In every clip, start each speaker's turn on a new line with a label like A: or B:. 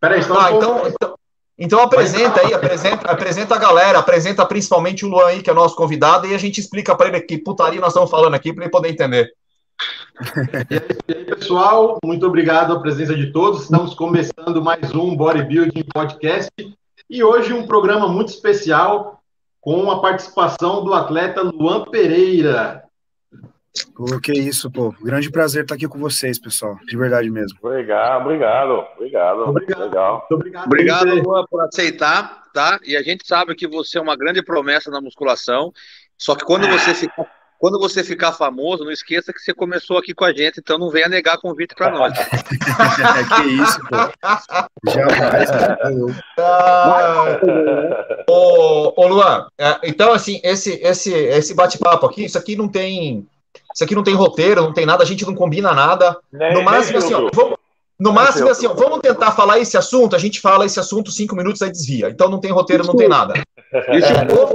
A: Peraí,
B: ah, então, então, então apresenta aí, apresenta, apresenta a galera, apresenta principalmente o Luan aí, que é nosso convidado, e a gente explica para ele que putaria nós estamos falando aqui, para ele poder entender.
A: E aí, pessoal, muito obrigado a presença de todos. Estamos começando mais um Bodybuilding Podcast e hoje um programa muito especial com a participação do atleta Luan Pereira.
C: Pô, que isso, pô. Grande prazer estar aqui com vocês, pessoal. De verdade mesmo.
D: Obrigado, obrigado, obrigado.
A: Obrigado.
D: Legal.
A: Muito obrigado,
E: Obrigado. Luan, por aceitar, tá? E a gente sabe que você é uma grande promessa na musculação. Só que quando você ficar, quando você ficar famoso, não esqueça que você começou aqui com a gente, então não venha negar convite para nós.
C: que isso, pô. Jamais. cara.
B: Ah, ô, ô, Luan, é, então assim, esse, esse, esse bate-papo aqui, isso aqui não tem. Isso aqui não tem roteiro, não tem nada, a gente não combina nada.
D: Nem-
B: No máximo,
D: nem
B: assim, ó, vamos, no máximo, assim, ó, vamos tentar falar esse assunto, a gente fala esse assunto cinco minutos, aí desvia. Então não tem roteiro, não tem nada.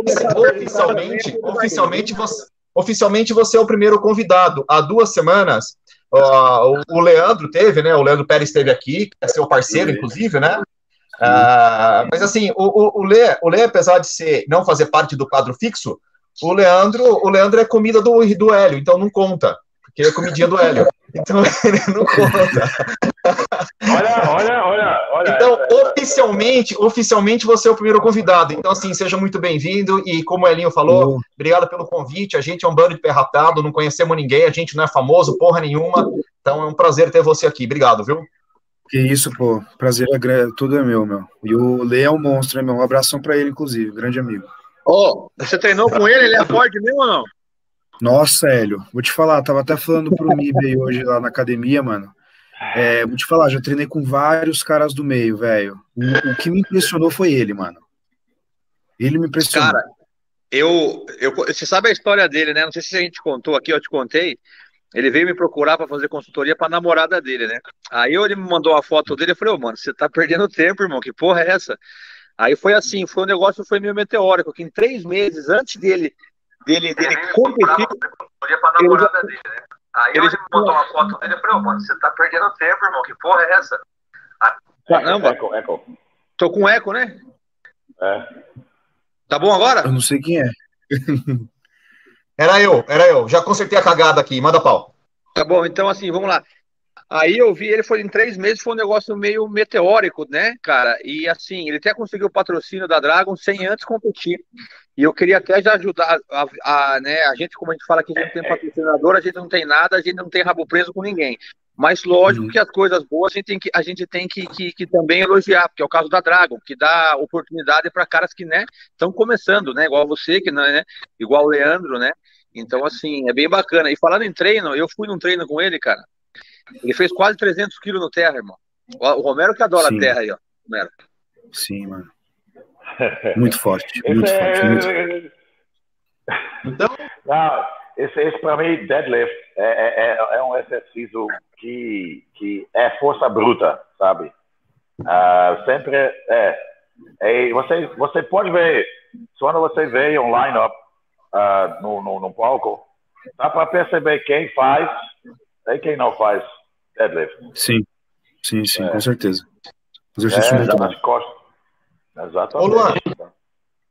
B: Ofici- Oficialmente, oficialmente, você, oficialmente você é o primeiro convidado. Há duas semanas, ó, o, Leandro teve, né? O Leandro Pérez esteve aqui, é seu parceiro, inclusive, né? Ah, mas assim, o, o, o, Lê, o Lê, apesar de ser, não fazer parte do quadro fixo, o Leandro, o Leandro é comida do, do Hélio, então não conta, porque é comidinha do Hélio. Então ele não conta.
D: Olha, olha, olha, olha.
B: Então, oficialmente, oficialmente você é o primeiro convidado. Então, assim, seja muito bem-vindo. E como o Elinho falou, obrigado pelo convite. A gente é um bando de perratado, não conhecemos ninguém, a gente não é famoso, porra nenhuma. Então é um prazer ter você aqui. Obrigado, viu?
C: Que isso, pô. Prazer é gra- tudo é meu, meu. E o Lê é um monstro, né, meu? Um abração pra ele, inclusive. Grande amigo.
E: Ô, você treinou com ele? Ele é forte mesmo ou não?
C: Nossa, Hélio, vou te falar, tava até falando pro aí hoje lá na academia, mano. É, vou te falar, já treinei com vários caras do meio, velho. O, o que me impressionou foi ele, mano. Ele me impressionou.
E: Cara, eu, eu, você sabe a história dele, né? Não sei se a gente contou aqui, eu te contei. Ele veio me procurar para fazer consultoria para namorada dele, né? Aí ele me mandou a foto dele, eu falei, ô, mano, você tá perdendo tempo, irmão, que porra é essa? Aí foi assim, foi um negócio, foi meio meteórico, que em três meses antes dele, dele, dele competir, ele já,
B: Aí
E: ele
B: mandou uma foto dele e falei, mano, você tá perdendo tempo, irmão, que porra é essa?
E: caramba,
D: Eco, eco.
E: tô com eco, né?
D: É.
E: Tá bom agora?
C: Eu não sei quem é.
B: Era eu, era eu. Já consertei a cagada aqui, manda pau.
E: Tá bom, então assim, vamos lá. Aí eu vi, ele foi em três meses, foi um negócio meio meteórico, né, cara? E assim, ele até conseguiu o patrocínio da Dragon sem antes competir. E eu queria até já ajudar a, a, né, a gente, como a gente fala que a gente não tem patrocinador, a gente não tem nada, a gente não tem rabo preso com ninguém. Mas lógico
C: Uhum.
E: que as coisas boas a gente tem que, a gente tem que, que, que também elogiar, porque é o caso da Dragon, que dá oportunidade para caras que, né, estão começando, né, igual você, que não é, né, igual o Leandro, né? Então, assim, é bem bacana. E falando em treino, eu fui num treino com ele, cara. Ele fez quase 300 quilos no terra, irmão. O Romero que adora
C: Sim.
E: a terra aí, ó. Romero.
C: Sim, mano. Muito forte,
D: Esse
C: muito
D: é-
C: forte, muito
A: Então,
D: Não, esse, esse para mim, deadlift, é, é, é- é um exercício que, que é força bruta, sabe? Ah, sempre é. é você, você pode ver, quando você vê um line-up ah, no, no, no palco, dá para perceber quem faz e quem não faz deadlift.
C: Sim, sim, sim,
D: É.
C: com certeza.
D: É,
C: Exercício muito
D: já
C: bom.
D: nas costas. Exatamente.
B: Ô, Luan.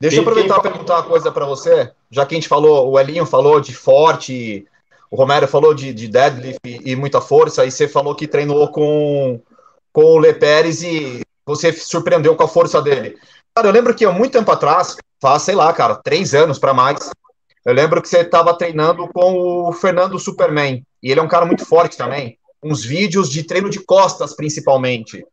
B: Deixa eu aproveitar e perguntar uma coisa para você, já que a gente falou, o Elinho falou de forte, o Romero falou de, de deadlift e, e muita força, e você falou que treinou com, com o Le Pérez e você surpreendeu com a força dele. Cara, eu lembro que há muito tempo atrás, faz, sei lá, cara, três anos para mais, eu lembro que você estava treinando com o Fernando Superman, e ele é um cara muito forte também, uns vídeos de treino de costas, principalmente.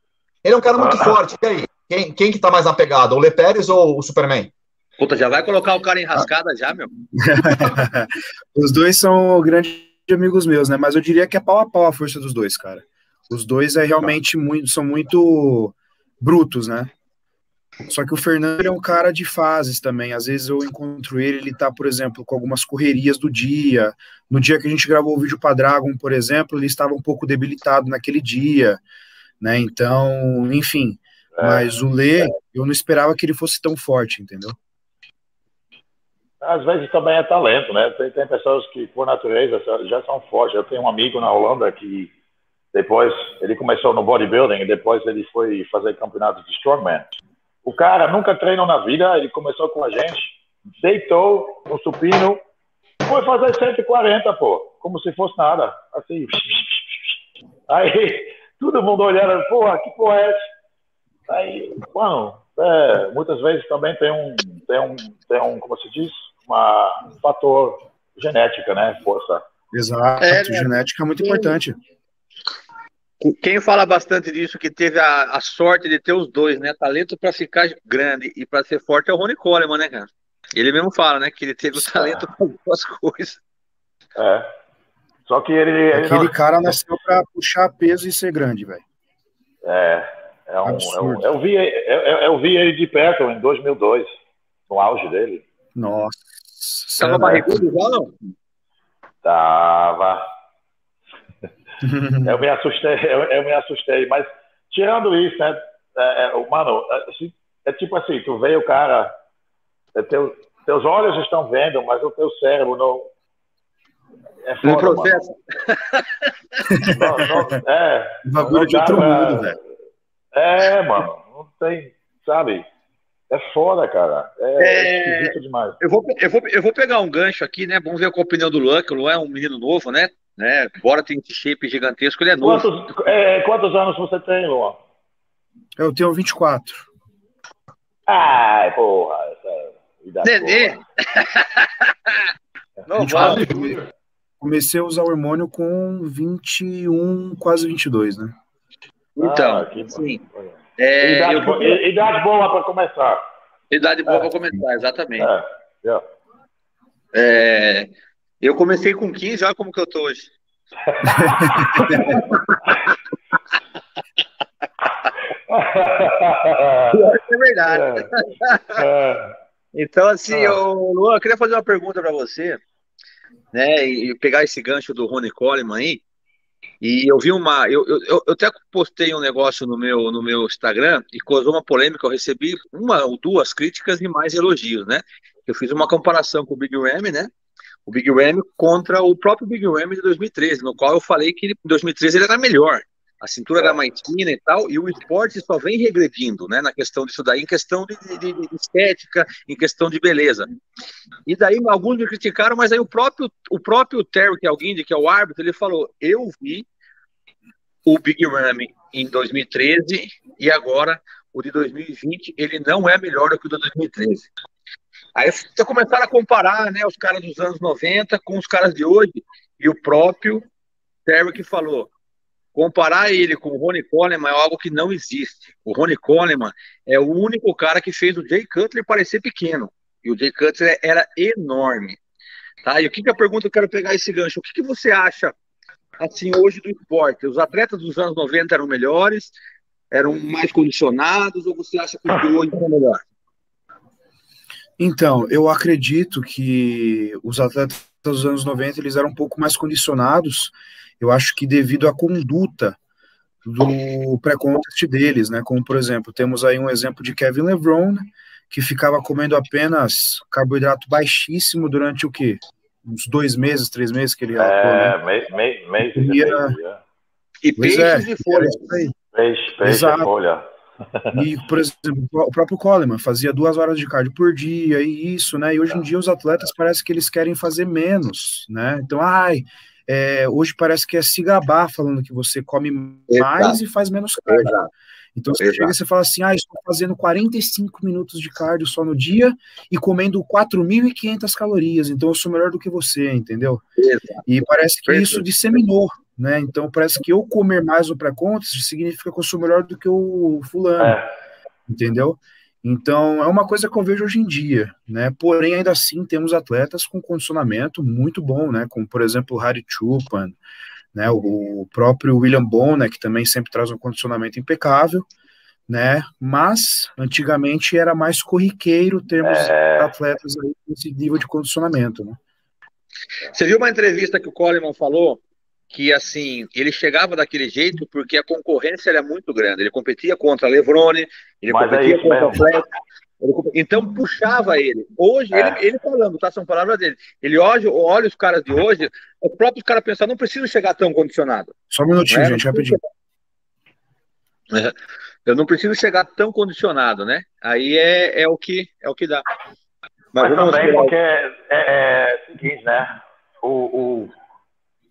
B: Ele é um cara muito forte, e aí? Quem, quem que tá mais na pegada, o Le Pérez ou o Superman?
E: Puta, já vai colocar o cara em rascada já, meu?
C: Os dois são grandes amigos meus, né? Mas eu diria que é pau a pau a força dos dois, cara. Os dois é realmente muito, são muito brutos, né? Só que o Fernando é um cara de fases também. Às vezes eu encontro ele, ele tá, por exemplo, com algumas correrias do dia. No dia que a gente gravou o vídeo para Dragon, por exemplo, ele estava um pouco debilitado naquele dia, né? Então, enfim.
D: É.
C: Mas o Lê, eu não esperava que ele fosse tão forte, entendeu?
D: Às vezes também é talento, né? Tem, tem pessoas que, por natureza, já são fortes. Eu tenho um amigo na Holanda que depois ele começou no bodybuilding e depois ele foi fazer campeonatos de strongman. O cara nunca treinou na vida, ele começou com a gente, deitou no supino, foi fazer 140, pô, como se fosse nada, assim. Aí todo mundo olhando, porra, que porra é essa? Aí, mano, é, muitas vezes também tem um, tem um, tem um, como se diz, uma, um fator genética, né? Força.
C: Exato, é, né? genética é muito importante.
E: Quem fala bastante disso, que teve a, a sorte de ter os dois, né? Talento para ficar grande e para ser forte é o Rony Coleman, né, cara? Ele mesmo fala, né? Que ele teve o talento para duas coisas.
D: É. Só que ele. ele
C: Aquele não... cara nasceu para puxar peso e ser grande, velho.
D: É. É um, é eu, vi, eu, eu, vi ele de perto em 2002, no auge dele.
C: Nossa.
E: Tava é, barrigudo já, não?
D: Tava. Eu me assustei, eu, eu, me assustei, mas tirando isso, né? É, é, mano, é, assim, é, tipo assim, tu vê o cara, é, teu, teus olhos estão vendo, mas o teu cérebro não.
E: É foda, não processa.
C: Não, não, é. O bagulho de outro mundo, velho.
D: É, mano, não tem, sabe? É foda, cara. É, é... demais.
E: Eu vou, eu, vou, eu vou pegar um gancho aqui, né? Vamos ver com a opinião do Luan, que o Luan é um menino novo, né? Né? Bora tem esse shape gigantesco, ele é novo.
D: Quantos, é, quantos anos você tem, Luan?
C: Eu tenho 24.
D: Ai, porra. Essa
E: Nenê!
C: Não, vale. Comecei a usar o hormônio com 21, quase 22, né?
E: Então, ah, sim.
D: É, idade, eu... idade boa para começar.
E: Idade boa é. para começar, exatamente. É. Yeah. É, eu comecei com 15, olha como que eu tô hoje. é verdade. É. Então, assim, ah. eu, Luan, eu queria fazer uma pergunta para você, né? E pegar esse gancho do Rony Coleman aí. E eu vi uma. Eu, eu, eu até postei um negócio no meu, no meu Instagram e causou uma polêmica. Eu recebi uma ou duas críticas e mais elogios, né? Eu fiz uma comparação com o Big Ram, né? O Big Ram contra o próprio Big Ram de 2013, no qual eu falei que em 2013 ele era melhor. A cintura era mais fina e tal, e o esporte só vem regredindo, né, na questão disso daí, em questão de, de, de estética, em questão de beleza. E daí alguns me criticaram, mas aí o próprio, o próprio Terry, que é alguém que é o árbitro, ele falou, eu vi o Big Ram em 2013 e agora o de 2020, ele não é melhor do que o de 2013. Aí você começaram a comparar, né, os caras dos anos 90 com os caras de hoje, e o próprio Terry que falou, Comparar ele com o Ronnie Coleman é algo que não existe. O Ronnie Coleman é o único cara que fez o Jay Cutler parecer pequeno. E o Jay Cutler era enorme. Tá? E o que, que a pergunta eu quero pegar esse gancho? O que, que você acha assim hoje do esporte? Os atletas dos anos 90 eram melhores, eram mais condicionados, ou você acha que o de hoje é melhor?
C: Então, eu acredito que os atletas dos anos 90 eles eram um pouco mais condicionados eu acho que devido à conduta do pré-contest deles, né? Como, por exemplo, temos aí um exemplo de Kevin LeBron, que ficava comendo apenas carboidrato baixíssimo durante o quê? Uns dois meses, três meses que ele
D: É, né? mês, mês, mês e meio,
E: E peixe é, de folha.
D: Peixe, peixe Exato. folha.
C: E, por exemplo, o próprio Coleman fazia duas horas de cardio por dia e isso, né? E hoje em dia os atletas parece que eles querem fazer menos, né? Então, ai, é, hoje parece que é se gabar falando que você come mais Exato. e faz menos cardio. Exato. Então você Exato. chega e você fala assim: ah, estou fazendo 45 minutos de cardio só no dia e comendo 4.500 calorias, então eu sou melhor do que você, entendeu? E parece que isso disseminou, né? Então parece que eu comer mais no pré-contas significa que eu sou melhor do que o fulano, é. entendeu? Então, é uma coisa que eu vejo hoje em dia, né? Porém, ainda assim, temos atletas com condicionamento muito bom, né? Como, por exemplo, o Harry Chupan, né? O, próprio William Bonner, que também sempre traz um condicionamento impecável, né? Mas, antigamente, era mais corriqueiro termos é... atletas aí com esse nível de condicionamento, né?
E: Você viu uma entrevista que o Coleman falou que assim ele chegava daquele jeito porque a concorrência era muito grande. Ele competia contra Levrone, ele Mas é competia é contra Fleck. Então puxava ele. Hoje, é. ele, ele falando, tá? São palavras dele. Ele olha, olha os caras de hoje, os próprios caras pensam, não preciso chegar tão condicionado.
C: Só um minutinho, né? gente, rapidinho.
E: É, eu não preciso chegar tão condicionado, né? Aí é, é o que é o que dá.
D: Mas, Mas também porque é, é, o seguinte, né? O, o,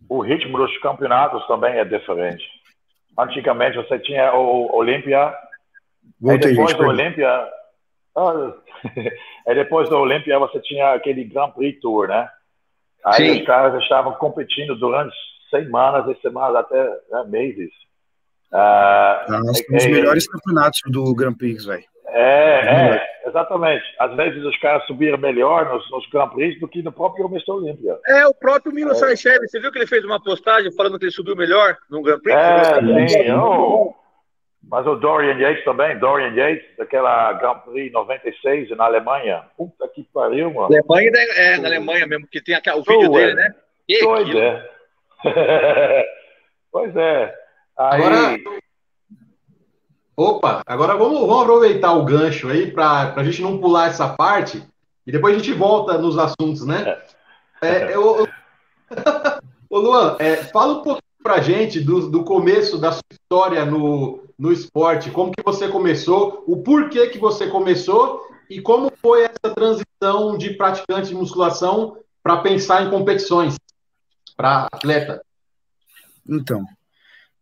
D: o ritmo dos campeonatos também é diferente. Antigamente você tinha o Olímpia, depois do Olímpia, aí depois do Olímpia você tinha aquele Grand Prix Tour, né? Aí Sim. os caras estavam competindo durante semanas e semanas, até né, meses.
C: Ah, Nossa, é, os melhores campeonatos do Grand Prix, velho.
D: É, é, exatamente. Às vezes os caras subiram melhor nos, nos Grand Prix do que no próprio Mr. Olímpia.
E: É, o próprio Milo é. Você viu que ele fez uma postagem falando que ele subiu melhor no Grand Prix?
D: É, sim, eu, mas o Dorian Yates também, Dorian Yates, daquela Grand Prix 96 na Alemanha. Puta que pariu, mano.
E: Alemanha, é, na Alemanha mesmo, que tem aqui, o vídeo dele, né?
D: pois é. pois é. Aí...
A: Agora, opa, agora vamos, vamos aproveitar o gancho aí para a gente não pular essa parte e depois a gente volta nos assuntos, né? É, eu... Ô Luan, é, fala um pouco para a gente do, do começo da sua história no, no esporte, como que você começou, o porquê que você começou e como foi essa transição de praticante de musculação para pensar em competições para atleta?
C: Então,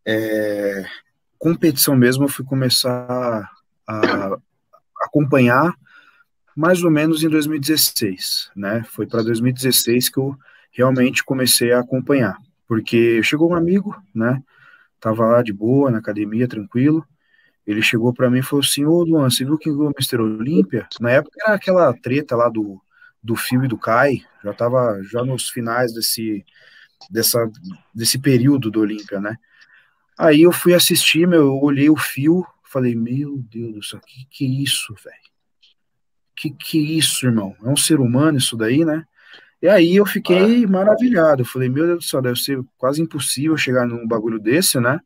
C: é, competição mesmo, eu fui começar a acompanhar mais ou menos em 2016, né? Foi para 2016 que eu realmente comecei a acompanhar, porque chegou um amigo, né? Tava lá de boa na academia, tranquilo. Ele chegou para mim e falou assim: Ô Luan, você viu ganhou o Mr. Olímpia? Na época era aquela treta lá do, do Fio e do Kai, já tava já nos finais desse, dessa, desse período do Olímpia, né? Aí eu fui assistir, meu, eu olhei o fio, falei, meu Deus do céu, que que é isso, velho? Que que é isso, irmão? É um ser humano isso daí, né? E aí eu fiquei ah. maravilhado, eu falei, meu Deus do céu, deve ser quase impossível chegar num bagulho desse, né?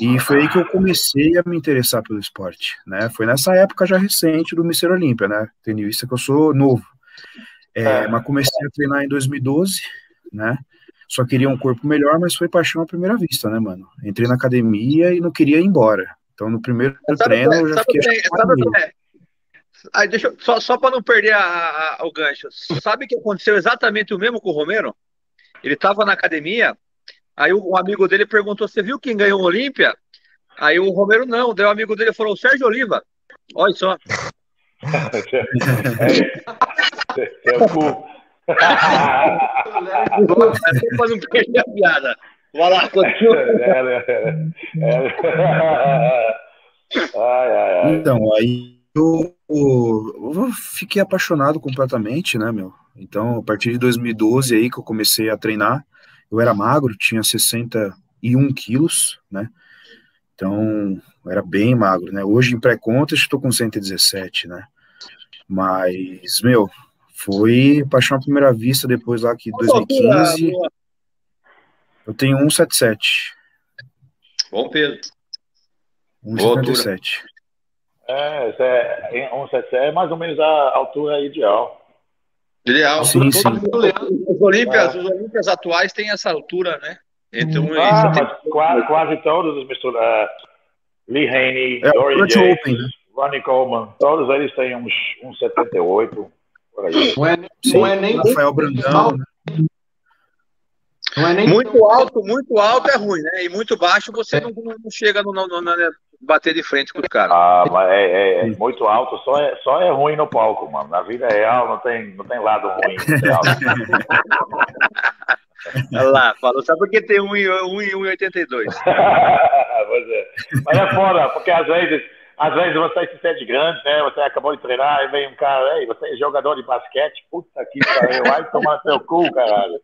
C: E foi aí que eu comecei a me interessar pelo esporte, né? Foi nessa época já recente do Mr. Olímpia, né? Vista que eu sou novo. É, é. Mas comecei a treinar em 2012, né? Só queria um corpo melhor, mas foi paixão à primeira vista, né, mano? Entrei na academia e não queria ir embora. Então, no primeiro sabe, treino, eu já fiquei. Bem, sabe,
E: Aí, deixa, só só para não perder a, a, o gancho. Sabe que aconteceu exatamente o mesmo com o Romero? Ele estava na academia, aí um amigo dele perguntou: Você viu quem ganhou o Olímpia? Aí o Romero não, daí o amigo dele falou: Sérgio Oliva. Olha só.
D: é, é, é,
E: Para não perder a piada. Vai lá, continua.
C: Então, aí eu, eu, fiquei apaixonado completamente, né, meu? Então, a partir de 2012 aí que eu comecei a treinar, eu era magro, tinha 61 quilos, né? Então, eu era bem magro, né? Hoje, em pré-contas, estou com 117, né? Mas, meu, foi paixão à primeira vista, depois lá que 2015. Eu tenho 177.
E: Bom peso.
C: 177.
D: É, é, 177 é mais ou menos a altura ideal.
E: Ideal.
C: Sim, sim.
E: Os Olímpias, é. os Olímpias atuais têm essa altura, né?
D: Entre um ah, e quase, quase todos os misturar. Lee Haney, é, Dorian James, Open, né? Ronnie Coleman, todos eles têm uns, uns 78.
A: Não é, não é nem.
C: Rafael Brandão. Né?
E: Não é nem muito alto, muito alto é ruim, né? E muito baixo você não, não chega no, no, no, no, bater de frente com o cara.
D: Ah, mas é, é, é, muito alto, só é, só é ruim no palco, mano. Na vida real não tem, não tem lado ruim.
E: Olha lá, falou, sabe por que tem 1,82?
D: pois é. Mas é foda, porque às vezes às vezes você se sente grande, né? Você acabou de treinar e vem um cara, aí, você é jogador de basquete, puta que pariu, vai tomar seu cu, caralho.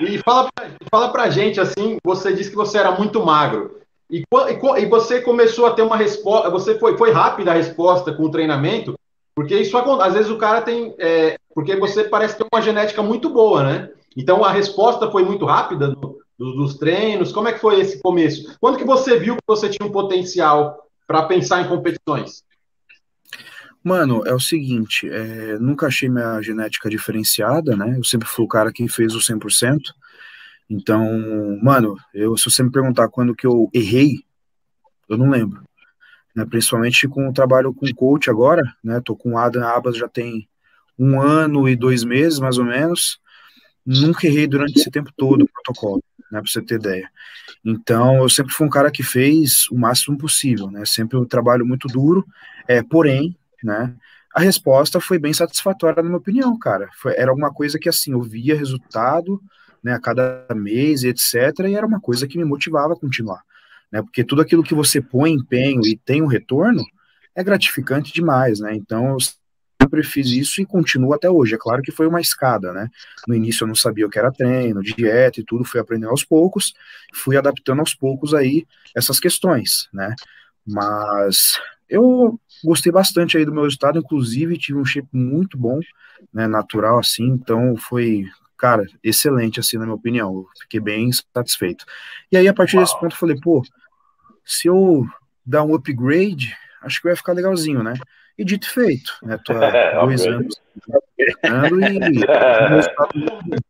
A: E, fala, fala pra gente, assim, você disse que você era muito magro. E, e, e você começou a ter uma resposta, você foi, foi rápida a resposta com o treinamento, porque isso às vezes o cara tem, é, porque você parece ter uma genética muito boa, né? Então a resposta foi muito rápida dos treinos? Como é que foi esse começo? Quando que você viu que você tinha um potencial para pensar em competições?
C: Mano, é o seguinte, é, nunca achei minha genética diferenciada, né? Eu sempre fui o cara que fez o 100%. Então, mano, eu, se você me perguntar quando que eu errei, eu não lembro. Né? Principalmente com o trabalho com coach agora, né? Tô com o Adam Abas já tem um ano e dois meses, mais ou menos. Nunca errei durante esse tempo todo o protocolo, né? Pra você ter ideia. Então, eu sempre fui um cara que fez o máximo possível, né? Sempre um trabalho muito duro, é, porém, né? A resposta foi bem satisfatória, na minha opinião, cara. Foi, era alguma coisa que, assim, eu via resultado, né, a cada mês, etc., e era uma coisa que me motivava a continuar, né? Porque tudo aquilo que você põe empenho e tem um retorno é gratificante demais, né? Então, eu sempre fiz isso e continuo até hoje. É claro que foi uma escada, né? No início eu não sabia o que era treino, dieta e tudo, fui aprendendo aos poucos, fui adaptando aos poucos aí essas questões, né? Mas eu gostei bastante aí do meu resultado, inclusive tive um shape muito bom, né, natural assim, então foi, cara, excelente assim na minha opinião, fiquei bem satisfeito. E aí a partir desse ponto eu falei, pô, se eu dar um upgrade, acho que vai ficar legalzinho, né? E dito e feito, né? Tô há dois anos e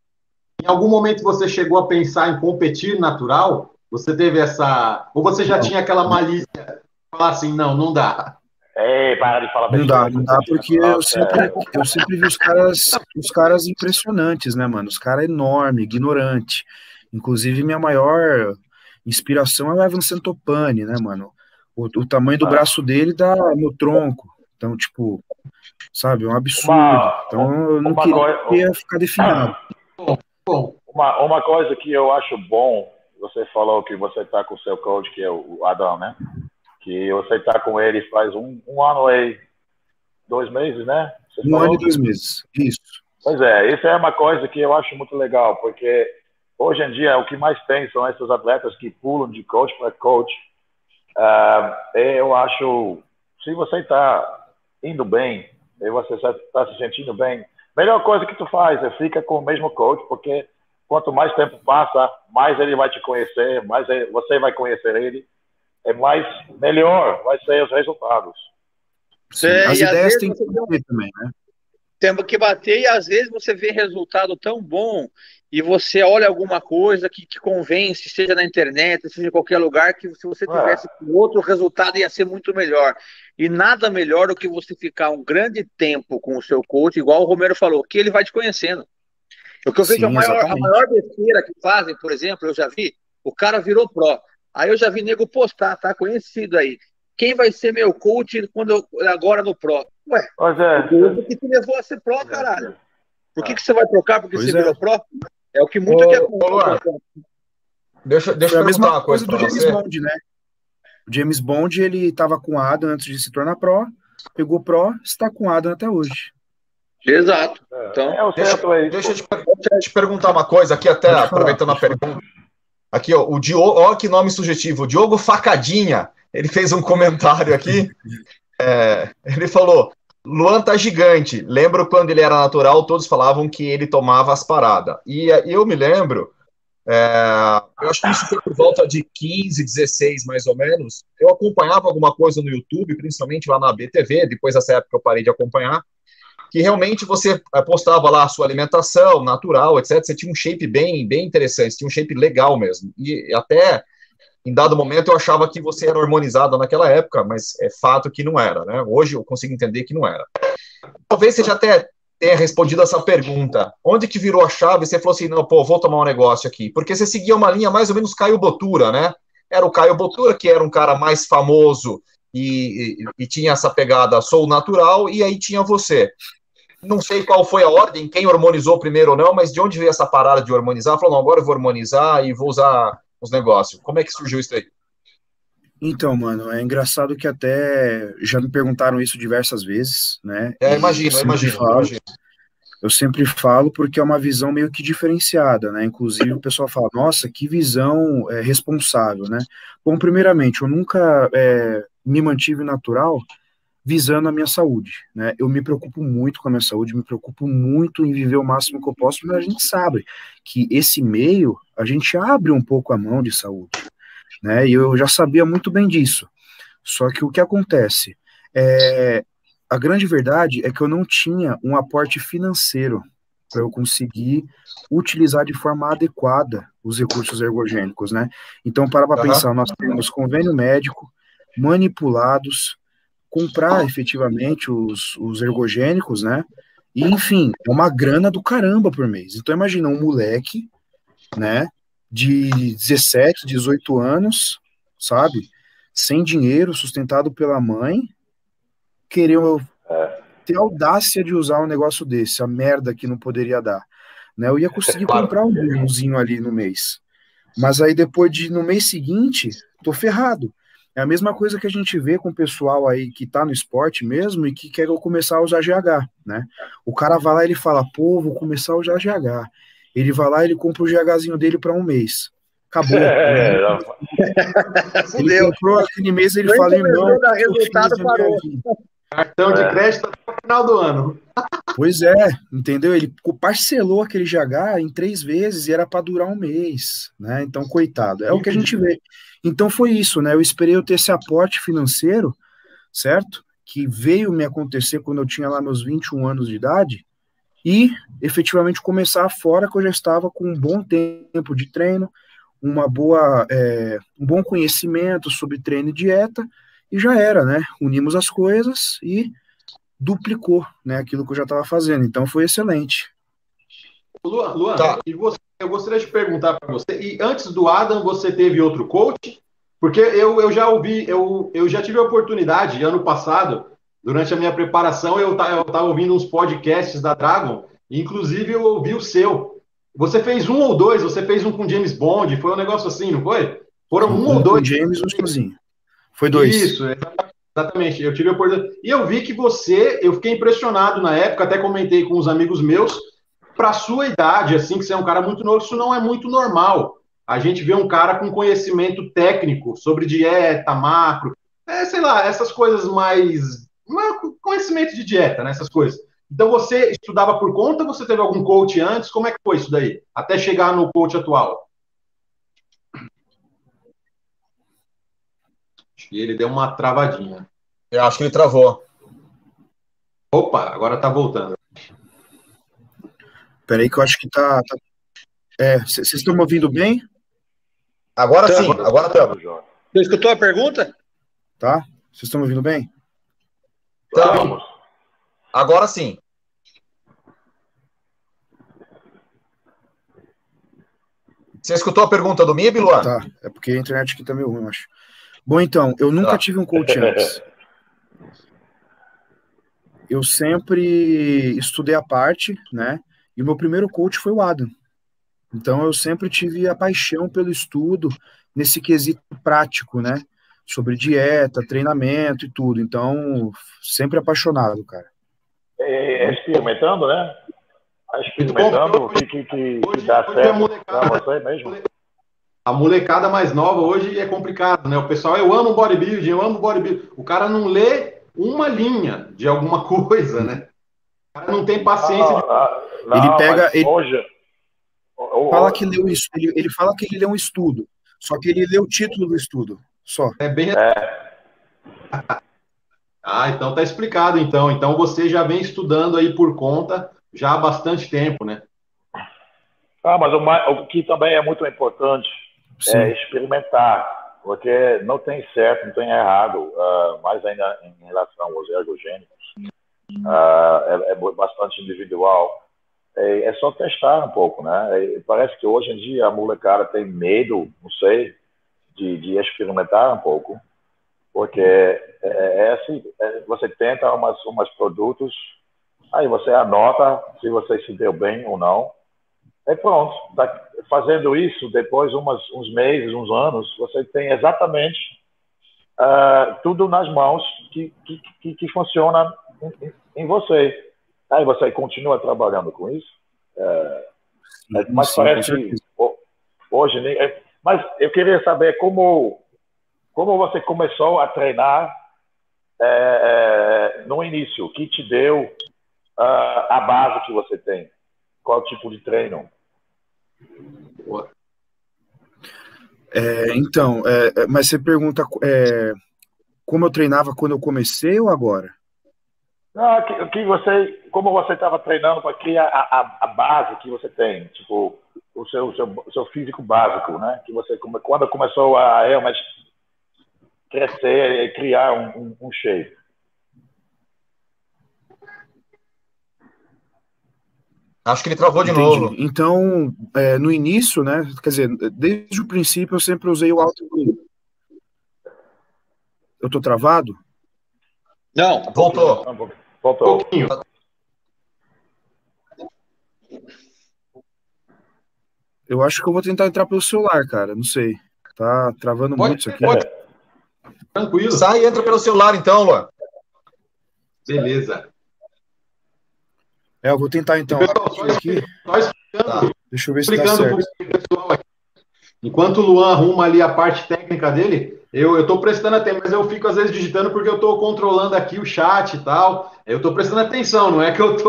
A: em algum momento você chegou a pensar em competir natural? Você teve essa. Ou você já não. tinha aquela malícia falar assim, não, não dá.
D: Ei, para de falar
C: Não dá, não dá, porque eu sempre, eu sempre vi os caras, os caras impressionantes, né, mano? Os caras enormes, ignorante. Inclusive, minha maior inspiração é o Evan Santopani, né, mano? O, o tamanho do ah. braço dele dá no tronco. Então, tipo, sabe, é um absurdo. Uma, então, eu não queria coisa, ficar definido.
D: Bom, uma, uma coisa que eu acho bom, você falou que você tá com o seu coach, que é o Adão, né? que você está com ele faz um, um ano aí, dois meses, né? Você
C: um ano e dois meses, isso.
D: Pois é, isso é uma coisa que eu acho muito legal, porque hoje em dia o que mais tem são esses atletas que pulam de coach para coach. Uh, eu acho, se você está indo bem, e você está se sentindo bem, melhor coisa que tu faz é fica com o mesmo coach, porque quanto mais tempo passa, mais ele vai te conhecer, mais você vai conhecer ele é mais melhor vai ser os resultados.
C: Sim, as ideias têm que também, né?
E: Temos que bater e às vezes você vê resultado tão bom e você olha alguma coisa que te convence, seja na internet, seja em qualquer lugar, que se você tivesse é. outro resultado ia ser muito melhor. E nada melhor do que você ficar um grande tempo com o seu coach, igual o Romero falou, que ele vai te conhecendo. O que eu vejo Sim, a, maior, a maior besteira que fazem, por exemplo, eu já vi, o cara virou pró. Aí eu já vi nego postar, tá conhecido aí. Quem vai ser meu coach quando eu, agora no Pro? Ué,
D: pois é.
E: o que te levou a ser Pro, é. caralho? Por que, que você vai trocar porque pois você é. virou Pro? É o que muito que acontece.
C: Deixa, deixa eu a mesma uma coisa, coisa do James você. Bond, né? O James Bond, ele estava com Adam antes de se tornar Pro, pegou Pro, está com Adam até hoje.
E: Exato. Então,
B: é, deixa, deixa, eu te, deixa eu te perguntar uma coisa aqui, até aproveitando a pergunta. Aqui, ó, o Diogo, ó, que nome sugestivo, o Diogo Facadinha, ele fez um comentário aqui, é, ele falou, Luan tá gigante, lembro quando ele era natural, todos falavam que ele tomava as paradas, e eu me lembro, é, eu acho que isso foi por volta de 15, 16 mais ou menos, eu acompanhava alguma coisa no YouTube, principalmente lá na BTV, depois dessa época eu parei de acompanhar, que realmente você eh, postava lá a sua alimentação natural, etc. Você tinha um shape bem, bem interessante, tinha um shape legal mesmo. E até em dado momento eu achava que você era hormonizada naquela época, mas é fato que não era, né? Hoje eu consigo entender que não era. Talvez já até tenha respondido essa pergunta. Onde que virou a chave? Você falou assim, não, pô, vou tomar um negócio aqui. Porque você seguia uma linha mais ou menos Caio Botura, né? Era o Caio Botura, que era um cara mais famoso e, e, e tinha essa pegada sou natural, e aí tinha você não sei qual foi a ordem, quem hormonizou primeiro ou não, mas de onde veio essa parada de hormonizar? Falou, não, agora eu vou hormonizar e vou usar os negócios. Como é que surgiu isso aí?
C: Então, mano, é engraçado que até já me perguntaram isso diversas vezes, né?
B: É, imagino, eu imagino,
C: falo,
B: imagino.
C: Eu sempre falo porque é uma visão meio que diferenciada, né? Inclusive o pessoal fala, nossa, que visão é, responsável, né? Bom, primeiramente, eu nunca é, me mantive natural visando a minha saúde, né? Eu me preocupo muito com a minha saúde, me preocupo muito em viver o máximo que eu posso, mas a gente sabe que esse meio a gente abre um pouco a mão de saúde, né? E eu já sabia muito bem disso. Só que o que acontece? É, a grande verdade é que eu não tinha um aporte financeiro para eu conseguir utilizar de forma adequada os recursos ergogênicos, né? Então, para para uhum. pensar, nós temos convênio médico, manipulados, comprar efetivamente os, os ergogênicos, né? E, enfim, é uma grana do caramba por mês. Então, imagina um moleque, né, de 17, 18 anos, sabe? Sem dinheiro, sustentado pela mãe, querer é. ter audácia de usar um negócio desse, a merda que não poderia dar. Né? Eu ia conseguir comprar um burrozinho ali no mês. Mas aí depois de no mês seguinte, tô ferrado. É a mesma coisa que a gente vê com o pessoal aí que tá no esporte mesmo e que quer começar a usar GH, né? O cara vai lá e ele fala, pô, vou começar a usar GH. Ele vai lá e ele compra o GHzinho dele para um mês. Acabou. É, ele comprou aquele mês ele fala, irmão,
E: resultado parou.
A: Cartão de é. crédito até o final do ano.
C: Pois é, entendeu? Ele parcelou aquele GH em três vezes e era para durar um mês, né? Então, coitado. É o que a gente vê. Então foi isso, né? Eu esperei eu ter esse aporte financeiro, certo? Que veio me acontecer quando eu tinha lá meus 21 anos de idade, e efetivamente começar fora que eu já estava com um bom tempo de treino, uma boa, é, um bom conhecimento sobre treino e dieta, e já era, né? Unimos as coisas e duplicou, né? Aquilo que eu já estava fazendo. Então foi excelente.
A: Luan, Luan tá. e você, eu gostaria de perguntar para você. E antes do Adam, você teve outro coach? Porque eu, eu já ouvi, eu, eu já tive a oportunidade ano passado, durante a minha preparação, eu estava ouvindo uns podcasts da Dragon, inclusive eu ouvi o seu. Você fez um ou dois, você fez um com James Bond, foi um negócio assim, não foi? Foram um, um ou dois.
C: James um sozinho. Foi dois.
A: Isso, exatamente. Eu tive a oportunidade. E eu vi que você, eu fiquei impressionado na época, até comentei com os amigos meus, para sua idade, assim, que você é um cara muito novo, isso não é muito normal. A gente vê um cara com conhecimento técnico sobre dieta, macro, é, sei lá, essas coisas mais. Conhecimento de dieta, né? Essas coisas. Então você estudava por conta, você teve algum coach antes? Como é que foi isso daí? Até chegar no coach atual? Acho que ele deu uma travadinha.
B: Eu acho que ele travou.
A: Opa, agora tá voltando.
C: Peraí que eu acho que tá... tá... É, vocês estão me ouvindo bem?
B: Agora sim, agora estamos.
E: Você escutou a pergunta?
C: Tá. Vocês estão me ouvindo bem?
B: Estamos. Agora sim. Você escutou a pergunta do MIB, Luan?
C: Tá, é porque a internet aqui tá meio ruim, eu acho. Bom, então, eu nunca tá. tive um coach antes. Eu sempre estudei a parte, né? E o meu primeiro coach foi o Adam. Então eu sempre tive a paixão pelo estudo nesse quesito prático, né? Sobre dieta, treinamento e tudo. Então, sempre apaixonado, cara.
D: É, é experimentando, né? É experimentando o que, que, que, que dá certo para você mesmo
A: a molecada mais nova hoje é complicado, né? O pessoal, eu amo bodybuilding, eu amo bodybuilding. O cara não lê uma linha de alguma coisa, né? O cara não tem paciência. Não,
C: de... não, ele pega. Ele hoje... Fala que leu isso, ele, ele fala que ele lê um estudo, só que ele lê o título do estudo, só.
A: É bem. É. ah, então tá explicado, então. Então você já vem estudando aí por conta já há bastante tempo, né?
D: Ah, mas o, o que também é muito importante Sim. é experimentar, porque não tem certo, não tem errado, uh, mais ainda em relação aos ergogênicos, uh, é, é, bastante individual. É, é, só testar um pouco, né? É, parece que hoje em dia a molecada tem medo, não sei, de, de experimentar um pouco, porque é, é assim, é, você tenta umas, umas produtos, aí você anota se você se deu bem ou não, é pronto. Fazendo isso, depois umas, uns meses, uns anos, você tem exatamente uh, tudo nas mãos que, que, que, que funciona em, em, você. Aí você continua trabalhando com isso. Uh, mas sim, parece que hoje. Mas eu queria saber como, como você começou a treinar é, é, no início, o que te deu uh, a base que você tem. Qual tipo de treino?
C: É, então, é, é, mas você pergunta é, como eu treinava quando eu comecei ou agora?
D: Não, que, que você, como você estava treinando para criar a, a, a, base que você tem, tipo o seu, seu, seu físico básico, né? Que você quando começou a realmente crescer e criar um, um, um shape.
B: Acho que ele travou de Entendi. novo.
C: Então, é, no início, né? Quer dizer, desde o princípio eu sempre usei o alto. Eu tô travado?
B: Não, voltou.
D: Voltou. Um pouquinho.
C: Eu acho que eu vou tentar entrar pelo celular, cara. Não sei. Tá travando pode, muito isso aqui. Pode.
B: Tranquilo. Sai e entra pelo celular, então, Luan.
A: Beleza.
C: É, eu vou tentar então. Pessoal, aqui. Tá. Deixa eu ver se tá certo. Pessoal,
A: enquanto o Luan arruma ali a parte técnica dele, eu, eu tô prestando atenção, mas eu fico às vezes digitando porque eu tô controlando aqui o chat e tal. Eu tô prestando atenção, não é que eu. Que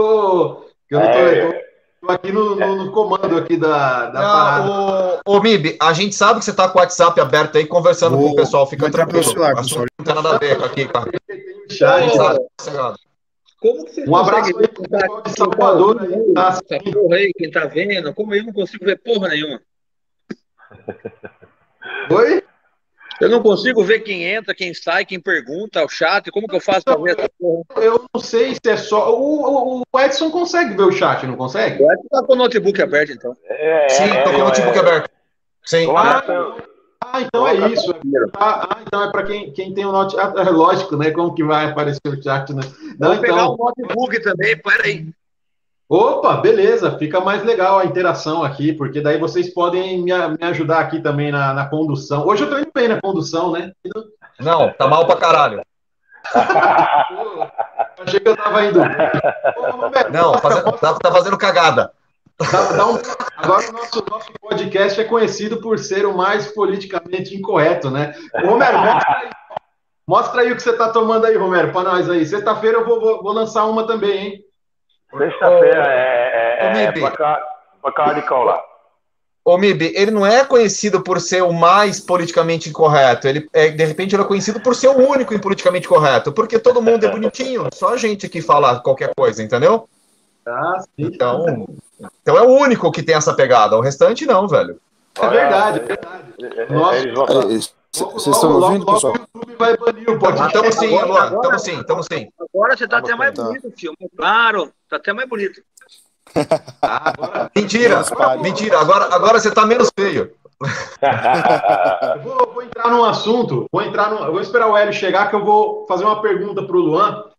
A: eu não tô, é... eu tô aqui no, no, no, comando aqui da, da não,
B: parada. Ô, ô Mib, a gente sabe que você tá com o WhatsApp aberto aí, conversando vou, com o pessoal, fica tranquilo. Celular, pessoal. Não tem nada a ver aqui, cara. Chat,
E: tá como que você um abraço aí, pessoal de Salvador aí, tá essa porra aí, quem tá vendo? Como eu não consigo ver porra nenhuma?
A: Oi?
E: Eu não consigo ver quem entra, quem sai, quem pergunta, o chat. Como que eu faço para ver essa
A: porra? Eu não sei se é só. O, o, Edson consegue ver o chat, não consegue?
E: O Edson tá com o notebook aberto, então.
B: É, Sim, é, tô com o notebook é. aberto. Sim.
A: Ah, ah, então é isso. Ah, ah, então é para quem, quem tem o notebook. Ah, é lógico, né? Como que vai aparecer o chat, né?
E: Não, Vou então... pegar o notebook também, peraí.
A: Opa, beleza, fica mais legal a interação aqui, porque daí vocês podem me, me ajudar aqui também na, na, condução. Hoje eu tô indo bem na condução, né?
B: Não, tá mal pra caralho.
A: achei que eu tava indo.
B: Não, fazendo, tá, tá, fazendo cagada.
A: Um, agora o nosso, nosso podcast é conhecido por ser o mais politicamente incorreto, né? Romero, mostra aí, mostra aí o que você tá tomando aí, Romero, para nós aí. Sexta-feira eu vou, vou, vou lançar uma também, hein?
D: Sexta-feira é, é, é Bacardi Cola.
B: Ô Mib, ele não é conhecido por ser o mais politicamente incorreto. Ele, é, de repente, ele é conhecido por ser o único em politicamente correto, porque todo mundo é bonitinho, só a gente que fala qualquer coisa, entendeu?
A: Ah, sim.
B: Então, então é o único que tem essa pegada. O restante não, velho.
A: É verdade, é verdade. Nossa,
C: vocês estão ouvindo, pessoal? O YouTube vai
B: banir o podcast. Estamos sim, Luan. Estamos sim, estamos sim.
E: Agora você está até mais bonito, filme. Claro, está até mais bonito.
B: Ah, agora... Mentira, mentira. Agora, agora você está menos feio.
A: vou, vou, entrar num assunto. Vou entrar no, vou esperar o Hélio chegar que eu vou fazer uma pergunta para o Luan.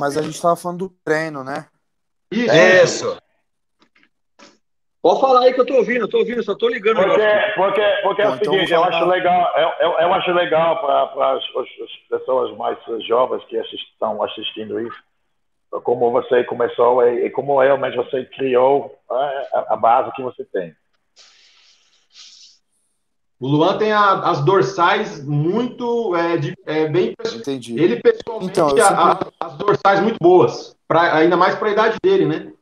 C: Mas a gente estava falando do treino, né?
B: Isso. Isso.
E: Pode falar aí que eu tô ouvindo, eu tô ouvindo, só tô ligando.
D: Porque, porque, porque é o então seguinte, eu acho legal, eu, eu, eu acho legal para as, as, pessoas mais jovens que assist, estão assistindo isso, como você começou e, e como realmente você criou é, a, a, base que você tem.
A: O Luan tem a, as dorsais muito é, de, é, bem.
C: Entendi.
A: Ele pessoalmente então, sempre... a, as dorsais muito boas, pra, ainda mais para a idade dele, né?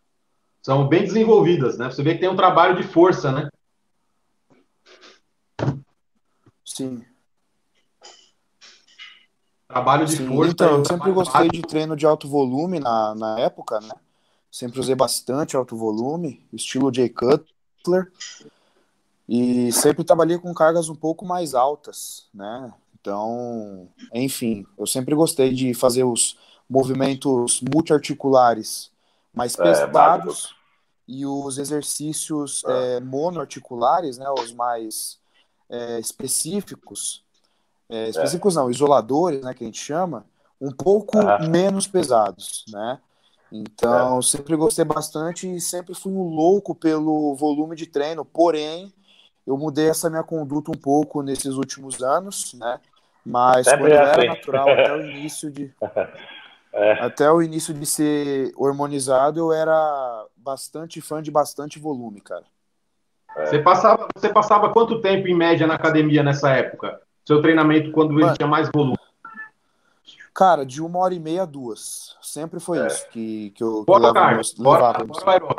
A: São bem desenvolvidas, né? Você vê que tem um trabalho de força, né?
C: Sim.
A: Trabalho de Sim, força.
C: Então, eu sempre gostei de treino de alto volume na, na época, né? Sempre usei bastante alto volume, estilo Jay Cutler. E sempre trabalhei com cargas um pouco mais altas, né? Então, enfim, eu sempre gostei de fazer os movimentos multiarticulares mais é, pesados é, e os exercícios é. é, monoarticulares, né, os mais é, específicos, é, específicos não, isoladores, né, que a gente chama, um pouco menos pesados, né? Então, sempre gostei bastante e sempre fui um louco pelo volume de treino, porém, eu mudei essa minha conduta um pouco nesses últimos anos, né? Mas quando era assim. natural, até o início de É. Até o início de ser hormonizado, eu era bastante fã de bastante volume, cara.
A: É. Você, passava, você passava quanto tempo em média na academia nessa época? Seu treinamento quando Mano, ele tinha mais volume?
C: Cara, de uma hora e meia a duas. Sempre foi é. isso que, que eu,
A: bora, eu levava, meus, bora,
E: bora,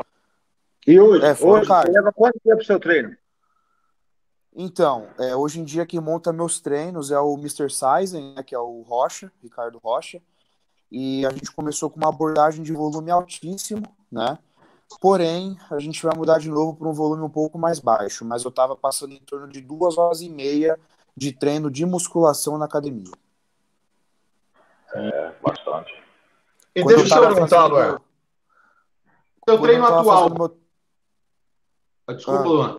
E: E hoje, é, hoje você leva quanto tempo o seu treino?
C: Então, é, hoje em dia quem monta meus treinos é o Mr. Sizen, né, que é o Rocha, Ricardo Rocha. E a gente começou com uma abordagem de volume altíssimo, né? Porém, a gente vai mudar de novo para um volume um pouco mais baixo, mas eu estava passando em torno de duas horas e meia de treino de musculação na academia.
D: É, bastante.
B: E deixa eu te perguntar, Luan.
A: Seu treino atual.
C: Meu...
A: Desculpa, ah. Luan.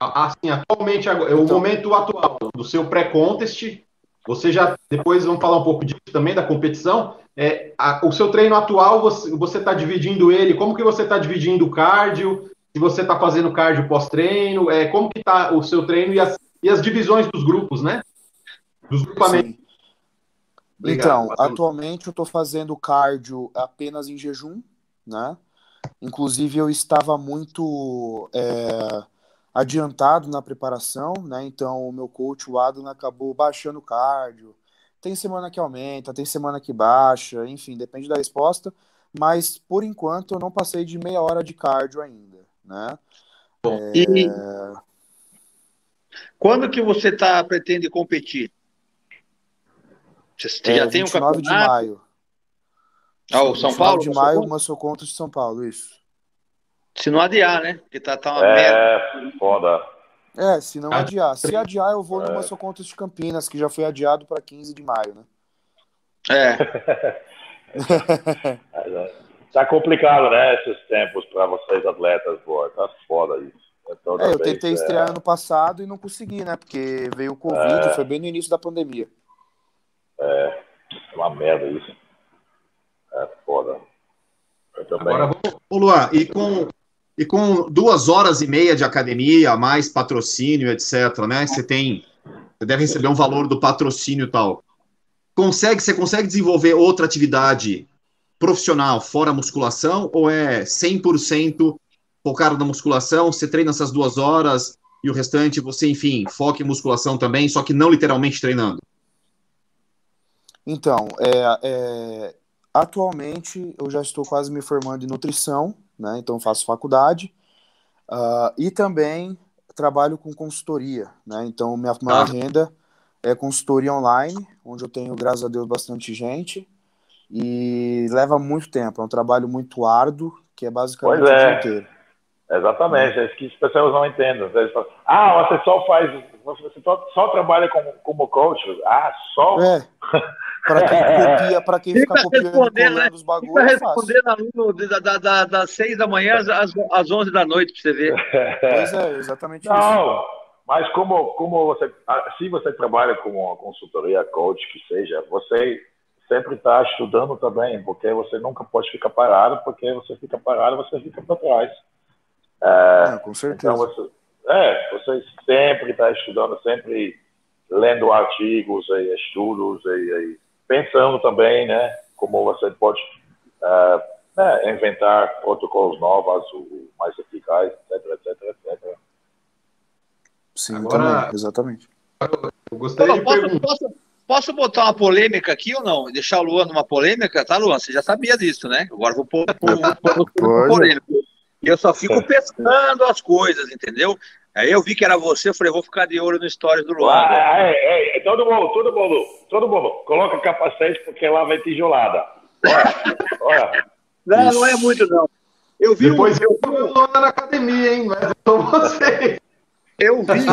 A: Assim, atualmente, o então, momento atual do seu pré-contest, você já, depois vamos falar um pouco disso também, da competição, é, a, o seu treino atual, você está dividindo ele, como que você está dividindo o cardio, se você está fazendo cardio pós-treino, é, como que está o seu treino e as, e as divisões dos grupos, né? Dos grupamentos.
C: Obrigado, então, atualmente eu estou fazendo cardio apenas em jejum, né? Inclusive eu estava muito... É adiantado na preparação, né? Então o meu coach, o Adam, acabou baixando o cardio. Tem semana que aumenta, tem semana que baixa, enfim, depende da resposta. Mas por enquanto eu não passei de meia hora de cardio ainda, né?
E: Bom, é... E quando que você tá pretende competir?
C: Você é, já tem um campeonato? de maio.
E: Ah, o São Paulo?
C: de maio, uma sou contra de São Paulo, isso.
E: Se não adiar, né? Porque tá, tá uma
D: é, merda. foda.
C: É, se não adiar. Se adiar, eu vou é. no Contas de Campinas, que já foi adiado para 15 de maio, né?
E: É.
D: é. tá complicado, né? Esses tempos para vocês atletas, pô. Tá foda isso.
C: É, é eu tentei vez, estrear é... ano passado e não consegui, né? Porque veio o Covid, é... foi bem no início da pandemia.
D: É, é uma merda isso. É foda.
B: Eu também. Agora vamos. Ô, Luan, e com e com duas horas e meia de academia, mais patrocínio, etc., né? Você tem. Você deve receber um valor do patrocínio e tal. Consegue, você consegue desenvolver outra atividade profissional fora musculação ou é 100% focado na musculação? Você treina essas duas horas e o restante você, enfim, foca em musculação também, só que não literalmente treinando?
C: Então, é, é, atualmente eu já estou quase me formando em nutrição né? Então faço faculdade uh, e também trabalho com consultoria, né? Então minha maior ah. renda é consultoria online, onde eu tenho, graças a Deus, bastante gente e leva muito tempo. É um trabalho muito árduo, que é basicamente
D: pois é. o dia inteiro. Exatamente, é isso que as pessoas não entendem. Falam, ah, você só faz, você só, só trabalha como, como coach? Ah, só?
C: É. Para quem copia, para quem fica, fica copiando né? os bagulhos. Fica
E: é respondendo aluno da, da, das 6 da manhã às, às 11 da noite, para você ver.
C: Pois é, exatamente
D: Não, isso. Mas como, como você, ah, se você trabalha com uma consultoria, coach, que seja, você sempre está estudando também, porque você nunca pode ficar parado, porque você fica parado, você fica para trás.
C: É, é, com certeza.
D: Então você, é, você sempre está estudando, sempre lendo artigos, e estudos, e, e pensando também, né, como você pode uh, né, inventar protocolos novos, mais eficazes, etc, etc, etc.
C: Sim, Agora, também, exatamente.
A: Eu gostaria de
E: posso, posso, posso, botar uma polêmica aqui ou não? Deixar o Luan numa polêmica? Tá, Luan? Você já sabia disso, né? Agora vou pôr, pôr, pôr, pôr polêmica. E eu só fico pescando as coisas, entendeu? Aí eu vi que era você, eu falei, vou ficar de olho no stories do Luan.
D: Ah, é, é, é, todo mundo, todo mundo, todo mundo, coloca capacete porque lá vai tijolada. Olha, olha.
E: Não, não é muito não. Eu vi
A: Depois um, eu vi um... Luan na academia, hein, mas eu você.
E: Eu vi,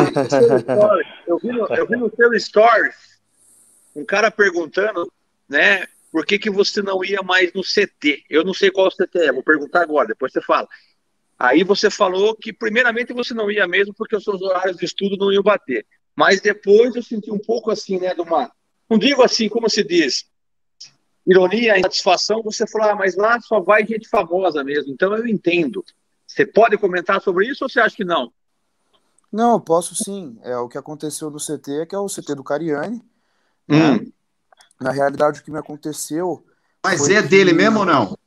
E: eu vi, no, eu vi no seu stories um cara perguntando, né, por que, que você não ia mais no CT? Eu não sei qual CT é, vou perguntar agora, depois você fala. Aí você falou que, primeiramente, você não ia mesmo porque os seus horários de estudo não iam bater. Mas depois eu senti um pouco assim, né, de uma. Não digo assim, como se diz, ironia, insatisfação. Você falou, ah, mas lá só vai gente famosa mesmo. Então eu entendo. Você pode comentar sobre isso ou você acha que não?
C: Não, eu posso sim. É o que aconteceu no CT, que é o CT do Cariani.
E: Hum. Né?
C: Na realidade, o que me aconteceu.
B: Mas é que... dele mesmo ou não?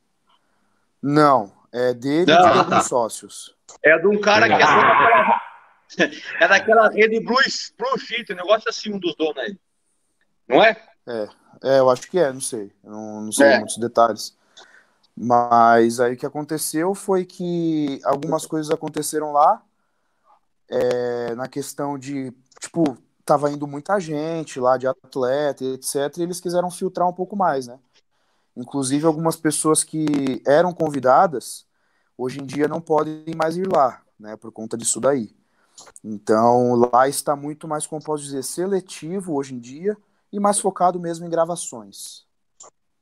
C: Não, é dele e de alguns tá. sócios.
E: É de um cara que é daquela, é daquela rede Blue, Blue Sheet, um negócio assim, um dos donos aí. Não é?
C: É, é eu acho que é, não sei. Não, não sei é. muitos detalhes. Mas aí o que aconteceu foi que algumas coisas aconteceram lá é, na questão de, tipo, tava indo muita gente lá de atleta, etc, e eles quiseram filtrar um pouco mais, né? Inclusive algumas pessoas que eram convidadas, hoje em dia não podem mais ir lá, né, por conta disso daí. Então, lá está muito mais, como posso dizer, seletivo hoje em dia e mais focado mesmo em gravações.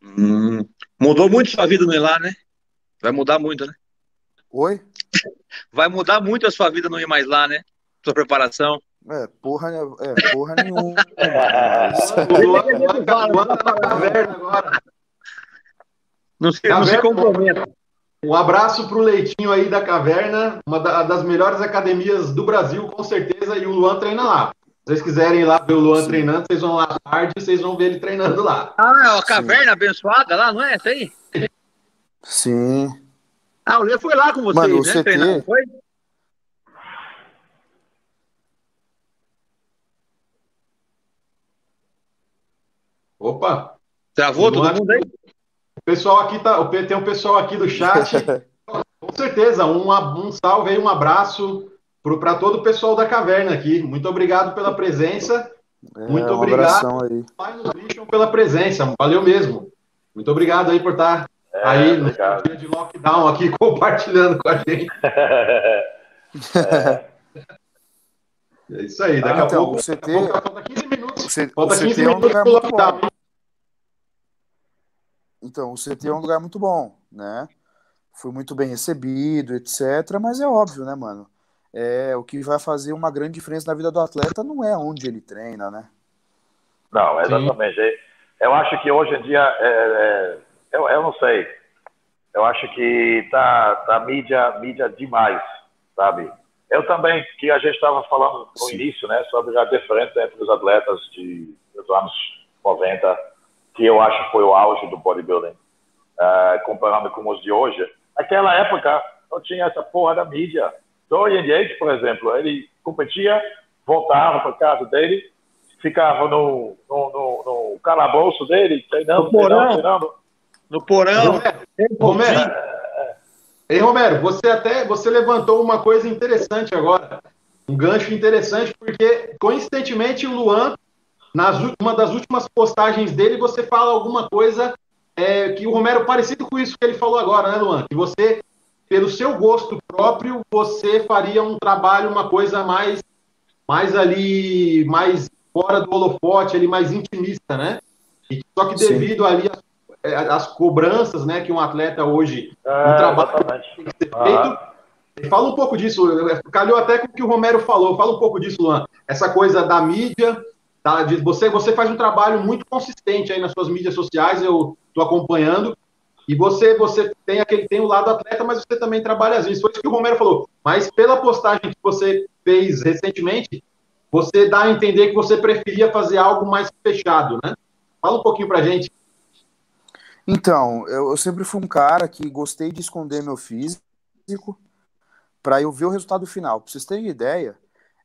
E: Hum, mudou muito sua vida no ir lá, né? Vai mudar muito, né?
C: Oi?
E: Vai mudar muito a sua vida não ir mais lá, né? Sua preparação.
C: É, porra, é, porra nenhuma.
E: Não se, não se comprometa.
A: Um abraço para o Leitinho aí da Caverna, uma das melhores academias do Brasil, com certeza, e o Luan treina lá. Se vocês quiserem ir lá ver o Luan Sim. treinando, vocês vão lá à tarde e vocês vão ver ele treinando lá.
E: Ah, a Caverna Sim. abençoada lá, não é essa aí?
C: Sim.
E: Ah, o Lê foi lá com vocês, Mano, né? CT... Treinando, foi?
A: Opa!
E: Travou todo mundo aí?
A: O pessoal aqui tá. Tem um pessoal aqui do chat. Com certeza, um, um salve aí, um abraço para todo o pessoal da caverna aqui. Muito obrigado pela presença. É, Muito um obrigado aí. pela presença. Valeu mesmo. Muito obrigado aí por estar é, aí no dia de lockdown aqui compartilhando com a gente. é. é isso aí. Daqui ah, a então, pouco.
C: A pouco, falta 15 minutos. O falta 15 CT minutos é um lockdown. Então, o CT é um lugar muito bom, né? Fui muito bem recebido, etc. Mas é óbvio, né, mano? É, o que vai fazer uma grande diferença na vida do atleta não é onde ele treina, né?
D: Não, exatamente. Sim. Eu acho que hoje em dia, é, é, eu, eu não sei. Eu acho que tá, tá mídia, mídia demais, sabe? Eu também, que a gente estava falando no Sim. início, né, sobre a diferença entre os atletas de, dos anos 90 que eu acho que foi o auge do bodybuilding, uh, comparando com os de hoje. Naquela época, não tinha essa porra da mídia. Dorian Yates, por exemplo, ele competia, voltava para casa dele, ficava no, no, no, no calabouço dele, treinando,
E: no porão. treinando. No porão.
A: Romero, Ei, Romero, você até você levantou uma coisa interessante agora, um gancho interessante, porque coincidentemente o Luan nas uma das últimas postagens dele, você fala alguma coisa é, que o Romero, parecido com isso que ele falou agora, né, Luan? Que você, pelo seu gosto próprio, você faria um trabalho, uma coisa mais, mais ali, mais fora do holofote, ali, mais intimista, né? E, só que devido Sim. ali às, é, às, cobranças, né, que um atleta hoje, é, um trabalho tem que ser feito, Fala um pouco disso, calhou até com o que o Romero falou. Fala um pouco disso, Luan. Essa coisa da mídia, Tá? Você, você faz um trabalho muito consistente aí nas suas mídias sociais, eu estou acompanhando. E você, você tem aquele tem o lado atleta, mas você também trabalha às vezes. Foi isso que o Romero falou. Mas pela postagem que você fez recentemente, você dá a entender que você preferia fazer algo mais fechado, né? Fala um pouquinho pra gente.
C: Então, eu, eu sempre fui um cara que gostei de esconder meu físico para eu ver o resultado final. Pra vocês terem ideia,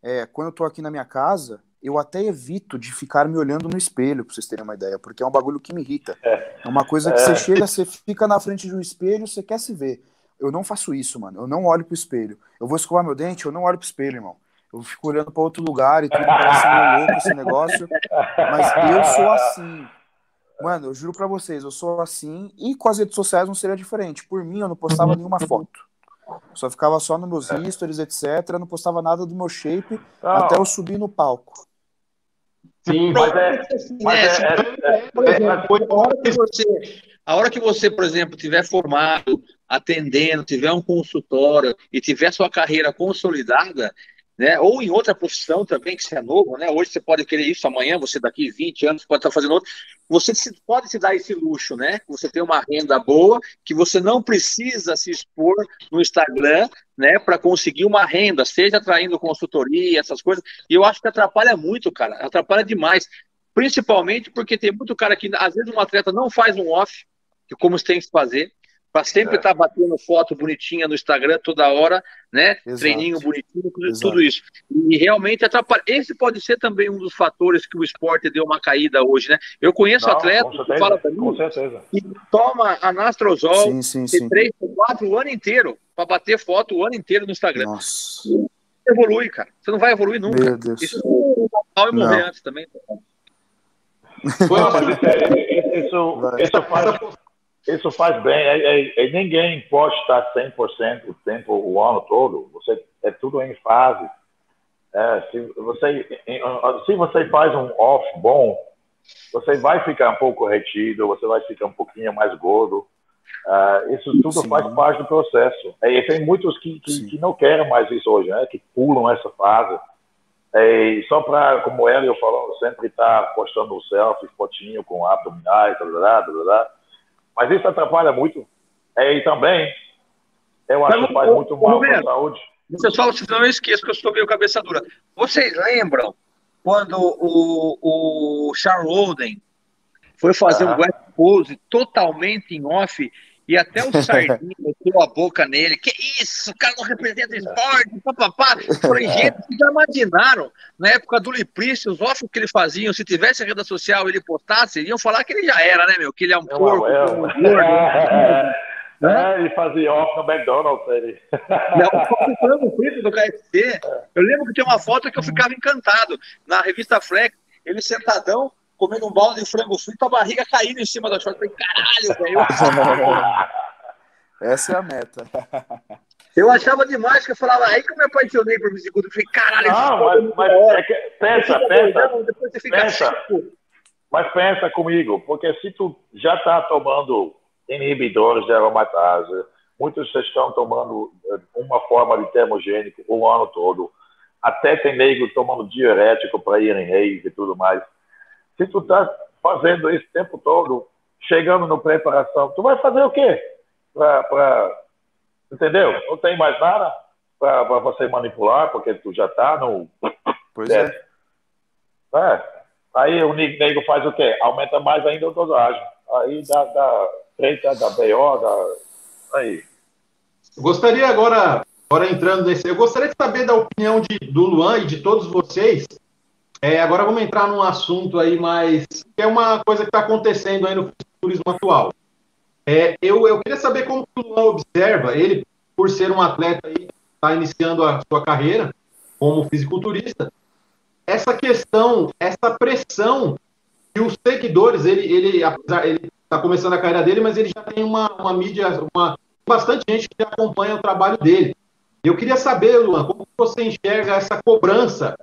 C: é, quando eu tô aqui na minha casa, eu até evito de ficar me olhando no espelho, pra vocês terem uma ideia, porque é um bagulho que me irrita. É, é uma coisa que é. você chega, você fica na frente de um espelho, você quer se ver. Eu não faço isso, mano. Eu não olho pro espelho. Eu vou escovar meu dente, eu não olho pro espelho, irmão. Eu fico olhando para outro lugar e tudo parece meio louco esse negócio. Mas eu sou assim. Mano, eu juro para vocês, eu sou assim e com as redes sociais não seria diferente. Por mim, eu não postava nenhuma foto. Só ficava só nos meus stories, etc. Não postava nada do meu shape não. até eu subir no palco.
E: Sim, mas é. Mas é, é, a hora que você, a hora que você, por exemplo, tiver formado, atendendo, tiver um consultório e tiver sua carreira consolidada, né? Ou em outra profissão também, que você é novo, né? Hoje você pode querer isso, amanhã você daqui 20 anos pode estar fazendo outro. Você pode se dar esse luxo, né? Você tem uma renda boa, que você não precisa se expor no Instagram, né? Para conseguir uma renda, seja atraindo consultoria, essas coisas. E eu acho que atrapalha muito, cara. Atrapalha demais. Principalmente porque tem muito cara que, às vezes, um atleta não faz um off, que como tem que fazer, para sempre estar é. tá batendo foto bonitinha no Instagram toda hora, né? Exato. Treininho bonitinho, tudo, tudo, isso. E realmente atrapalha. Esse pode ser também um dos fatores que o esporte deu uma caída hoje, né? Eu conheço Não, atleta que fala para mim que toma anastrozol sim, sim, sim. três, quatro o ano inteiro para bater foto o ano inteiro no Instagram. Nossa. evolui, cara. Você não vai evoluir nunca.
F: Meu Deus.
E: Isso é normal e morrer antes também.
A: Foi uma
D: Mas isso, é- isso, isso faz, isso faz bem. É, é- é- ninguém pode estar 100% o tempo, o ano todo. Você, é tudo em fase. É, se, você, se você faz um off bom, você vai ficar um pouco retido, você vai ficar um pouquinho mais gordo. Ah, isso tudo
F: Sim.
D: faz parte do processo. E tem muitos que, que, que não querem mais isso hoje, né? que pulam essa fase. E só para, como o Hélio falou, sempre estar postando o selfie, fotinho com abdominais, blá, blá, blá, blá. Mas isso atrapalha muito. E também, eu acho que faz
E: ô,
D: muito mal para a saúde.
E: Pessoal, senão eu esqueço que eu sou meio cabeça dura. Vocês lembram quando o, o Charles Oden foi fazer
D: Aham.
E: um West Pose totalmente em off e até o Sardinha meteu a boca nele. Que isso? O cara não representa esporte, papapá. Falei, gente, vocês já imaginaram? Na época do Liprice, os off que ele faziam, se tivesse a rede social e ele postasse, iam falar que ele já era, né, meu? Que ele é um
D: É
E: porco, que é
D: é
E: um gordo.
D: É, ele fazia off no McDonald's. Ele.
E: Não, o frito do KFC. Eu lembro que tem uma foto que eu ficava encantado. Na revista Flex, ele sentadão, comendo um balde de frango frito, a barriga caindo em cima da short. Eu falei, caralho, velho.
F: Essa é a meta.
E: Eu achava demais que eu falava, aí que eu me apaixonei por. Eu falei, caralho,
D: Não, mas,
E: é
D: mas é que, pensa, pensa.
E: doidão, depois você fica
D: pensa. Mas pensa comigo, porque se tu já está tomando inibidores de aromatase, muitos vocês estão tomando eh, uma forma de termogênico o ano todo, até tem nego tomando diurético para ir em rave e tudo mais. Se tu está fazendo isso o tempo todo, chegando no preparação, tu vai fazer o quê? Pra, pra- entendeu? Não tem mais nada para você manipular, porque tu já está no
F: Pois é.
D: é. Aí o nego nego faz o quê? Aumenta mais ainda a dosagem. Aí dá, dá treta, dá BO, dá. Aí.
A: Gostaria agora, agora entrando nesse, eu gostaria de saber da opinião de, do Luan e de todos vocês. É, agora vamos entrar num assunto aí mais que é uma coisa que está acontecendo aí no turismo atual. É, eu, eu queria saber como o Luan observa, ele, por ser um atleta aí, está iniciando a sua carreira como fisiculturista, essa questão, essa pressão que os seguidores, ele, ele apesar, ele está começando a carreira dele, mas ele já tem uma, uma mídia, uma, bastante gente que acompanha o trabalho dele. Eu queria saber, Luan, como você enxerga essa cobrança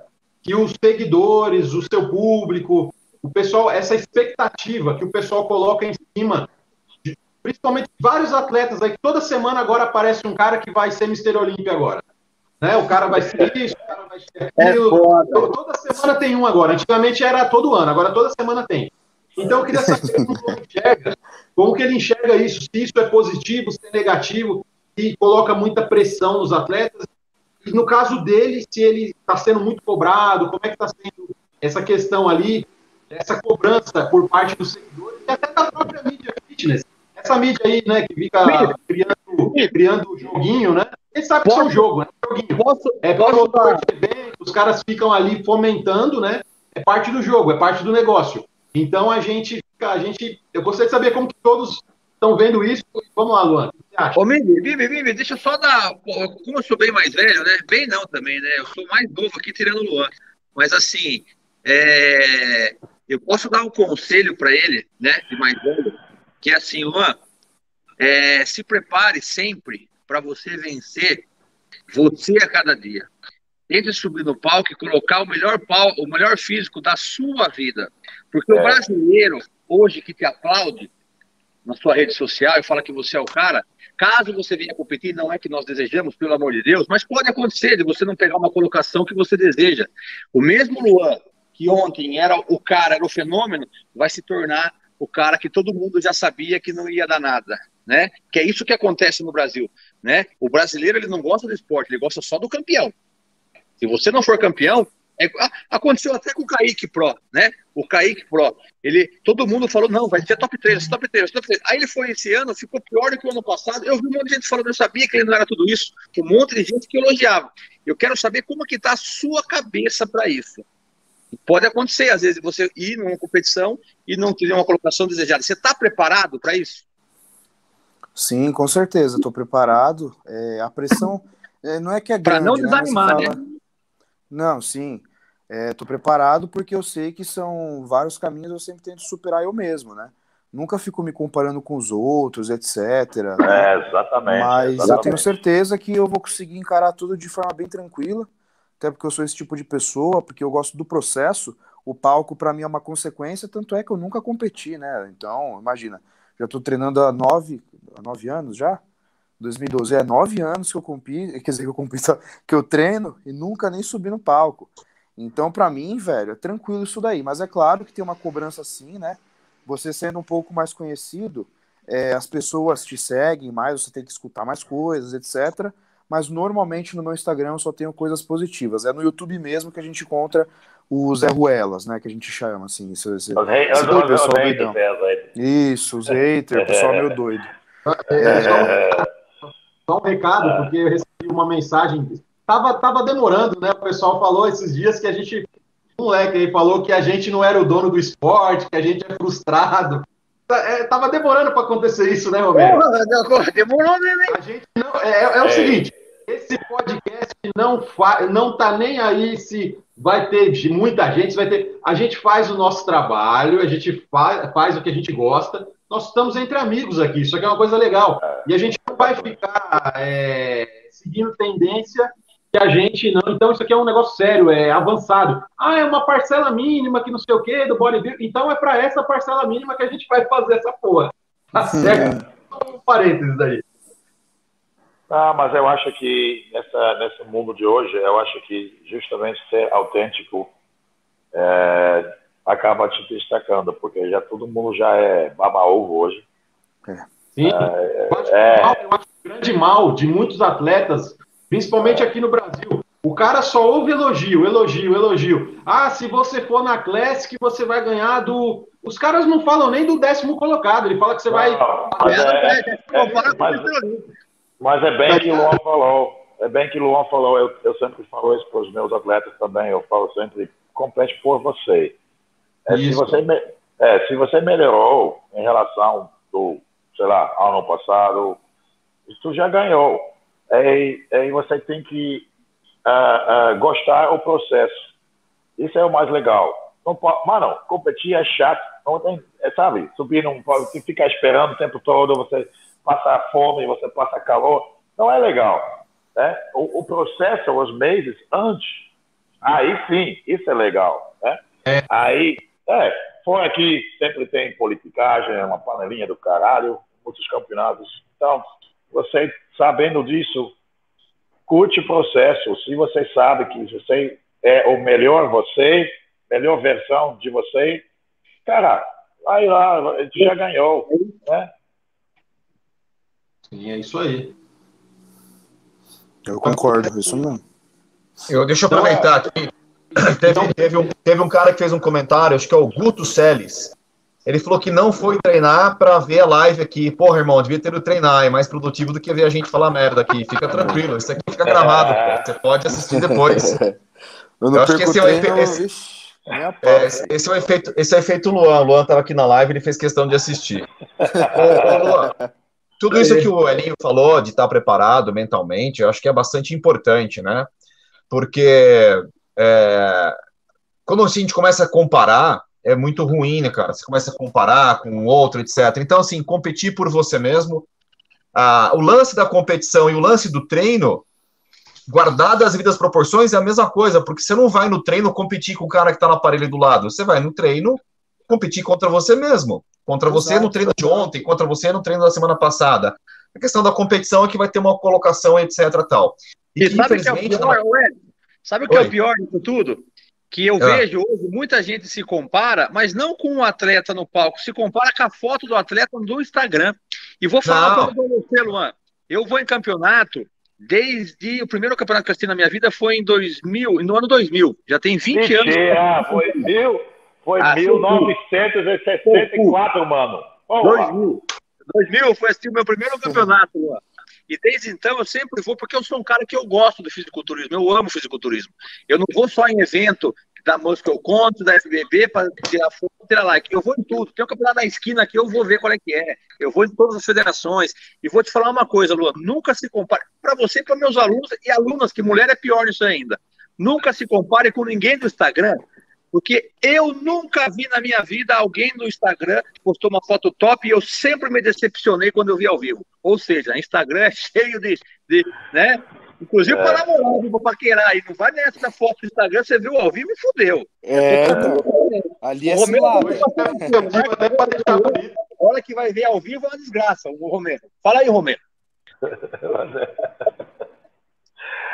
A: que os seguidores, o seu público, o pessoal, essa expectativa que o pessoal coloca em cima, de, principalmente vários atletas aí, que toda semana agora aparece um cara que vai ser Mister Olímpia agora. Né? O cara vai ser isso, o cara vai ser aquilo. Então, toda semana tem um agora. Antigamente era todo ano, agora toda semana tem. Então eu queria saber como ele enxerga, como que ele enxerga isso, se isso é positivo, se é negativo, se coloca muita pressão nos atletas. E no caso dele, se ele está sendo muito cobrado, como é que está sendo essa questão ali, essa cobrança por parte dos seguidores e até da própria mídia fitness. Essa mídia aí, né, que fica criando, criando joguinho, né? Ele sabe que isso é um jogo, né? Joguinho.
E: Posso,
A: É
E: posso dar-
A: de evento, os caras ficam ali fomentando, né? É parte do jogo, é parte do negócio. Então a gente, a gente, eu gostaria de saber como que todos estão vendo isso. Vamos lá, Luan, o?
E: Ô, Mimi, Mimi, Mimi, deixa eu só dar. Como eu sou bem mais velho, né? Bem não também, né? Eu sou mais novo aqui, tirando o Luan. Mas assim, é, eu posso dar um conselho para ele, né? De mais velho, que é assim, Luan, é, se prepare sempre para você vencer você a cada dia. Tente subir no palco e colocar o melhor pau, o melhor físico da sua vida. Porque o
D: É.
E: brasileiro, hoje, que te aplaude na sua rede social e fala que você é o cara, caso você venha competir, não é que nós desejamos, pelo amor de Deus, mas pode acontecer de você não pegar uma colocação que você deseja. O mesmo Luan, que ontem era o cara, era o fenômeno, vai se tornar o cara que todo mundo já sabia que não ia dar nada, né? Que é isso que acontece no Brasil, né? O brasileiro ele não gosta do esporte, ele gosta só do campeão. Se você não for campeão, é- ah, aconteceu até com o Kaique Pro, né? O Kaique Pro, ele, todo mundo falou, não, vai ser top 3, top 3, top 3. Aí ele foi esse ano, ficou pior do que o ano passado. Eu vi um monte de gente falando, eu sabia que ele não era tudo isso. Um monte de gente que elogiava. Eu quero saber como que tá a sua cabeça para isso. Pode acontecer, às vezes, você ir numa competição e não ter uma colocação desejada. Você está preparado para isso?
F: Sim, com certeza, estou preparado. É, a pressão é, não é que é grande,
E: não
F: né? Você
E: desanimar, né?
C: Não, sim. Estou preparado porque eu sei que são vários caminhos, eu sempre tento superar eu mesmo, né? Nunca fico me comparando com os outros, etc. né?
D: É, exatamente.
C: Mas eu
D: exatamente.
C: tenho certeza que eu vou conseguir encarar tudo de forma bem tranquila, até porque eu sou esse tipo de pessoa, porque eu gosto do processo. O palco para mim é uma consequência, tanto é que eu nunca competi, né? Então, imagina, já estou treinando há nove, há nove anos já. 2012 é nove anos que eu compito, quer dizer que eu compito, que eu treino e nunca nem subi no palco. Então, para mim, velho, é tranquilo isso daí. Mas é claro que tem uma cobrança assim, né? Você sendo um pouco mais conhecido, é, as pessoas te seguem mais, você tem que escutar mais coisas, etc. Mas normalmente no meu Instagram eu só tenho coisas positivas. É no YouTube mesmo que a gente encontra os Zé Ruelas, né? Que a gente chama assim. Esse, esse,
D: Os rei-
C: esse
D: os-
C: pessoal
D: os é, os.
C: Isso, os haters, o pessoal meio doido.
A: É, só, um recado, porque eu recebi uma mensagem. Tava, tava demorando, né? O pessoal falou esses dias que a gente. Um moleque aí falou que a gente não era o dono do esporte, que a gente é frustrado. Tá- é, tava demorando para acontecer isso, né, Romero?
E: Porra, demorou mesmo, hein?
A: A gente não. É, é o
D: É.
A: seguinte: esse podcast não, fa, não tá nem aí se vai ter de muita gente, vai ter. A gente faz o nosso trabalho, a gente fa, faz o que a gente gosta. Nós estamos entre amigos aqui, isso aqui é uma coisa legal. E a gente não vai ficar é, seguindo tendência que a gente não. Então, isso aqui é um negócio sério, é avançado. Ah, é uma parcela mínima que não sei o quê, do bodybuilding. Então, é para essa parcela mínima que a gente vai fazer essa porra. Tá certo? Um parênteses aí.
D: Ah, mas eu acho que nessa, nesse mundo de hoje, eu acho que justamente ser autêntico é, acaba te destacando, porque já todo mundo já é baba-ovo hoje.
A: Sim. Eu acho,
D: é.
A: mal- eu acho o grande mal de muitos atletas, principalmente aqui no Brasil, o cara só ouve elogio, elogio, elogio. Ah, se você for na Classic, você vai ganhar do. Os caras não falam nem do décimo colocado, ele fala que você vai.
D: Não, mas, é,
E: com
D: mas- mas é bem que o Luan falou. É bem que o Luan falou. Eu, eu sempre falo isso para os meus atletas também. Eu falo sempre: compete por você. É, se,
A: Isso.
D: você me- é, se você melhorou em relação do, sei lá, ano passado, tu já ganhou. Aí, aí você tem que ah, ah, gostar do processo. Isso é o mais legal. Não mano, competir é chato. Não tem, é, sabe, subir num pode ficar esperando o tempo todo, você passa fome, você passa calor. Não é legal. Né? O, o processo, os meses antes, aí sim, isso é legal. Né? Aí, é, fora que sempre tem politicagem, é uma panelinha do caralho, muitos campeonatos. Então, você sabendo disso, curte o processo. Se você sabe que você é o melhor você, melhor versão de você, cara, vai lá, já ganhou, né?
A: Sim, é isso aí.
C: Eu concordo, isso mesmo.
B: Eu, deixa eu
A: Então,
B: aproveitar aqui. Teve, teve, um, teve um cara que fez um comentário, acho que é o Guto Celes. Ele falou que não foi treinar para ver a live aqui. Porra, irmão, devia ter ido treinar. É mais produtivo do que ver a gente falar merda aqui. Fica tranquilo, isso aqui fica gravado. pô. Você pode assistir depois.
C: Eu não
B: Eu acho que esse é o
C: treino,
B: efe- esse-. É, esse, esse é o efeito, esse é o efeito Luan. O Luan estava aqui na live, ele fez questão de assistir. Ô, ô, Luan, tudo isso que o Elinho falou de estar preparado mentalmente, eu acho que é bastante importante, né? Porque é, quando a gente começa a comparar, é muito ruim, né, cara? Você começa a comparar com o outro, etc. Então, assim, competir por você mesmo. ah, o lance da competição e o lance do treino, guardadas as devidas proporções, é a mesma coisa, porque você não vai no treino competir com o cara que está no aparelho do lado. Você vai no treino competir contra você mesmo. Contra você
C: Exato.
B: no treino de ontem, contra você no treino da semana passada. A questão da competição é que vai ter uma colocação, etc. tal.
E: E
B: que,
E: sabe que é o
B: infelizmente,
E: pior, Ué? Sabe o que é
B: Oi.
E: o pior disso tudo? Que eu
B: Ah.
E: vejo hoje, muita gente se compara, mas não com o atleta no palco, se compara com a foto do atleta no Instagram. E vou falar pra você, Luan. Eu vou em campeonato desde o primeiro campeonato que eu assisti na minha vida foi em 2000, no ano 2000. Já tem 20 anos.
D: Mentira, foi mil, foi
E: Ah,
D: 1964, mano. Porra.
E: 2000. 2000 foi assistir o meu primeiro campeonato, Luan. E desde então eu sempre vou, porque eu sou um cara que eu gosto do fisiculturismo, eu amo fisiculturismo. Eu não vou só em evento da Muscle Conto, da FBB, para tirar foto, tirar like. Eu vou em tudo. Tem um campeonato na esquina aqui, eu vou ver qual é que é. Eu vou em todas as federações. E vou te falar uma coisa, Luan, nunca se compare. Para você para meus alunos e alunas, que mulher é pior nisso ainda. nunca se compare com ninguém do Instagram, porque eu nunca vi na minha vida alguém no Instagram que postou uma foto top e eu sempre me decepcionei quando eu vi ao vivo. Ou seja, Instagram é cheio de, de né? Inclusive é. para namorar, para paquerar aí. Não vai nessa da foto do Instagram, você viu ao vivo e fudeu.
F: É, então, ali é cilada.
E: A hora que vai ver ao vivo é uma desgraça, o Romero. Fala aí, Romero.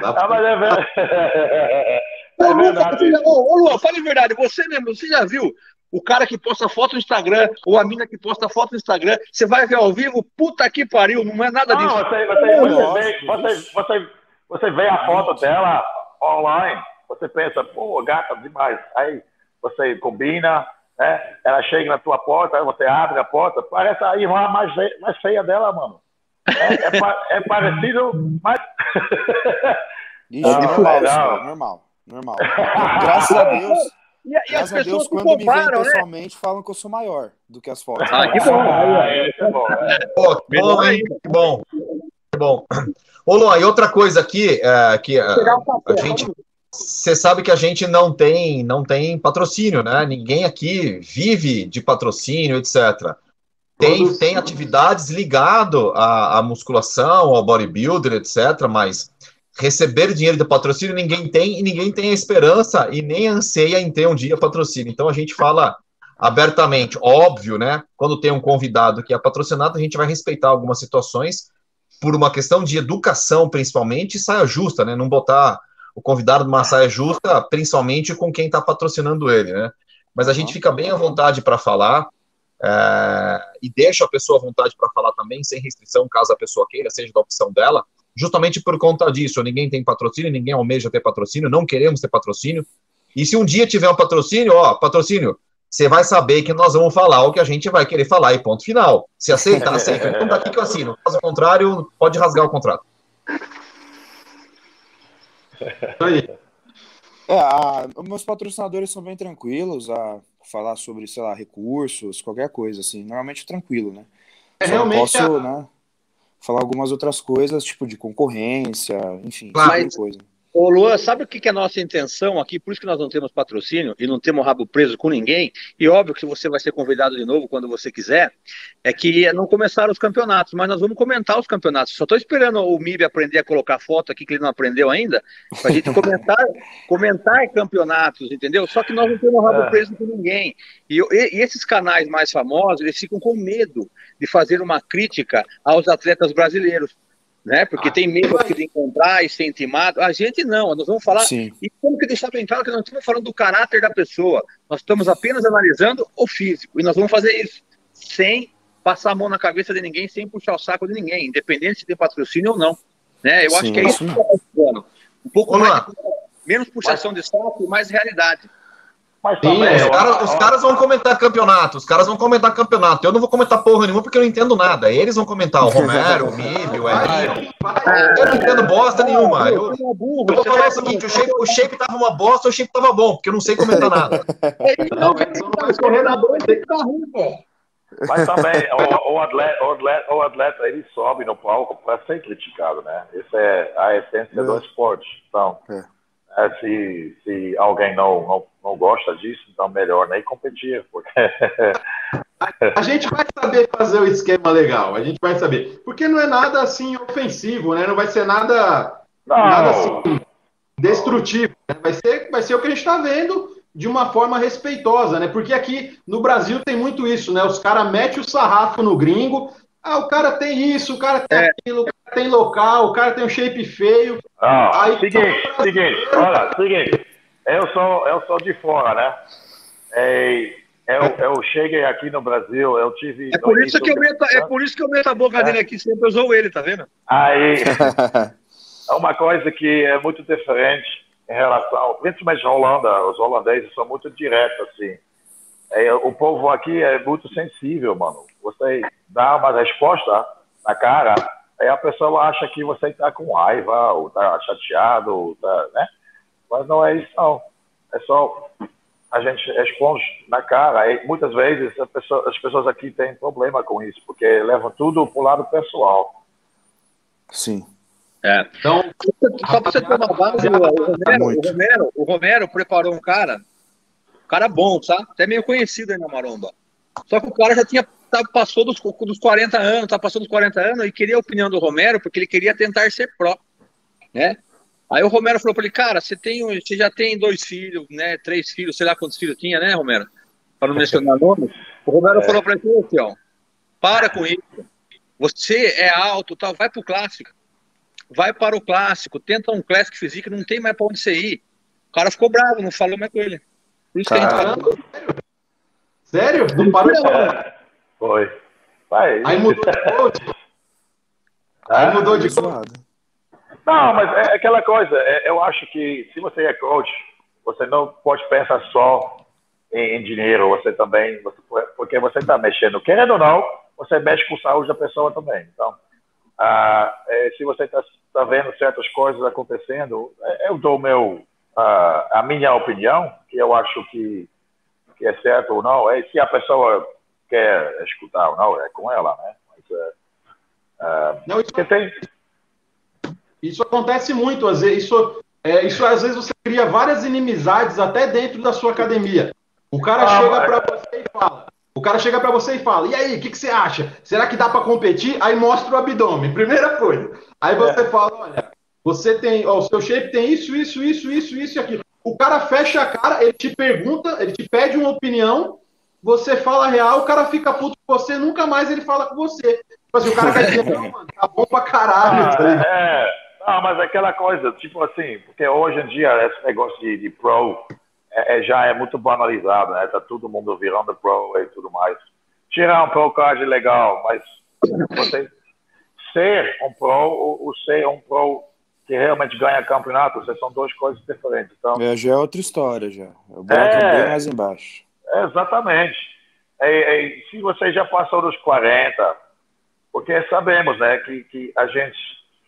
D: Ah, mas é verdade.
E: É verdade. Ô, Luan, fala a verdade. Você mesmo, você já viu o cara que posta foto no Instagram, ou a mina que posta foto no Instagram, você vai ver ao vivo, puta que pariu, não é nada disso.
D: Não, você, você, você, vê, você, você, você vê a foto dela online, você pensa, pô, gata demais. Aí você combina, né? Ela chega na tua porta, aí você abre a porta, parece a irmã mais, mais feia dela, mano. É, é, é parecido, mas.
F: Ixi, não, normal, não. normal, normal. Graças a Deus. E, e Graças a Deus, quando comparam, me veem né? pessoalmente, né? falam que eu sou maior do que as fotos.
B: Ah, que bom. Ah, é, que bom. Pô, que bom, hein? Que bom. Que bom. Ô, Luan, e outra coisa aqui, é, que é, a gente... Você sabe que a gente não tem, não tem patrocínio, né? Ninguém aqui vive de patrocínio, etc. Tem, tem atividades ligado à, à musculação, ao bodybuilder, etc. Mas receber dinheiro de patrocínio ninguém tem e ninguém tem a esperança e nem anseia em ter um dia patrocínio. Então a gente fala abertamente, óbvio, né? Quando tem um convidado que é patrocinado, a gente vai respeitar algumas situações por uma questão de educação, principalmente, saia justa, né? Não botar o convidado numa saia justa, principalmente com quem está patrocinando ele, né? Mas a gente fica bem à vontade para falar é, e deixa a pessoa à vontade para falar também, sem restrição, caso a pessoa queira, seja da opção dela justamente por conta disso. Ninguém tem patrocínio, ninguém almeja ter patrocínio, não queremos ter patrocínio. E se um dia tiver um patrocínio, ó, patrocínio, você vai saber que nós vamos falar o que a gente vai querer falar e ponto final. Se aceita, aceita. Então daqui que eu assino. Caso contrário, pode rasgar o contrato.
F: É, a, meus patrocinadores são bem tranquilos a falar sobre, sei lá, recursos, qualquer coisa, assim. Normalmente tranquilo, né? É, realmente posso, a... né? Falar algumas outras coisas, tipo de concorrência, enfim,
E: claro. Tipo coisa. Ô Luan, sabe o que é a nossa intenção aqui? Por isso que nós não temos patrocínio e não temos rabo preso com ninguém. E óbvio que você vai ser convidado de novo quando você quiser. É que não começaram os campeonatos, mas nós vamos comentar os campeonatos. Só estou esperando o MIB aprender a colocar foto aqui, que ele não aprendeu ainda, para a gente comentar, comentar campeonatos, entendeu? Só que nós não temos rabo é. preso com ninguém. E, e, e esses canais mais famosos, eles ficam com medo de fazer uma crítica aos atletas brasileiros né? Porque ah, tem medo de encontrar e ser intimado. A gente não, nós vamos falar. Sim. E como que deixar bem claro que nós não estamos falando do caráter da pessoa, nós estamos apenas analisando o físico. E nós vamos fazer isso sem passar a mão na cabeça de ninguém, sem puxar o saco de ninguém, independente se tem patrocínio ou não. Né? Eu Sim, acho que é isso que está Um pouco mais, menos puxação de saco e mais realidade.
B: Mas Sim, também, os, cara, os, caras vão comentar campeonato, os caras vão comentar campeonato. Eu não vou comentar porra nenhuma porque eu não entendo nada. Eles vão comentar, o Romero, o Mib, o Elinho. Eu não entendo bosta nenhuma. Eu, eu vou falar o seguinte: o shape, o shape tava uma bosta, o shape tava bom, porque eu não sei comentar nada. Não,
D: mas corredor tem que estar ruim, pô. Mas também, o, o, atleta, o, atleta, o atleta, ele sobe no palco para ser criticado, né? Essa é a essência é. do esporte. Então, é. É, se, se alguém não, não, não gosta disso, então melhor nem competir. Porque...
A: a gente vai saber fazer o esquema legal, a gente vai saber. Porque não é nada assim ofensivo, né? Não vai ser nada, não. nada assim destrutivo. Né? Vai, ser, vai ser o que a gente está vendo de uma forma respeitosa, né? Porque aqui no Brasil tem muito isso, né? Os caras metem o sarrafo no gringo, ah, o cara tem isso, o cara tem é. aquilo, o cara tem local, o cara tem um shape feio.
D: Ah, aí, seguinte, tá... seguinte, olha, seguinte, eu sou, eu sou de fora, né? É, eu, eu cheguei aqui no Brasil, eu tive.
E: É por isso que eu meto, é por isso que eu meto a boca é. dele aqui, sempre usou ele, tá vendo?
D: Aí, é uma coisa que é muito diferente em relação, principalmente a Holanda, os holandeses são muito diretos, assim. É, o povo aqui é muito sensível, mano. Você dá uma resposta na cara, aí a pessoa acha que você está com raiva, ou está chateado, ou tá, né? Mas não é isso, não. É só a gente responde na cara. E muitas vezes pessoa, as pessoas aqui têm problema com isso, porque levam tudo para o lado pessoal.
F: Sim.
E: É. Então, só para você ter uma base, o Romero, o, Romero, o Romero preparou um cara, cara bom, tá? Até meio conhecido aí na Maromba. Só que o cara já tinha tá, passou dos, dos 40 anos, tá passando dos 40 anos e queria a opinião do Romero porque ele queria tentar ser pró, né? Aí o Romero falou para ele, cara, você tem, você já tem dois filhos, né? Três filhos, sei lá quantos filhos tinha, né, Romero? Para não mencionar nome. O Romero é. falou para ele assim, ó, para com isso. Você é alto, tal, vai pro clássico. Vai para o clássico, tenta um Classic Physique, não tem mais para onde você ir. O cara ficou bravo, não falou mais com ele. Por isso
A: Caramba. que a gente falou. Sério? Não parou de falar?
D: Foi.
A: Vai, Aí mudou de coach. Aí mudou de coach.
D: Não, mas é aquela coisa. É, eu acho que se você é coach, você não pode pensar só em, em dinheiro. Você também, você, porque você está mexendo, querendo ou não, você mexe com a saúde da pessoa também. Então, ah, é, se você está tá vendo certas coisas acontecendo, é, eu dou meu, ah, a minha opinião, que eu acho que, que é certo ou não. É se a pessoa quer escutar ou não, é com ela, né? Mas, é,
A: é, não, isso, tem... isso acontece muito, às vezes, isso, é, isso às vezes você cria várias inimizades até dentro da sua academia. O cara ah, chega para você e fala, o cara chega para você e fala, e aí, o que, que, você acha? Será que dá para competir? Aí mostra o abdômen, primeira coisa. Aí você é. fala, olha, você tem, ó, o seu shape tem isso, isso, isso, isso, isso e aquilo. O cara fecha a cara, ele te pergunta, ele te pede uma opinião, você fala real, o cara fica puto com você, nunca mais ele fala com você. Tipo assim, o cara quer dizer, não, mano, tá bom pra caralho. Ah,
D: tá é, não, mas é aquela coisa, tipo assim, porque hoje em dia esse negócio de, de pro é, é, já é muito banalizado, né? Tá todo mundo virando pro e tudo mais. Tirar um pro card legal, mas você ser um pro ou, ou ser um pro que realmente ganha campeonato, são duas coisas diferentes. Então,
F: é, já é outra história, já. O buraco é, bem mais embaixo.
D: Exatamente. É, é, se você já passou dos 40, porque sabemos né, que, que a gente,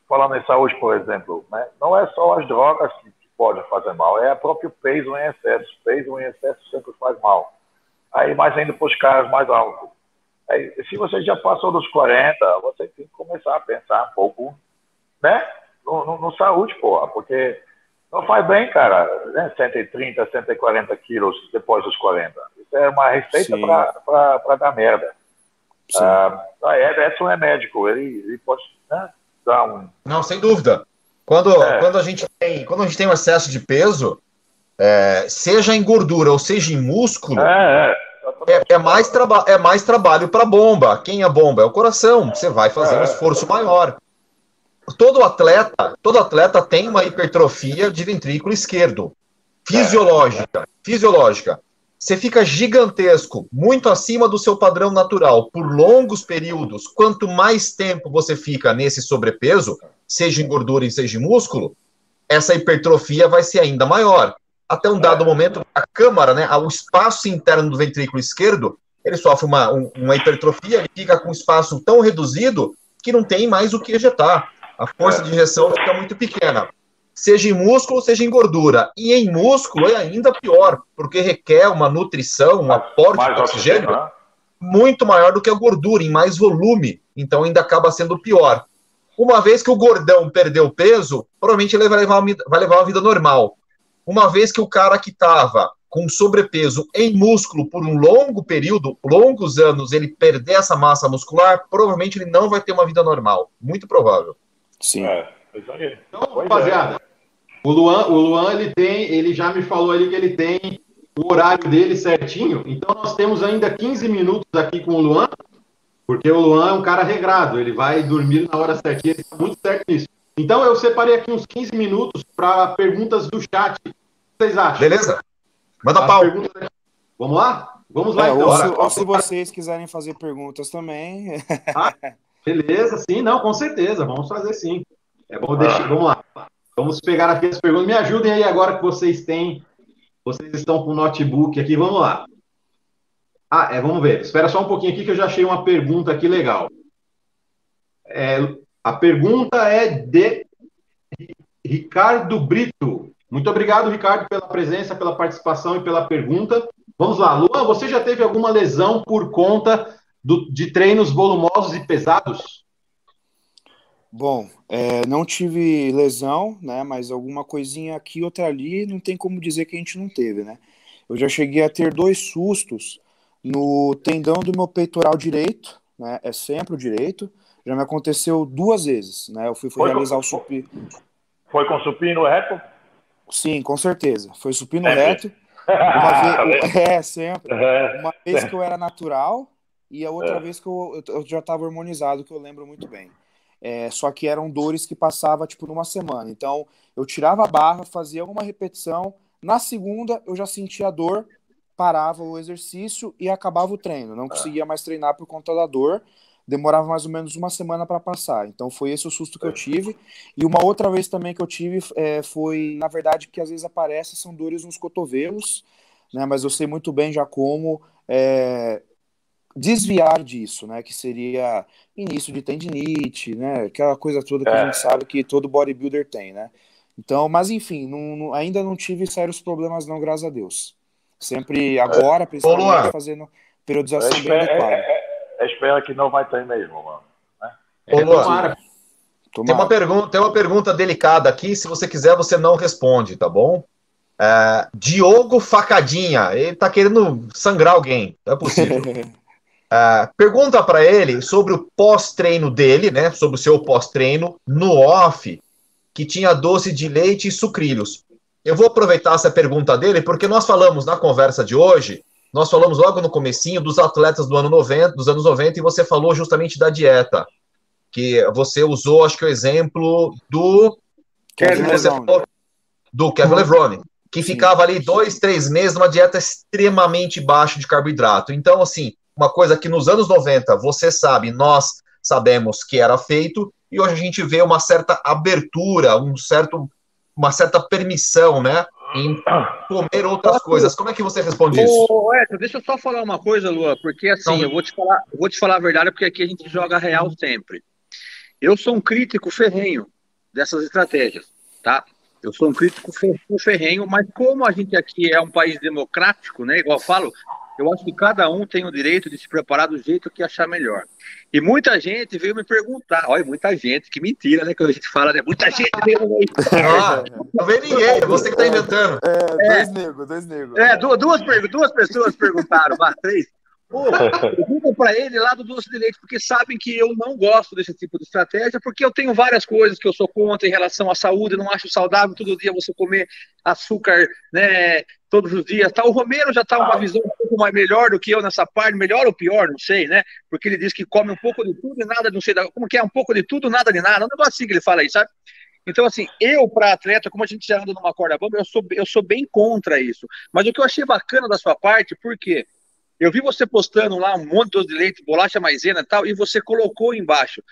D: falando em saúde, por exemplo, né, não é só as drogas que, que podem fazer mal, é o próprio peso em excesso. Peso em excesso sempre faz mal. Aí, mais indo para os caras mais altos. Aí, se você já passou dos 40, você tem que começar a pensar um pouco né, no, no, no saúde, porra, porque não faz bem, cara, né? 130, 140 quilos depois dos 40. Isso é uma receita para dar merda. Ah, é, Edson é médico, ele, ele pode né, dar um.
B: Não, sem dúvida. Quando, é. quando, a gente tem, quando a gente tem um excesso de peso, é, seja em gordura ou seja em músculo, é, é, é, é mais, traba é mais trabalho para a bomba. Quem é bomba? É o coração. Você vai fazer um esforço maior todo atleta, todo atleta tem uma hipertrofia de ventrículo esquerdo, fisiológica, fisiológica. Você fica gigantesco, muito acima do seu padrão natural por longos períodos. Quanto mais tempo você fica nesse sobrepeso, seja em gordura e seja em músculo, essa hipertrofia vai ser ainda maior. Até um dado momento, a câmara, né, o espaço interno do ventrículo esquerdo, ele sofre uma, uma hipertrofia, ele fica com um espaço tão reduzido que não tem mais o que ejetar a força de injeção fica muito pequena. Seja em músculo, seja em gordura. E em músculo é ainda pior, porque requer uma nutrição, um aporte mais de oxigênio né? muito maior do que a gordura, em mais volume. Então ainda acaba sendo pior. Uma vez que o gordão perdeu peso, provavelmente ele vai levar, uma, vai levar uma vida normal. Uma vez que o cara que estava com sobrepeso em músculo por um longo período, longos anos, ele perder essa massa muscular, provavelmente ele não vai ter uma vida normal. Muito provável.
F: Sim. É,
A: então, rapaziada, é. o Luan, o Luan ele tem, ele já me falou ali que ele tem o horário dele certinho. Então nós temos ainda 15 minutos aqui com o Luan, porque o Luan é um cara regrado, ele vai dormir na hora certinha, ele está muito certo nisso. Então eu separei aqui uns 15 minutos para perguntas do chat. O que vocês acham?
B: Beleza? Manda As pau.
A: Vamos lá? Vamos lá, é,
F: então. Ou se, ou se, vocês quiserem fazer perguntas também.
A: Ah, Beleza, sim, não, com certeza, vamos fazer sim. É, vamos, deixar, vamos lá. Vamos pegar aqui as perguntas. Me ajudem aí agora que vocês têm. Vocês estão com o notebook aqui, vamos lá. Ah, é, vamos ver. Espera só um pouquinho aqui que eu já achei uma pergunta aqui legal. É, a pergunta é de Ricardo Brito. Muito obrigado, Ricardo, pela presença, pela participação e pela pergunta. Vamos lá. Luan, você já teve alguma lesão por conta do, de treinos volumosos e pesados?
C: Bom, é, não tive lesão, né? Mas alguma coisinha aqui, outra ali, não tem como dizer que a gente não teve, né? Eu já cheguei a ter dois sustos no tendão do meu peitoral direito, né? É sempre o direito. Já me aconteceu duas vezes, né? Eu fui, fui realizar com, o supino.
D: Foi com supino reto?
C: Sim, com certeza. Foi supino é reto. Uma vez, é, sempre. Uma vez que eu era natural e a outra é. vez que eu, eu já estava hormonizado, que eu lembro muito bem. É, só que eram dores que passava tipo numa semana. Então eu tirava a barra, fazia uma repetição, na segunda eu já sentia dor, parava o exercício e acabava o treino. Não conseguia mais treinar por conta da dor. Demorava mais ou menos uma semana para passar. Então foi esse o susto que eu tive. E uma outra vez também que eu tive é, foi, na verdade, que às vezes aparece são dores nos cotovelos, né? Mas eu sei muito bem já como é, desviar disso, né? Que seria início de tendinite, né? Aquela coisa toda que é. a gente sabe que todo bodybuilder tem, né? Então, mas enfim, não, não, ainda não tive sérios problemas não, graças a Deus. Sempre agora, principalmente, fazendo periodização
D: bem adequada. É, é, espera que não vai ter mesmo, mano. Né? Ô,
B: Luan, tem uma, pergunta, tem uma pergunta delicada aqui, se você quiser, você não responde, tá bom? É, Diogo Facadinha, ele tá querendo sangrar alguém, não é possível. Uh, pergunta para ele sobre o pós-treino dele, né? Sobre o seu pós-treino no off, que tinha doce de leite e sucrilhos. Eu vou aproveitar essa pergunta dele, porque nós falamos na conversa de hoje, nós falamos logo no comecinho dos atletas do ano 90, dos anos 90, e você falou justamente da dieta. Que você usou, acho que o exemplo do Kevin Levrone. Do Kevin Levrone, que ficava ali dois, três meses numa dieta extremamente baixa de carboidrato. Então, assim, uma coisa que nos anos 90 você sabe, nós sabemos que era feito, e hoje a gente vê uma certa abertura, um certo, uma certa permissão, né? Em comer outras coisas. Como é que você responde isso?
E: Edson, deixa eu só falar uma coisa, Lua, porque assim, então, eu vou te falar, vou te falar a verdade, porque aqui a gente joga real sempre. Eu sou um crítico ferrenho dessas estratégias, tá? Eu sou um crítico ferrenho, mas como a gente aqui é um país democrático, né? Igual eu falo, eu acho que cada um tem o direito de se preparar do jeito que achar melhor. E muita gente veio me perguntar, olha, muita gente, que mentira, né? Quando a gente fala, né? Muita gente veio aí.
B: Ah, não vem ninguém, é você que está inventando.
C: É, dois é, negros, dois negros.
E: É, duas, duas, duas pessoas perguntaram, bah, três. Pô, perguntam para ele lá do doce de leite, porque sabem que eu não gosto desse tipo de estratégia, porque eu tenho várias coisas que eu sou contra em relação à saúde, não acho saudável todo dia você comer açúcar, né, todos os dias. Tá, o Romero já tá uma visão um pouco mais melhor do que eu nessa parte, melhor ou pior, não sei, né? Porque ele diz que come um pouco de tudo e nada, não sei, como que é, um pouco de tudo, nada de nada, um negócio assim que ele fala aí, sabe? Então, assim, eu, para atleta, como a gente já anda numa corda bamba, eu sou, eu sou bem contra isso. Mas o que eu achei bacana da sua parte, por quê? Eu vi você postando lá um monte de leite, bolacha maisena e tal, e você colocou embaixo.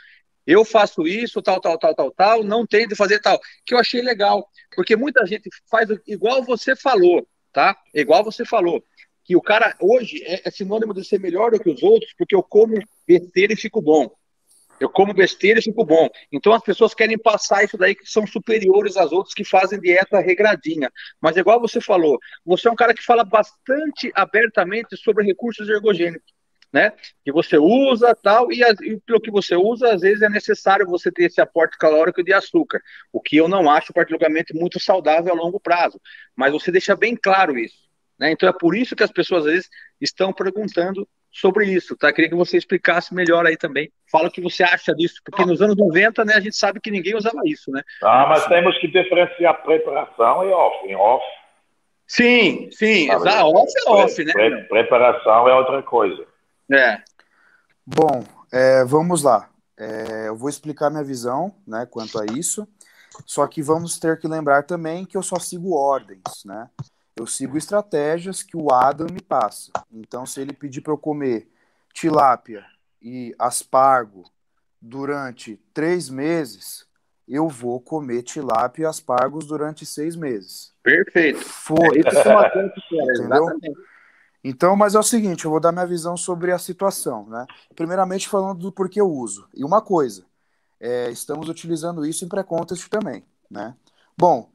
E: Eu faço isso, tal, tal, tal, tal, tal, não tenho de fazer tal. Que eu achei legal, porque muita gente faz igual você falou, tá? Igual você falou. Que o cara hoje é, é sinônimo de ser melhor do que os outros, porque eu como besteira e fico bom. Eu como besteira e fico bom. Então as pessoas querem passar isso daí que são superiores às outras que fazem dieta regradinha. Mas igual você falou, você é um cara que fala bastante abertamente sobre recursos ergogênicos. Né? Que você usa tal, e, e pelo que você usa, às vezes é necessário você ter esse aporte calórico de açúcar, o que eu não acho particularmente muito saudável a longo prazo. Mas você deixa bem claro isso. Né? Então é por isso que as pessoas às vezes estão perguntando sobre isso, tá? Queria que você explicasse melhor aí também. Fala o que você acha disso, porque nos anos 90, né, a gente sabe que ninguém usava isso, né?
D: Ah, mas temos que diferenciar preparação e off. Em off.
E: Sim, sim, exato. Off é off, né?
D: Pre preparação é outra coisa.
C: É. Bom, é, vamos lá. É, eu vou explicar minha visão, né, quanto a isso. Só que vamos ter que lembrar também que eu só sigo ordens, né? Eu sigo estratégias que o Adam me passa. Então, se ele pedir para eu comer tilápia e aspargo durante três meses, eu vou comer tilápia e aspargos durante seis meses.
E: Perfeito.
C: Foi. Entendeu? Então, mas é o seguinte, eu vou dar minha visão sobre a situação, né? Primeiramente falando do porquê eu uso. E uma coisa, é, estamos utilizando isso em pré-contest também, né? Bom,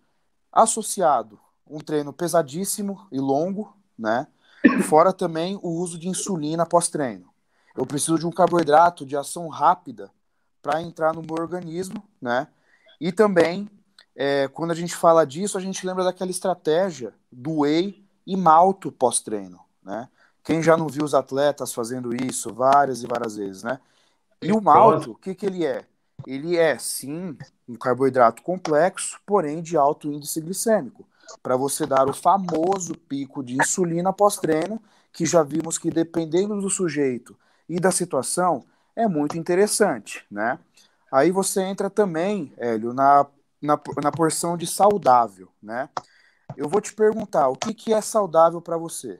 C: associado um treino pesadíssimo e longo, né? Fora também o uso de insulina pós-treino. Eu preciso de um carboidrato de ação rápida para entrar no meu organismo, né? E também, é, quando a gente fala disso, a gente lembra daquela estratégia do whey e malto pós-treino, né? Quem já não viu os atletas fazendo isso várias e várias vezes, né? E o malto, o que, que ele é? Ele é, sim, um carboidrato complexo, porém de alto índice glicêmico, para você dar o famoso pico de insulina pós-treino, que já vimos que dependendo do sujeito e da situação, é muito interessante, né? Aí você entra também, Hélio, na, na, na porção de saudável, né? Eu vou te perguntar, o que, que é saudável para você?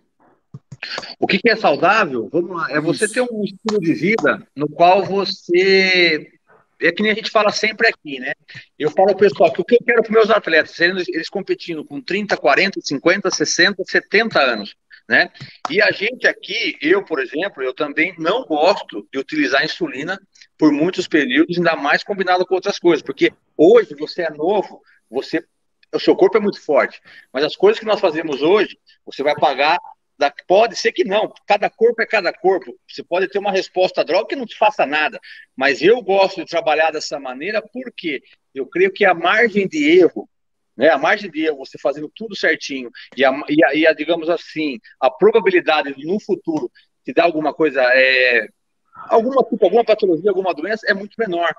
E: O que, que, é saudável? Vamos lá, é você ter um estilo de vida no qual você. É que nem a gente fala sempre aqui, né? Eu falo pessoal que o que eu quero para meus atletas, eles, eles competindo com 30, 40, 50, 60, 70 anos, né? E a gente aqui, eu, por exemplo, eu também não gosto de utilizar insulina por muitos períodos, ainda mais combinado com outras coisas, porque hoje você é novo, você o seu corpo é muito forte, mas as coisas que nós fazemos hoje, você vai pagar da, pode ser que não, cada corpo é cada corpo. Você pode ter uma resposta à droga que não te faça nada, mas eu gosto de trabalhar dessa maneira porque eu creio que a margem de erro né? A margem de erro, você fazendo tudo certinho, e a, e a, e a digamos assim, a probabilidade de no futuro te dar alguma coisa, é, alguma, tipo, alguma patologia, alguma doença, é muito menor,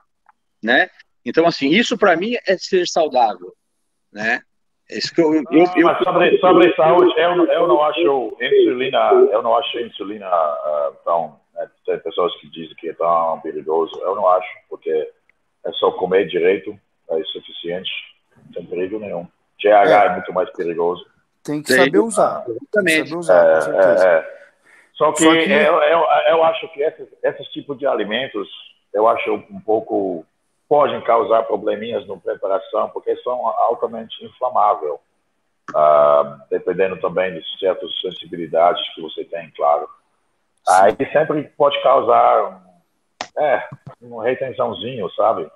E: né? Então, assim, isso para mim é ser saudável, né? É isso que eu, eu, eu,
D: eu sobre, sobre saúde, eu, eu não acho insulina, eu não acho insulina uh, tão, né, tem pessoas que dizem que é tão perigoso, eu não acho, porque é só comer direito, é suficiente, sem perigo nenhum. GH é, é muito mais perigoso.
C: Tem que saber usar.
E: Tem
C: que saber usar,
D: é, com certeza. É, é. Só que, Só que... Eu, eu, eu, acho que esses, esses tipos de alimentos, eu acho um pouco podem causar probleminhas na preparação, porque são altamente inflamáveis, uh, dependendo também de certas sensibilidades que você tem, claro. Aí sempre pode causar é, uma retençãozinho, sabe?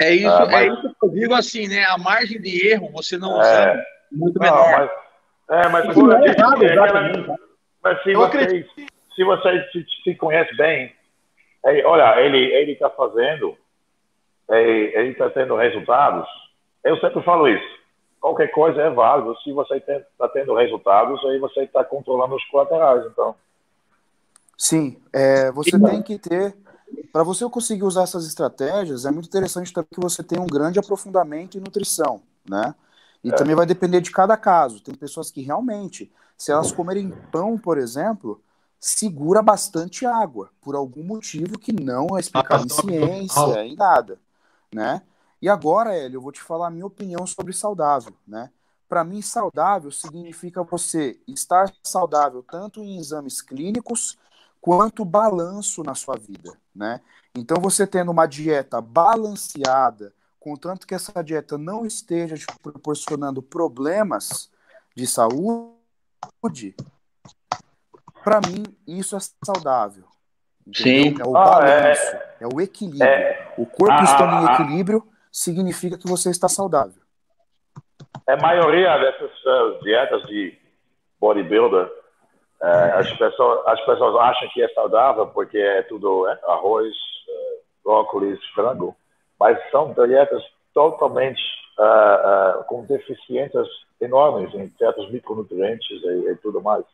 E: É isso, uh, mas... é isso que eu digo assim, né? A margem de erro você não usa é, muito menor.
D: Não, mas, é, mas, por é errado, é, mas se você, se você se, se conhece bem, aí, olha, ele ele está fazendo, ele está tendo resultados. Eu sempre falo isso. Qualquer coisa é válido. Se você está tendo resultados, aí você está controlando os colaterais. Então.
C: Sim, é, você tem que ter para você conseguir usar essas estratégias, é muito interessante também que você tenha um grande aprofundamento em nutrição, né? E é. também vai depender de cada caso. Tem pessoas que realmente, se elas comerem pão, por exemplo, segura bastante água, por algum motivo que não é explicado em ciência, em nada, né? E agora, Hélio, eu vou te falar a minha opinião sobre saudável, né? Para mim, saudável significa você estar saudável tanto em exames clínicos quanto balanço na sua vida, né? Então você tendo uma dieta balanceada, contanto que essa dieta não esteja te proporcionando problemas de saúde, para mim isso é saudável.
E: Entendeu?
C: Sim. É o ah, balanço, é, é, o equilíbrio. É, o corpo ah, estando em equilíbrio significa que você está saudável.
D: É a maioria dessas uh, dietas de bodybuilder é, as, pessoas, as pessoas acham que é saudável porque é tudo é, arroz, é, brócolis, frango, mas são dietas totalmente uh, uh, com deficiências enormes em certos micronutrientes e, e tudo mais.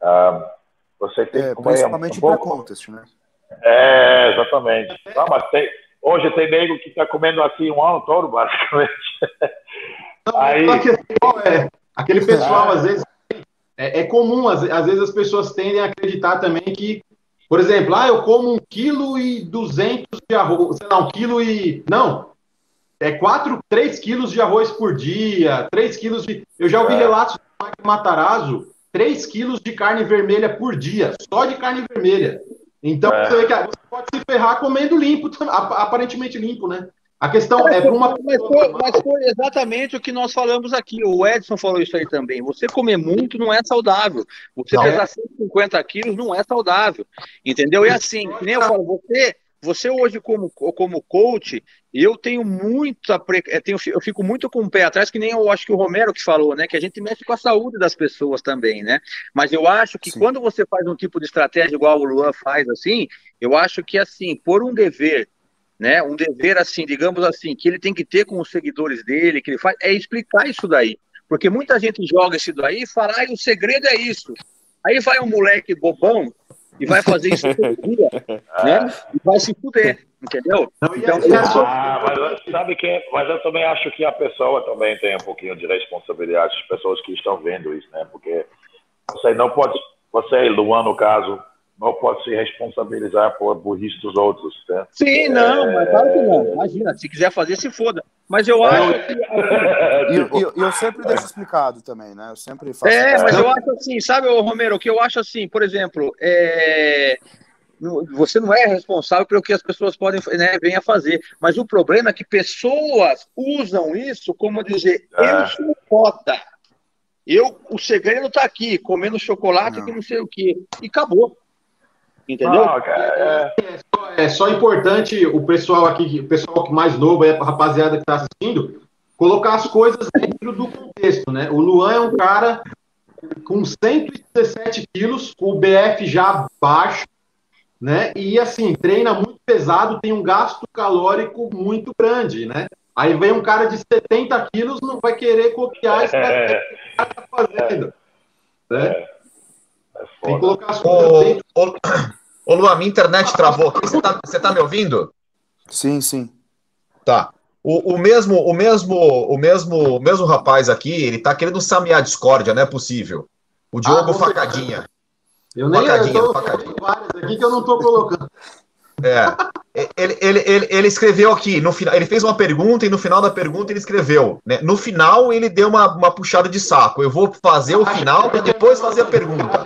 D: Uh, você tem
C: é, que comer principalmente um, um pouco... contest, né?
D: É, exatamente. Não, mas tem, hoje tem nego que está comendo assim um ano todo, basicamente.
A: Não, Aí... é, aquele pessoal, às vezes, é, é comum, às, às, vezes as pessoas tendem a acreditar também que, por exemplo, ah, eu como um quilo e duzentos de arroz, sei lá, um quilo e... Não, é quatro, três quilos de arroz por dia, três quilos de... Eu já ouvi é. relatos do Matarazzo, três quilos de carne vermelha por dia, só de carne vermelha. Então, é. você, você pode se ferrar comendo limpo, aparentemente limpo, né? A questão é, é para uma.
E: Mas foi, mas foi, exatamente o que nós falamos aqui. O Edson falou isso aí também. Você comer muito não é saudável. Você não pesar é. 150 quilos não é saudável. Entendeu? E assim, nem eu falo, você, você hoje, como, como coach, eu tenho muita. Eh, tenho, eu fico muito com o pé atrás, que nem eu acho que o Romero que falou, né? Que a gente mexe com a saúde das pessoas também, né? Mas eu acho que Sim. quando você faz um tipo de estratégia igual o Luan faz, assim, eu acho que assim, por um dever né, um dever assim, digamos assim, que ele tem que ter com os seguidores dele, que ele faz, é explicar isso daí. Porque muita gente joga isso daí e fala, ah, o segredo é isso. Aí vai um moleque bobão e vai fazer isso todo dia, né? E vai se fuder, entendeu?
D: Então, ah, mas sabe que, mas eu também acho que a pessoa também tem um pouquinho de responsabilidade, as pessoas que estão vendo isso, né? Porque você não pode, você, Luan, no caso, não pode se responsabilizar por burrice dos outros. Né?
E: Sim, não, é... mas claro que não. Imagina, se quiser fazer, se foda. Mas eu acho que.
C: E eu, eu, eu, sempre deixo explicado também, né? Eu sempre faço.
E: É, mas eu acho assim, sabe, Romero, o que eu acho assim, por exemplo, é você não é responsável pelo que as pessoas podem né, venham a fazer. Mas o problema é que pessoas usam isso como dizer, é. eu sou foda. Eu, o segredo está aqui, comendo chocolate não. que não sei o quê. E acabou. Entendeu? Não,
A: é... É, só, é, só, importante o pessoal aqui, o pessoal que mais novo, a rapaziada que está assistindo, colocar as coisas dentro do contexto, né? O Luan é um cara com 117 quilos, com o BF já baixo, né? E assim, treina muito pesado, tem um gasto calórico muito grande, né? Aí vem um cara de 70 quilos, não vai querer copiar isso que o cara tá fazendo. Né? É.
B: Tem que colocar as coisas. Ô, Lu, a minha internet travou aqui. Você tá, você tá me ouvindo?
C: Sim, sim.
B: Tá. O, o, mesmo, o mesmo, o mesmo, o mesmo rapaz aqui, ele tá querendo samear a discórdia, não é possível. O Diogo ah, Facadinha.
A: Eu nem facadinha, eu tô facadinha. várias aqui que eu não tô colocando.
B: É. Ele, ele, ele, ele, escreveu aqui, no final, ele fez uma pergunta e no final da pergunta ele escreveu. Né? No final ele deu uma, uma puxada de saco. Eu vou fazer o final para depois fazer a pergunta.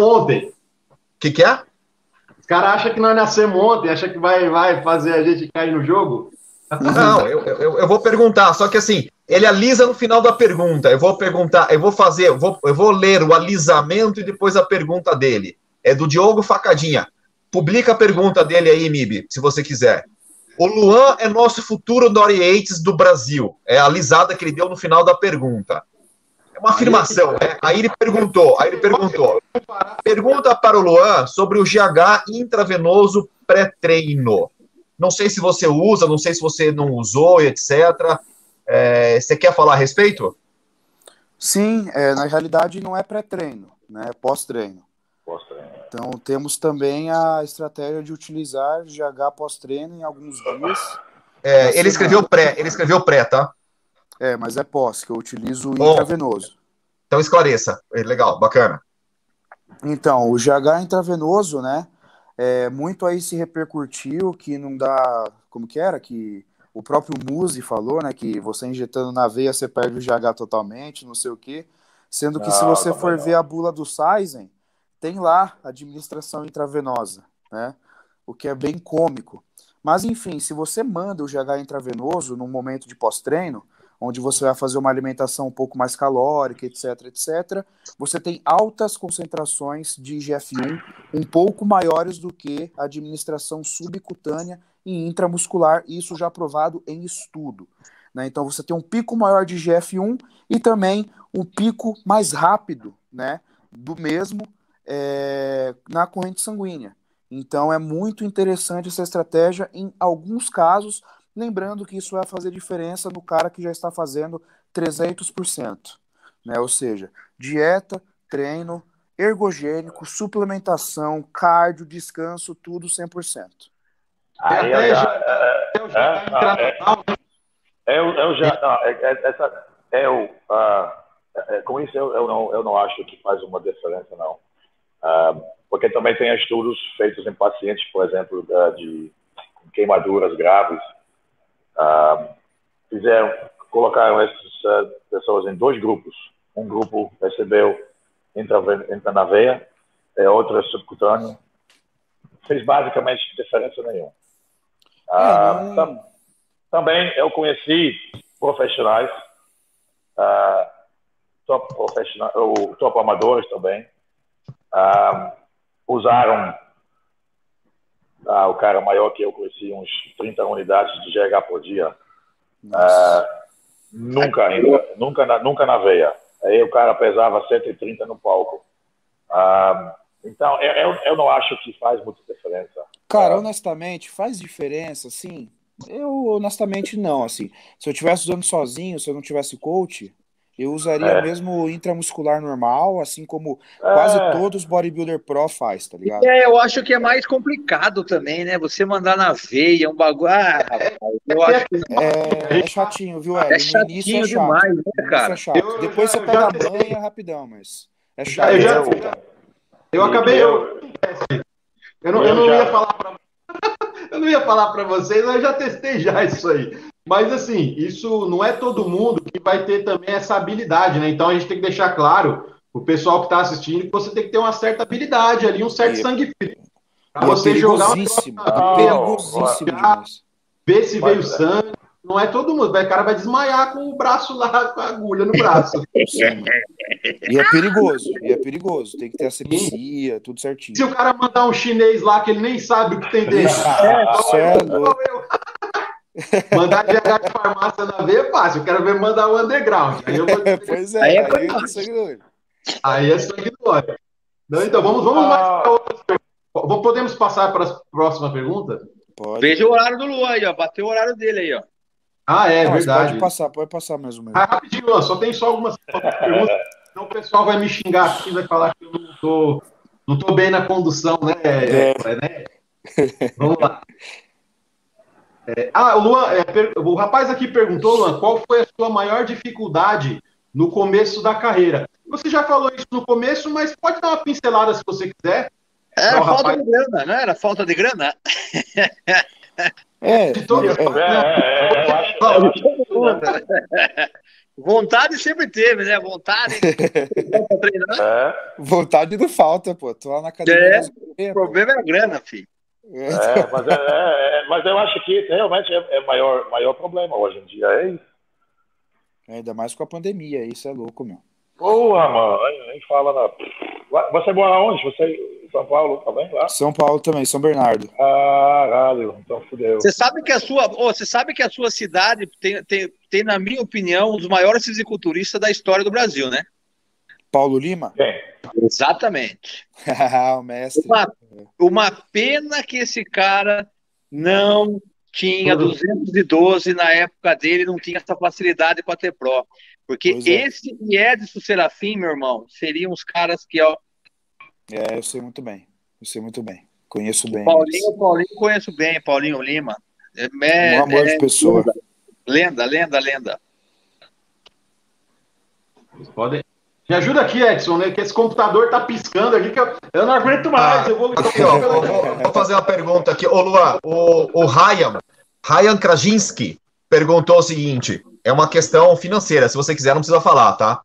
A: Ontem. O
B: que, que é?
A: Os caras acham que nós nascemos ontem, acham que vai, vai fazer a gente cair no jogo.
B: Não, eu, eu, eu, vou perguntar, só que assim, ele alisa no final da pergunta. Eu vou perguntar, eu vou fazer, eu vou, eu vou ler o alisamento e depois a pergunta dele. É do Diogo Facadinha. Publica a pergunta dele aí, Mib, se você quiser. O Luan é nosso futuro Dory Yates do Brasil. É a lisada que ele deu no final da pergunta uma afirmação, né? Aí ele perguntou, aí ele perguntou. Pergunta para o Luan sobre o GH intravenoso pré-treino. Não sei se você usa, não sei se você não usou, etc. É, você quer falar a respeito?
C: Sim, é, na realidade não é pré-treino, né? É pós-treino. Então temos também a estratégia de utilizar GH pós-treino em alguns dias.
B: É, ele escreveu pré, ele escreveu pré, tá?
C: É, mas é pós, que eu utilizo Bom, intravenoso.
B: Então esclareça. É legal, bacana.
C: Então, o GH intravenoso, né? É, muito aí se repercutiu que não dá. Como que era? Que o próprio Muse falou, né? Que você injetando na veia você perde o GH totalmente, não sei o quê. Sendo que não, se você for não. ver a bula do Saizen, tem lá administração intravenosa, né? O que é bem cômico. Mas enfim, se você manda o GH intravenoso no momento de pós-treino, onde você vai fazer uma alimentação um pouco mais calórica, etc, etc, você tem altas concentrações de IGF-1, um pouco maiores do que a administração subcutânea e intramuscular, isso já provado em estudo. Né? Então você tem um pico maior de IGF-1 e também um pico mais rápido né, do mesmo é, na corrente sanguínea. Então é muito interessante essa estratégia em alguns casos, Lembrando que isso vai fazer diferença no cara que já está fazendo 300%, né? Ou seja, dieta, treino, ergogênico, suplementação, cardio, descanso, tudo 100%.
D: Aí eu já, eu já eu, eu já, não, é, é, essa, eu, uh, com isso eu, eu, não, eu não acho que faz uma diferença, não. Uh, porque também tem estudos feitos em pacientes, por exemplo, de queimaduras graves, uh, fizeram, colocaram essas uh, pessoas em dois grupos. Um grupo recebeu entra na veia, e outro é subcutâneo. Fez basicamente diferença nenhuma. Uh, tam, também eu conheci profissionais, uh, top, profissionais, ou top amadores também, uh, usaram ah, o cara maior que eu conheci uns 30 unidades de GH por dia. Ah, nunca ainda, nunca na, nunca na veia. Aí o cara pesava 130 no palco. Ah, então, eu, eu não acho que faz muita diferença.
C: Cara, honestamente, faz diferença, assim? Eu, honestamente, não, assim. Se eu estivesse usando sozinho, se eu não tivesse coach, eu usaria
D: É.
C: mesmo intramuscular normal, assim como quase
D: É.
C: todos bodybuilder pro faz, tá ligado?
E: É, eu acho que é mais complicado também, né? Você mandar na veia, um bagulho. Ah, rapaz, eu acho que
C: É, é chatinho, viu, Hélio?
E: é
C: No início
E: chatinho
C: é chato.
E: demais, né,
C: início
E: cara?
C: é chato.
A: Eu
C: Depois
A: já-
C: você pega
A: já
C: a
A: testei.
C: manha rapidão, mas é chato.
A: Eu já-
C: é voltar.
A: Eu acabei. Eu,
D: Eu,
A: não, eu não ia falar pra eu não ia falar para vocês, eu já testei já isso aí. Mas assim, isso não é todo mundo que vai ter também essa habilidade, né? Então a gente tem que deixar claro o pessoal que está assistindo que você tem que ter uma certa habilidade ali, um certo
C: E é-
A: sangue frio. Pra
C: E é
A: você jogar um
C: perigosíssimo,
A: troço na
D: Ah,
A: veia,
C: perigosíssimo
A: já-
C: demais.
A: ver se
D: Mas-
A: veio sangue. Não é todo mundo. vai- O cara vai desmaiar com o braço lá, com a agulha no braço.
C: Sim. E é perigoso, e é perigoso. Tem que ter asepsia, tudo certinho.
A: Se o cara mandar um chinês lá que ele nem sabe o que tem dentro.
C: Cê é louco.
A: Mandar GH de farmácia na veia é fácil. Eu quero ver mandar o underground. Aí, eu vou...
C: Pois é,
E: Aí
C: aí,
E: é
C: é sangue no olho.
A: Aí é sangue do olho. Não, então, vamos, vamos mais para outras perguntas. Podemos passar para a próxima pergunta?
C: Pode.
E: Veja o horário do Luan aí, ó. Bateu o horário dele aí, ó.
A: Ah, é,
C: Não,
A: verdade.
C: Pode passar, pode passar mesmo. mesmo.
A: Ah, rapidinho, Luan, só tem só algumas perguntas. Senão o pessoal vai me xingar aqui, vai falar que eu não tô, não tô bem na condução, né?
C: É.
A: né? Vamos lá. É, ah, o Luan, é, per- o rapaz aqui perguntou, Luan, qual foi a sua maior dificuldade no começo da carreira? Você já falou isso no começo, mas pode dar uma pincelada se você quiser.
E: Era
A: Não,
E: falta
A: rapaz.
E: de grana, não era falta de grana?
C: É, é,
D: É, é, é,
E: Vontade sempre teve, né? Vontade treinar.
D: é,
C: vontade não falta, pô. Tô lá na academia.
E: É, O problema é a grana, filho.
D: É, mas, é, é, é, mas eu acho que realmente é, é maior maior problema hoje em dia. É isso.
C: Ainda mais com a pandemia, isso é louco, meu.
D: Porra, mano, nem, fala nada. Você mora onde? Você em São Paulo também? Lá?
C: São Paulo também, São Bernardo.
D: Caralho, então fudeu.
E: Você sabe que a sua, ô, você sabe que a sua cidade tem, tem, tem, na minha opinião, um dos maiores fisiculturistas da história do Brasil, né?
C: Paulo Lima?
D: Quem?
E: Exatamente.
C: o mestre.
E: Uma, uma pena que esse cara não tinha
A: Tudo.
E: 212 na época dele, não tinha essa facilidade para ter pro. Porque
C: Pois é.
E: esse e Edson Serafim, meu irmão, seriam os caras que, ó,
C: É, eu sei muito bem. Eu sei muito bem. Conheço bem.
E: Paulinho, o Paulinho conheço bem, Paulinho Lima. É, é-
C: Um amor de
E: é
C: pessoa.
E: Lenda, lenda, lenda.
A: Podem. Me ajuda aqui, Edson, né? Que esse computador tá piscando aqui, que eu, eu não aguento mais.
B: Ah,
A: eu vou.
B: Aqui, ó, vou, vou- fazer uma pergunta aqui. Ô, Luan, o, o Ryan, Ryan Krajinski perguntou o seguinte: é uma questão financeira, se você quiser, não precisa falar, tá?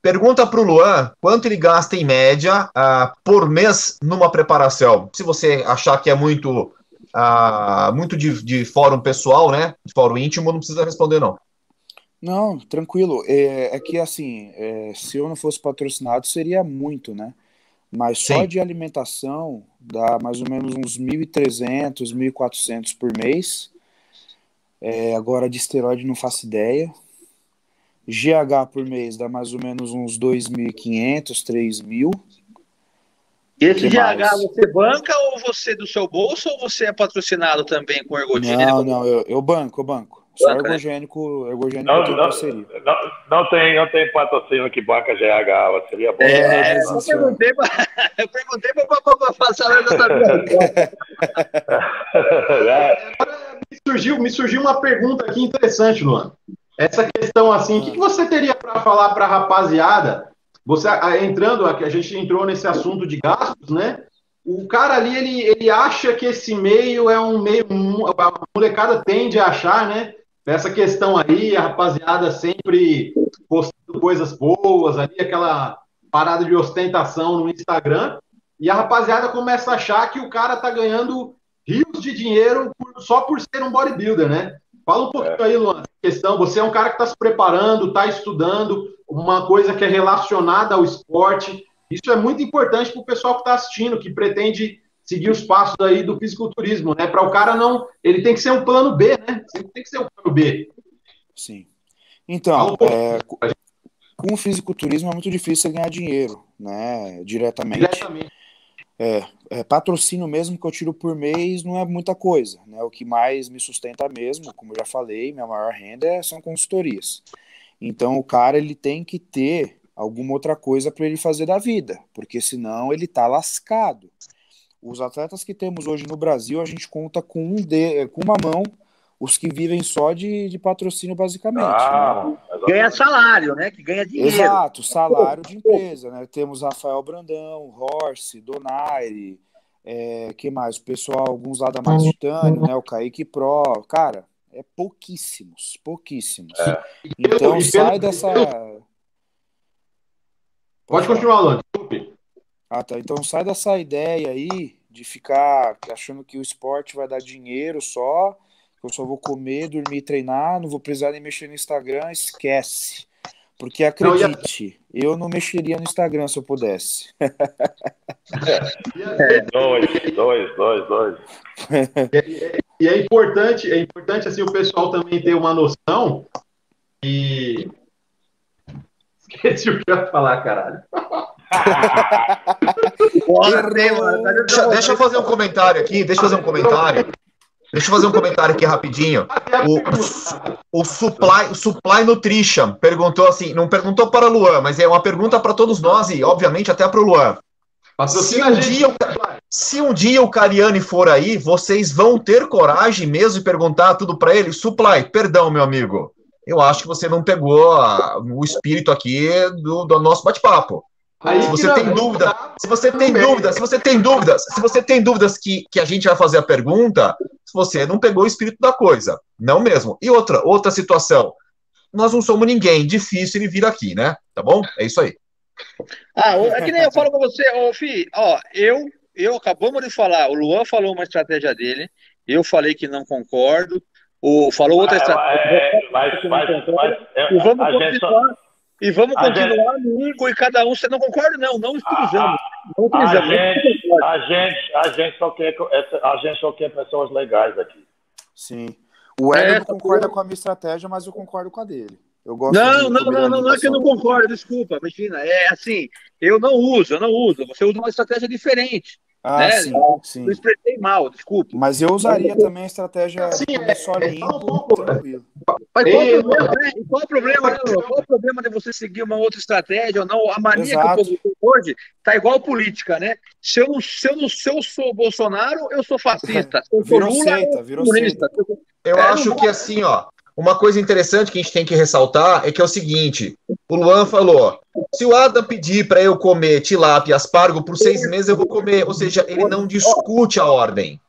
B: Pergunta para o Luan quanto ele gasta em média ah, por mês numa preparação. Se você achar que é muito, ah, muito de, de fórum pessoal, né? De fórum íntimo, não precisa responder, não.
C: Não, tranquilo. É, é que assim, é, se eu não fosse patrocinado, seria muito, né? Mas só
B: Sim.
C: de alimentação dá mais ou menos uns 1.300, 1.400 por mês. É, agora de esteroide não faço ideia. GH por mês dá mais ou menos uns 2.500, 3.000.
E: E esse GH
C: mais?
E: você banca ou você do seu bolso ou você é patrocinado também com ergogênico?
C: Não, não, eu, eu banco, eu banco. Só ergogênico, ergogênico
D: Não,
C: tem
D: não,
C: parceria.
D: não, não tem, não tem patrocínio que banca GH, seria bom.
E: É,
C: mas
E: eu
C: isso-
E: perguntei pra, eu perguntei pra passar.
D: É,
A: Me surgiu, me surgiu uma pergunta aqui interessante, Luan. Essa questão assim, o que, que você teria para falar para a rapaziada? Você entrando aqui, a gente entrou nesse assunto de gastos, né? O cara ali, ele, ele acha que esse meio é um meio. a molecada tende a achar, né? Essa questão aí, a rapaziada sempre postando coisas boas ali, aquela parada de ostentação no Instagram, e a rapaziada começa a achar que o cara tá ganhando rios de dinheiro por- só por ser um bodybuilder, né? Fala um pouquinho aí, Luan, questão. Você é um cara que está se preparando, está estudando, uma coisa que é relacionada ao esporte. Isso é muito importante para o pessoal que está assistindo, que pretende seguir os passos aí do fisiculturismo, né? Para o cara não. Ele tem que ser um plano B, né? Sempre tem que ser um plano B.
C: Sim. Então,
A: um
C: é, co- com o fisiculturismo é muito difícil você ganhar dinheiro, né? Diretamente.
A: Diretamente.
C: É, é, patrocínio mesmo que eu tiro por mês não é muita coisa, né? O que mais me sustenta mesmo, como eu já falei, minha maior renda é, são consultorias. Então o cara ele tem que ter alguma outra coisa para ele fazer da vida, porque senão ele tá lascado. Os atletas que temos hoje no Brasil, a gente conta com um de, com uma mão os que vivem só de, de patrocínio, basicamente. Ah,
E: né? Ganha salário, né? Que ganha dinheiro.
C: Exato, salário de empresa, né? Temos Rafael Brandão, Horse, Donaire, é, que mais? O pessoal, alguns lá da Mais Titânio, né? O Kaique Pro, cara, é pouquíssimos, pouquíssimos. É. Então sai dessa.
A: Pode continuar, Lando.
C: Ah, tá. Então sai dessa ideia aí de ficar achando que o esporte vai dar dinheiro só eu só vou comer, dormir, treinar, não vou precisar nem mexer no Instagram, esquece. Porque acredite, não, eu não mexeria no Instagram se eu pudesse.
D: É, dois, dois, dois, dois.
A: E, é importante, é importante assim o pessoal também ter uma noção e esqueci o que eu ia falar, caralho.
B: Deixa, deixa eu fazer um comentário aqui, deixa eu fazer um comentário. Deixa eu fazer um comentário aqui rapidinho. O, o, Supply, o Supply Nutrition perguntou assim, não perguntou para o Luan, mas é uma pergunta para todos nós e, obviamente, até para o Luan. Se um, dia, se um dia o Cariani for aí, vocês vão ter coragem mesmo de perguntar tudo para ele? Supply, perdão, meu amigo. Eu acho que você não pegou a, o espírito aqui do, do nosso bate-papo. Aí, se você tem dúvida, se você tem dúvidas, se você tem dúvidas, se você tem dúvidas que, que a gente vai fazer a pergunta, você não pegou o espírito da coisa. Não mesmo. E outra, outra situação. Nós não somos ninguém, difícil ele vir aqui, né? Tá bom? É isso aí.
E: Ah, é que nem eu falo com você, ô Fi, ó, eu, eu acabamos de falar, o Luan falou uma estratégia dele, eu falei que não concordo, o, falou outra ah, estratégia. É, mas, mas, mas, e vamos continuar, só... e vamos continuar gente... no um e cada um. Você não concorda? Não, não utilizamos. Não
D: utilizamos. A gente, a gente, a gente, só quer, a gente só quer pessoas legais aqui.
C: Sim. O Hélio é, não concorda com a minha estratégia, mas eu concordo com a dele. Eu gosto
E: não, não, não, não, não é que eu não concordo, desculpa, imagina. É assim, eu não uso, eu não uso. Você usa uma estratégia diferente. Ah, né? sim, sim. Eu expressei mal, desculpa.
C: Mas eu usaria também a estratégia sim, é, só é, limpo,
E: é, tranquilo. Mas qual, o problema, né? qual o problema, né? Qual o problema de você seguir uma outra estratégia ou não? A mania Exato. que o povo hoje tá igual política, né? Se eu, se eu, se eu sou Bolsonaro, eu sou fascista. Se eu
C: sou virou Lula, seita, virou seita.
B: Eu é, acho que assim, ó, uma coisa interessante que a gente tem que ressaltar é que é o seguinte: o Luan falou, se o Adam pedir para eu comer tilápia e aspargo por seis meses, eu vou comer. Ou seja, ele não discute a ordem.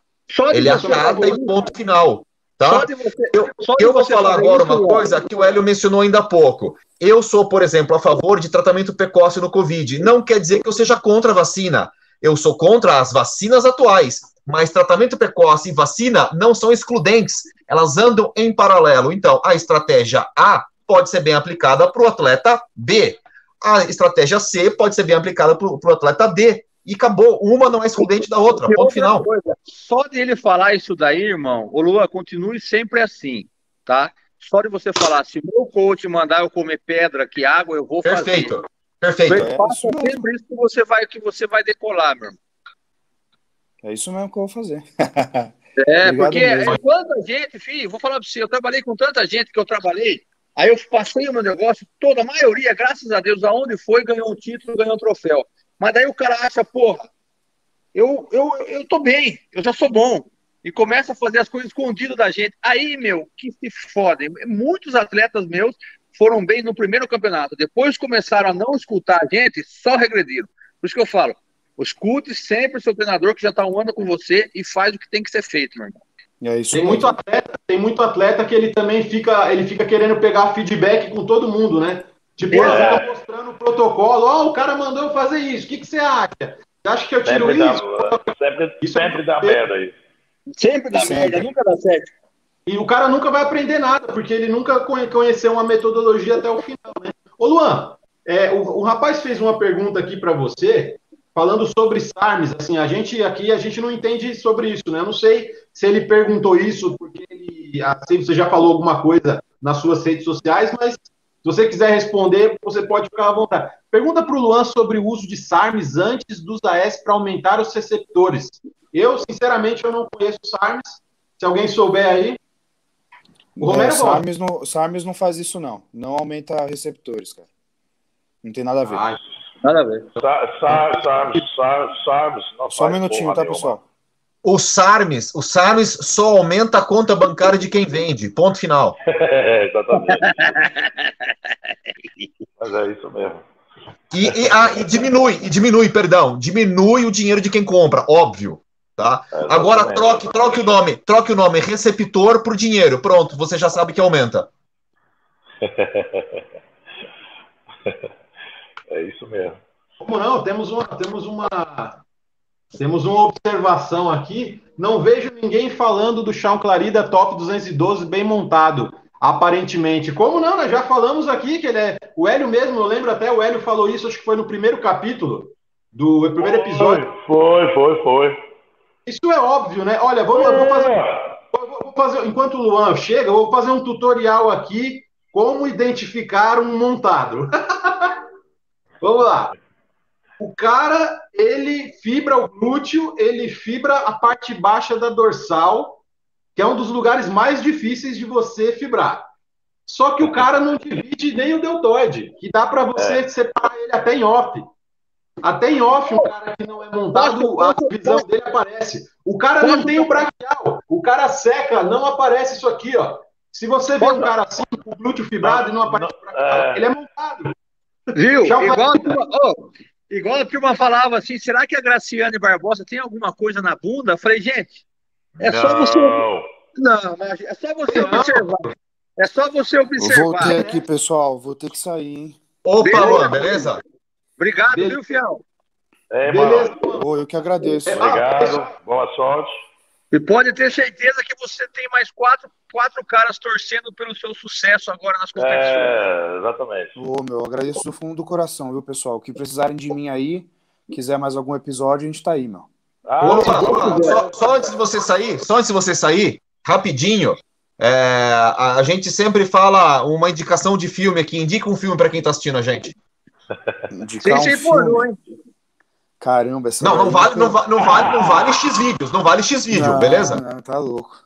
B: Ele acata e ponto final. Tá? Eu, eu vou falar agora uma coisa que o Hélio mencionou ainda há pouco. Eu sou, por exemplo, a favor de tratamento precoce no Covid. Não quer dizer que eu seja contra a vacina. Eu sou contra as vacinas atuais, mas tratamento precoce e vacina não são excludentes. Elas andam em paralelo. Então, a estratégia A pode ser bem aplicada para o atleta B a estratégia C pode ser bem aplicada para o atleta D. E acabou. Uma não é excludente da outra. Ponto final. Coisa,
E: só de ele falar isso daí, irmão, o Lua, continue sempre assim, tá? Só de você falar, se meu coach mandar eu comer pedra que água, eu vou
B: Perfeito.
E: fazer.
B: Perfeito.
E: Perfeito. É sempre isso que você vai, que você vai decolar, meu irmão.
C: É isso mesmo que eu vou fazer.
E: é, porque é quanta gente, filho, vou falar para você, eu trabalhei com tanta gente que eu trabalhei, Aí eu passei o meu negócio, toda a maioria, graças a Deus, aonde foi, ganhou um título, ganhou um troféu. Mas daí o cara acha, porra, eu, eu, eu tô bem, eu já sou bom. E começa a fazer as coisas escondido da gente. Aí, meu, que se fodem. Muitos atletas meus foram bem no primeiro campeonato. Depois começaram a não escutar a gente, só regrediram. Por isso que eu falo, escute sempre o seu treinador que já está um ano com você e faz o que tem que ser feito, meu irmão.
A: É isso tem muito atleta, tem muito atleta que ele também fica, ele fica querendo pegar feedback com todo mundo, né? Tipo, é. ele fica mostrando o protocolo, ó, oh, o cara mandou eu fazer isso, o que, que você acha? Você acha que eu tiro
D: sempre
A: isso?
D: Dá, sempre isso sempre é dá merda aí.
E: Sempre dá sempre. merda, nunca dá certo.
A: E o cara nunca vai aprender nada, porque ele nunca conheceu uma metodologia até o final, né? Ô Luan, é, o, o rapaz fez uma pergunta aqui para você, falando sobre SARMs, assim, a gente aqui, a gente não entende sobre isso, né? Eu não sei se ele perguntou isso porque ele, assim, você já falou alguma coisa nas suas redes sociais, mas você quiser responder, você pode ficar à vontade. Pergunta para o Luan sobre o uso de SARMs antes dos AS para aumentar os receptores. Eu, sinceramente, eu não conheço SARMs. Se alguém souber aí.
F: O Romero é, SARMs não, SARMs não faz isso, não. Não aumenta receptores, cara. Não tem nada a ver. Ah,
E: nada a ver.
D: SARMs, SARMs,
F: Só um minutinho, tá, pessoal?
B: O SARMs, o SARMs só aumenta a conta bancária de quem vende. Ponto final.
D: Exatamente. Mas é isso mesmo.
B: E, e, ah, e, diminui, e diminui, perdão, diminui o dinheiro de quem compra, óbvio. Tá? É, Agora troque, troque o nome, troque o nome receptor por dinheiro. Pronto, você já sabe que aumenta.
D: é isso mesmo.
A: Como não? Temos uma, temos uma, temos uma observação aqui. Não vejo ninguém falando do chão Clarida Top 212 bem montado aparentemente. Como não? Nós já falamos aqui que ele é. O Hélio mesmo, eu lembro até, o Hélio falou isso, acho que foi no primeiro capítulo do primeiro episódio.
D: Foi, foi, foi.
A: Isso é óbvio, né? Olha, vamos, é. vou fazer, vou fazer. Enquanto o Luan chega, eu vou fazer um tutorial aqui como identificar um montado. vamos lá. O cara, ele fibra o glúteo, ele fibra a parte baixa da dorsal que é um dos lugares mais difíceis de você fibrar. Só que o cara não divide nem o deltoide, que dá para você é. separar ele até em off. Até em off, um cara que não é montado, a visão dele aparece. O cara não tem o braquial, o cara seca, não aparece isso aqui, ó. Se você vê um cara assim, com o glúteo fibrado e não aparece o braquial, é. ele é montado.
E: Viu? Igual a, turma, oh, igual a turma falava assim, será que a Graciane Barbosa tem alguma coisa na bunda? Eu falei, gente, é não. só você. Não, mas é só você não. observar. É só você observar.
F: Voltei aqui, pessoal. Vou ter que sair, hein?
B: Opa, beleza? Luan, beleza?
E: Obrigado, beleza. viu, Fiel?
D: É, beleza.
F: Mano. eu que agradeço.
D: Obrigado, boa sorte.
E: E pode ter certeza que você tem mais quatro, quatro caras torcendo pelo seu sucesso agora nas competições.
D: É, exatamente.
F: Ô, meu, agradeço do fundo do coração, viu, pessoal? Que precisarem de mim aí, quiser mais algum episódio, a gente tá aí, meu.
B: Ah, opa, opa. Só, só, antes de você sair, só antes de você sair, rapidinho, é, a, a, gente sempre fala uma indicação de filme aqui. Indica um filme para quem está assistindo a gente.
F: Indicar um filme. Caramba, essa
B: não, não vale, não, vale, não vale, não vale X vídeos, não vale X vídeo, não, beleza?
F: Não, tá louco.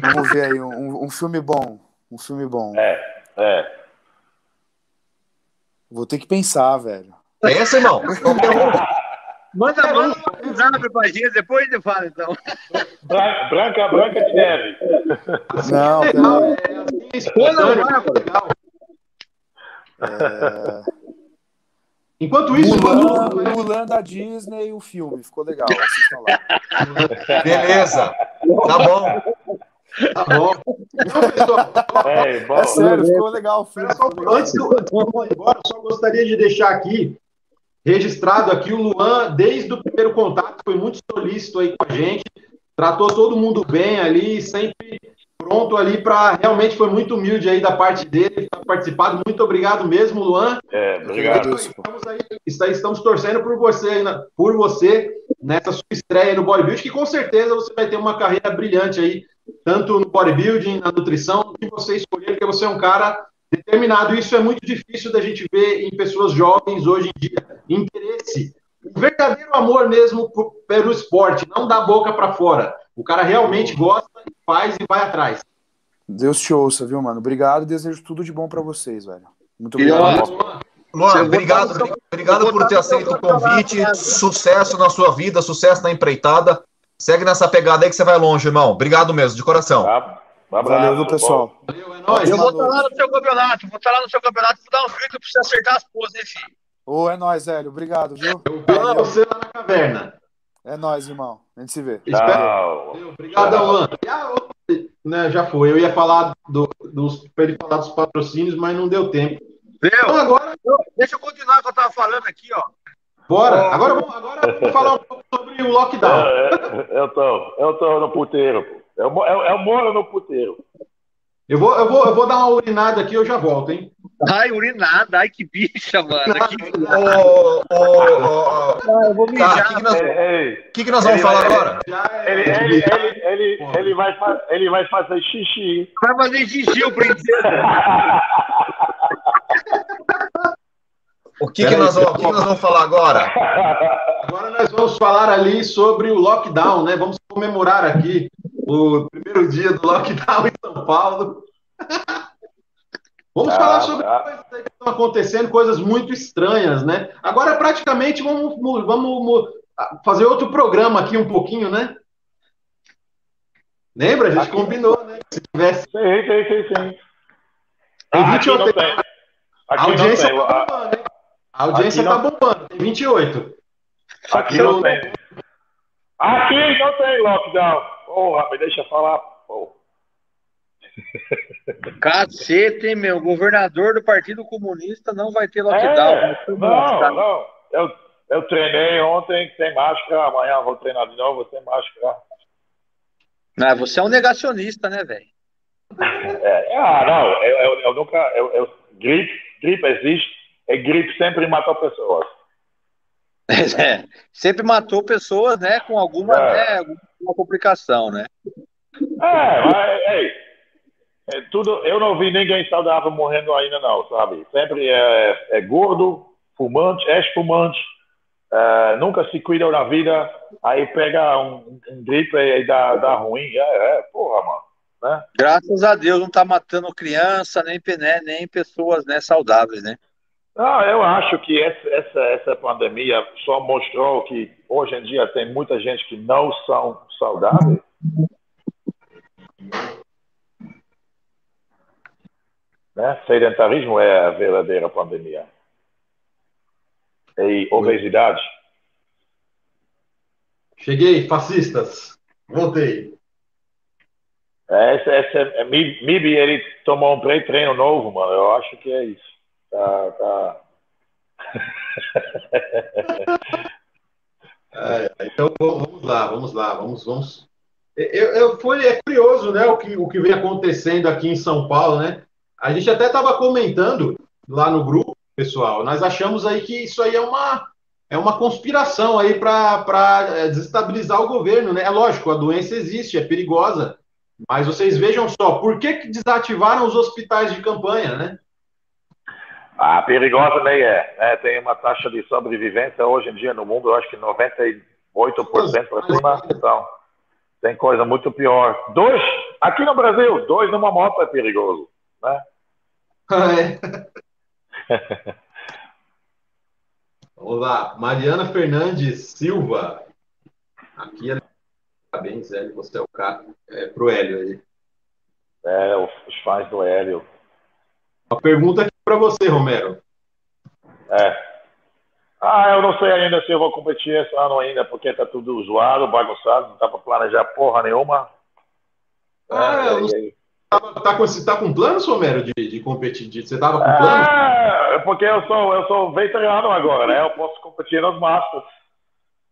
F: Vamos ver aí um, um filme bom, um filme bom.
D: É, é.
F: Vou ter que pensar, velho.
B: Pensa, irmão.
E: Manda, manda um zap pra gente, depois ele fala, então.
D: Branca, branca de neve.
F: Não,
A: não. É, legal. É... Enquanto isso,
F: Mulan, Mulan da Disney, o filme, ficou legal. Assistam lá.
B: Beleza, tá bom.
A: Tá bom.
F: É, é sério, ficou legal o filme.
A: Antes do eu embora, só gostaria de deixar aqui registrado aqui o Luan, desde o primeiro contato, foi muito solícito aí com a gente, tratou todo mundo bem ali, sempre pronto ali para realmente foi muito humilde aí da parte dele ter participado. Muito obrigado mesmo, Luan.
D: É, obrigado.
A: Estamos, aí, estamos torcendo por você, por você nessa sua estreia no bodybuilding, que com certeza você vai ter uma carreira brilhante aí, tanto no bodybuilding, na nutrição, que você escolher, porque você é um cara determinado. Isso é muito difícil da gente ver em pessoas jovens hoje em dia. Interesse, o verdadeiro amor mesmo pelo esporte, não da boca para fora. O cara realmente gosta, faz e vai atrás.
F: Deus te ouça, viu, mano? Obrigado e desejo tudo de bom para vocês, velho. Muito obrigado.
B: Luan, obrigado, obrigado por ter aceito o convite. Sucesso na sua vida, sucesso na empreitada. Segue nessa pegada aí que você vai longe, irmão. Obrigado mesmo, de coração.
D: Tá.
F: Um abraço, Valeu, pessoal.
E: Valeu, é nóis. Eu vou estar lá no seu campeonato, vou estar lá no seu campeonato, vou dar um grito pra você acertar as poses, hein, filho?
F: Ô, é nóis, Hélio. Obrigado, viu?
A: Eu vejo você lá na caverna.
F: É nóis, irmão. A gente se vê.
D: Tchau.
A: Obrigado, Luan. Né, já foi. Eu ia falar do, dos, ele falar dos patrocínios, mas não deu tempo.
E: Deu. Então, agora, deixa eu continuar o que eu tava falando aqui, ó.
A: Bora. Agora, vamos, agora vamos falar um pouco sobre o lockdown.
D: É, é, eu tô, eu tô no puteiro, pô. Eu, eu, eu moro no puteiro.
A: Eu vou, eu, vou, eu vou dar uma urinada aqui, eu já volto, hein?
E: Ai, urinada, ai que bicha, mano. Que...
B: Oh, oh, oh, oh. eu vou mijar. O tá, que, que, nós, que, que nós vamos falar vai, agora?
D: Ele, ele, ele, ele, ele, vai, ele vai fazer xixi.
E: Vai fazer xixi, o princesa.
B: O que, que, nós, vamos, o que nós vamos falar agora?
A: Agora nós vamos falar ali sobre o lockdown, né? Vamos comemorar aqui o primeiro dia do lockdown em São Paulo. Vamos ah, falar sobre ah. coisas que estão acontecendo, coisas muito estranhas, né? Agora, praticamente, vamos, vamos fazer outro programa aqui um pouquinho, né? Lembra? A gente aqui, combinou, né? Se tivesse.
D: Sim, sim, sim, sim.
A: Tem 28. Aqui tem. Aqui a audiência está bombando, hein? A audiência está bombando, tem 28.
D: Aqui não tem. Aqui não tem lockdown. Porra, me deixa falar.
E: Cacete, meu? Governador do Partido Comunista não vai ter lockdown.
D: É, não, não. Eu, eu treinei ontem sem máscara, amanhã vou treinar de novo sem máscara.
E: Não, você é um negacionista, né, velho?
D: É, ah, não, eu, eu, eu nunca. Eu, eu, gripe, gripe existe, e gripe sempre matou pessoas.
E: É, sempre matou pessoas, né, com alguma, é. né, alguma complicação, né?
D: É, mas, ei, é, tudo, eu não vi ninguém saudável morrendo ainda, não, sabe? Sempre é, é gordo, fumante, ex-fumante, é, nunca se cuida na vida, aí pega um, um gripe e dá, dá ruim. É, é, porra, mano. Né?
E: Graças a Deus não tá matando criança, nem, né, nem pessoas né, saudáveis, né?
D: Não, eu acho que essa, essa, essa pandemia só mostrou que hoje em dia tem muita gente que não são saudáveis Né? Sedentarismo é a verdadeira pandemia. E obesidade.
A: Cheguei, fascistas. Voltei.
D: É, essa, essa, é, MIB, ele tomou um pré-treino novo, mano. Eu acho que é isso. Tá, tá.
A: é, então vamos lá, vamos lá, vamos, vamos. Eu, eu, foi, é curioso, né, o que, o que vem acontecendo aqui em São Paulo, né? A gente até estava comentando lá no grupo, pessoal, nós achamos aí que isso aí é uma, é uma conspiração aí para é, desestabilizar o governo, né? É lógico, a doença existe, é perigosa, mas vocês vejam só, por que, que desativaram os hospitais de campanha, né?
D: Ah, perigosa nem é. Né? Tem uma taxa de sobrevivência hoje em dia no mundo, eu acho que 98% para cima. Então, tem coisa muito pior. Dois, aqui no Brasil, dois numa moto é perigoso né?
A: Ah, é. Vamos lá, Mariana Fernandes Silva. Aqui é parabéns, Hélio, você é o cara é, pro Hélio aí.
D: É, os fãs do Hélio.
A: Uma pergunta aqui para você, Romero.
D: É. Ah, eu não sei ainda se eu vou competir esse ano ainda, porque tá tudo zoado, bagunçado, não dá para planejar porra nenhuma.
A: Ah, é, eu não sei. Tá, tá, com, tá com planos, Romero, de, de competir? De, você tava com?
D: Ah, porque eu sou, eu sou veterano agora, né? Eu posso competir nos Masters.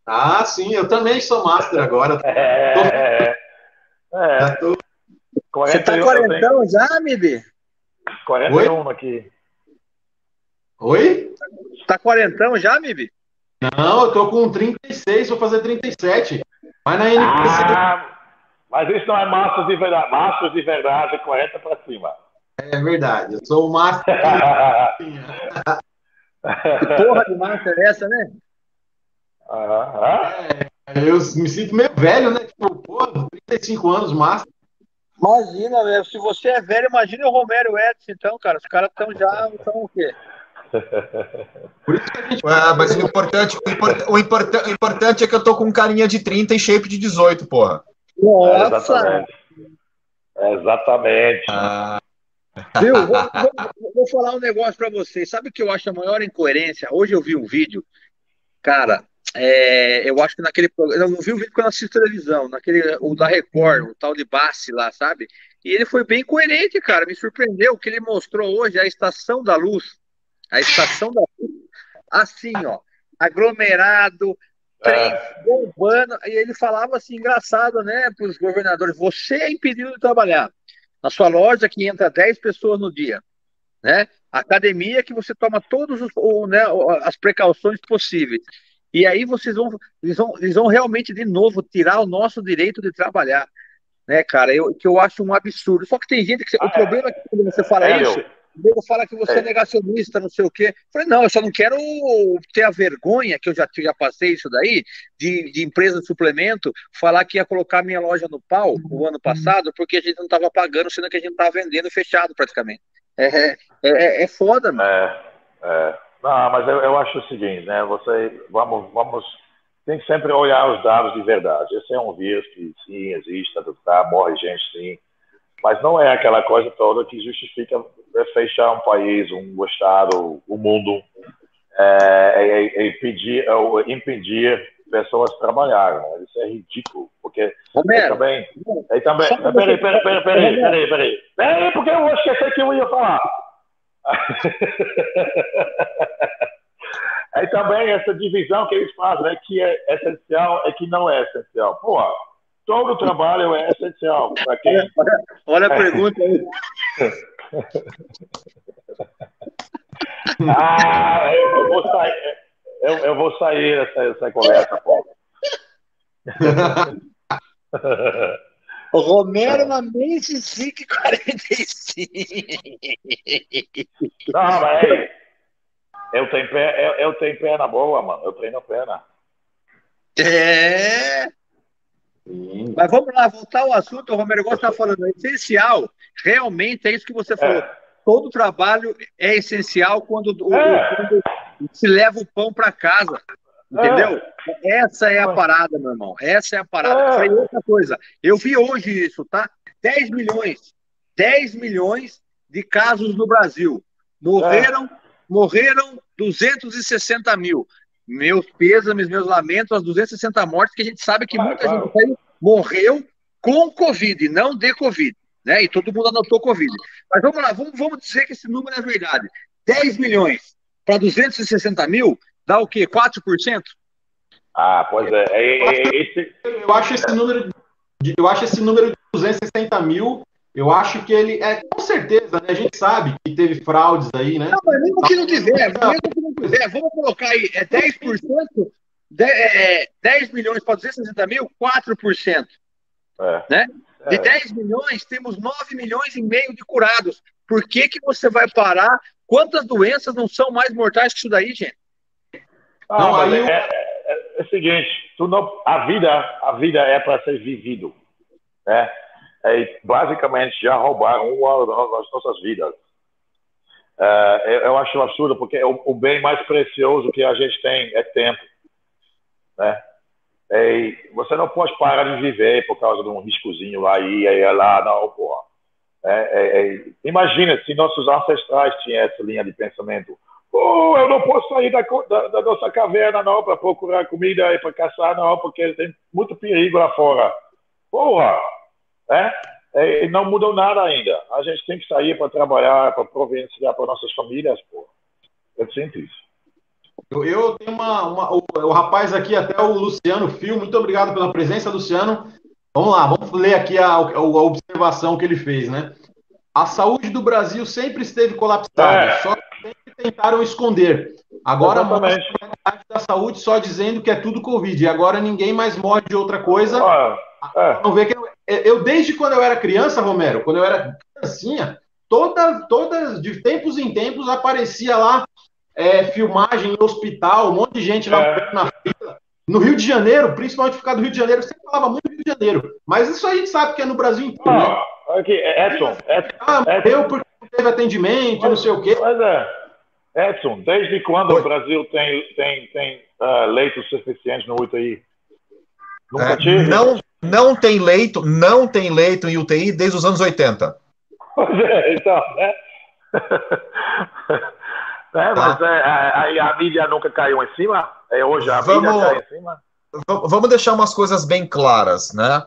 A: Ah, sim, eu também sou Master agora.
D: É, tô... é.
E: Tô... Você tá quarentão tenho... já, Mib?
D: 41 Oi? aqui.
A: Oi?
E: Tá quarentão já, Mib?
A: Não, eu tô com 36, vou fazer 37. Mas na NPC...
D: Ah, mas isso não é Masters de verdade. Masters de verdade é 40 para cima.
A: É verdade. Eu sou o Master.
E: que porra de Master é essa, né?
A: É, eu me sinto meio velho, né? Tipo, porra, 35 anos, Master.
E: Imagina, velho. Se você é velho, imagina o Romero Edson, então, cara. Os caras estão já. Estão o quê?
B: Por isso que a gente... Ah, mas o importante, o, import, o, import, o importante é que eu tô com carinha de 30 e shape de 18, porra.
D: Nossa! É, exatamente. É, exatamente. Ah.
E: Viu? Vou, vou, vou, falar um negócio para vocês. Sabe o que eu acho a maior incoerência? Hoje eu vi um vídeo, cara. É, eu acho que naquele programa. Eu não vi o vídeo quando eu assisto televisão, naquele, o da Record, o tal de Bassi lá, sabe? E ele foi bem coerente, cara. Me surpreendeu o que ele mostrou hoje, a estação da luz. A estação da luz. Assim, ó. Aglomerado, trem é. bombando. E ele falava assim, engraçado, né, para os governadores: você é impedido de trabalhar. Na sua loja que entra 10 pessoas no dia, né? Academia que você toma todas né, as precauções possíveis. E aí vocês vão eles, vão, eles vão realmente de novo tirar o nosso direito de trabalhar, né, cara? Eu, que eu acho um absurdo. Só que tem gente que. Ah, o problema é que quando você fala isso. Nego fala que você é. é. negacionista, não sei o quê. Eu falei, não, eu só não quero ter a vergonha, que eu já, já passei isso daí, de, de empresa de suplemento, falar que ia colocar minha loja no pau o ano passado, porque a gente não estava pagando, sendo que a gente estava vendendo fechado praticamente. É, é, é, é foda, mano.
D: É, é. Não, mas eu, eu acho o seguinte, né? Você, vamos, vamos, tem que sempre olhar os dados de verdade. Esse é um vírus que sim existe, tá, morre gente sim, mas não é aquela coisa toda que justifica fechar um país, um estado, o um mundo, é, é, é impedir, é, impedir pessoas trabalharem. Né? Isso é ridículo, porque
E: Romero,
D: também, aí também, peraí, peraí, peraí, peraí, peraí, peraí, peraí, porque eu vou esquecer que eu ia falar. aí também essa divisão que eles fazem, né, que é essencial é que não é essencial. Pô, Todo trabalho é essencial. Para quem...
E: Olha, olha a pergunta aí.
D: ah, eu, eu, vou sair. Eu, eu vou sair dessa, dessa conversa, Paulo.
E: Romero na Mense SIC 45.
D: Não, mas eu tenho, pé, eu, eu tenho perna boa, mano. Eu treino perna.
E: É. Sim. Mas vamos lá, voltar ao assunto, o Romero Gosta está falando, é essencial, realmente é isso que você falou. É. Todo trabalho é essencial quando, é. quando se leva o pão para casa. Entendeu? É. Essa é a parada, meu irmão. Essa é a parada. É. outra coisa. Eu vi hoje isso, tá? 10 milhões. 10 milhões de casos no Brasil. Morreram, morreram 260 mil meus pêsames, meus lamentos, as 260 mortes, que a gente sabe que claro, muita claro. gente morreu com Covid, não de Covid. Né? E todo mundo anotou Covid. Mas vamos lá, vamos, vamos dizer que esse número é verdade. 10 milhões para 260 mil dá o quê? 4%?
D: Ah, pois é. é, é, é esse...
A: Eu acho esse número de, eu acho esse número de 260 mil eu acho que ele é com certeza, né? A gente sabe que teve fraudes aí, né?
E: Não, mas mesmo que não tiver, mesmo que tiver, vamos colocar aí, é 10%, 10, é, 10 milhões para 260 mil, 4%. É. Né? De é. 10 milhões, temos 9 milhões e meio de curados. Por que, que você vai parar? Quantas doenças não são mais mortais que isso daí, gente?
D: Ah, não, aí é, é, é, o seguinte, tu não, a vida, a vida é para ser vivido, né? é, basicamente já roubaram uma das nossas vidas. É, eu acho absurdo, porque o, o, bem mais precioso que a gente tem é tempo. Né? É, você não pode parar de viver por causa de um riscozinho lá e aí lá, não, porra. É, é, é, imagina se nossos ancestrais tinham essa linha de pensamento. Oh, eu não posso sair da, da, da nossa caverna não para procurar comida e para caçar não, porque tem muito perigo lá fora. Porra, né? É, não mudou nada ainda. A gente tem que sair para trabalhar, para providenciar para nossas famílias, pô. Eu sinto isso.
A: Eu, eu tenho uma, uma o, o, rapaz aqui, até o Luciano Fio, muito obrigado pela presença, Luciano. Vamos lá, vamos ler aqui a, a, observação que ele fez, né? A saúde do Brasil sempre esteve colapsada, é. só sempre tentaram esconder. Agora a da saúde só dizendo que é tudo Covid. E agora ninguém mais morre de outra coisa. Ah, é. Não vê que é, eu, desde quando eu era criança, Romero, quando eu era criancinha, toda, todas, de tempos em tempos, aparecia lá é, filmagem em hospital, um monte de gente lá é. na fila. No Rio de Janeiro, principalmente ficar do Rio de Janeiro, você falava muito Rio de Janeiro. Mas isso a gente sabe que é no Brasil inteiro.
D: Ah, né? aqui, Edson, Edson,
A: ah, porque não teve atendimento, mas, não sei o quê.
D: Mas é. Edson, desde quando Oi. o Brasil tem, tem, tem uh, leitos suficientes no UTI?
B: Nunca é, tive. Não, não tem leito, não tem leito em UTI desde os anos 80.
D: É, então, né? É, mas tá. é, a, a, mídia nunca caiu em cima? É, hoje a vamos, mídia cai em cima?
B: Vamos deixar umas coisas bem claras, né?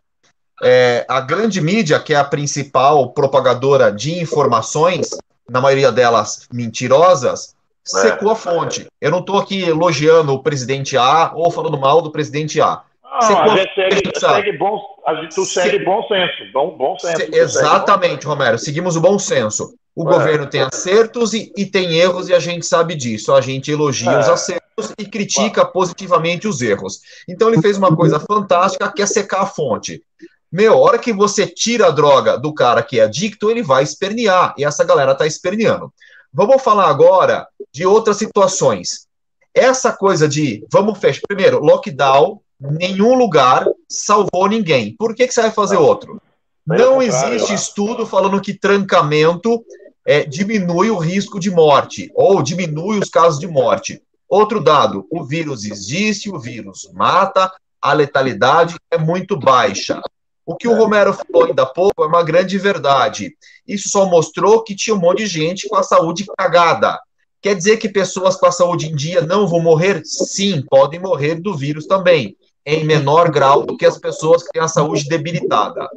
B: É, a grande mídia, que é a principal propagadora de informações, na maioria delas mentirosas, é. secou a fonte. Eu não estou aqui elogiando o presidente A ou falando mal do presidente A.
D: Não, a gente segue, segue bom, a gente, tu segue bom senso, bom, bom senso. Se,
B: exatamente, bom. Romero, seguimos o bom senso. O é. governo tem acertos e, e, tem erros e a gente sabe disso. A gente elogia é. os acertos e critica positivamente os erros. Então ele fez uma coisa fantástica que é secar a fonte. Meu, a hora que você tira a droga do cara que é adicto, ele vai espernear, e essa galera tá esperneando. Vamos falar agora de outras situações. Essa coisa de vamos fechar. Primeiro, lockdown, nenhum lugar salvou ninguém. Por que, que você vai fazer outro? Não existe estudo falando que trancamento é, diminui o risco de morte ou diminui os casos de morte. Outro dado: o vírus existe, o vírus mata, a letalidade é muito baixa. O que o Romero falou ainda há pouco é uma grande verdade. Isso só mostrou que tinha um monte de gente com a saúde cagada. Quer dizer que pessoas com a saúde em dia não vão morrer? Sim, podem morrer do vírus também, em menor grau do que as pessoas que têm a saúde debilitada.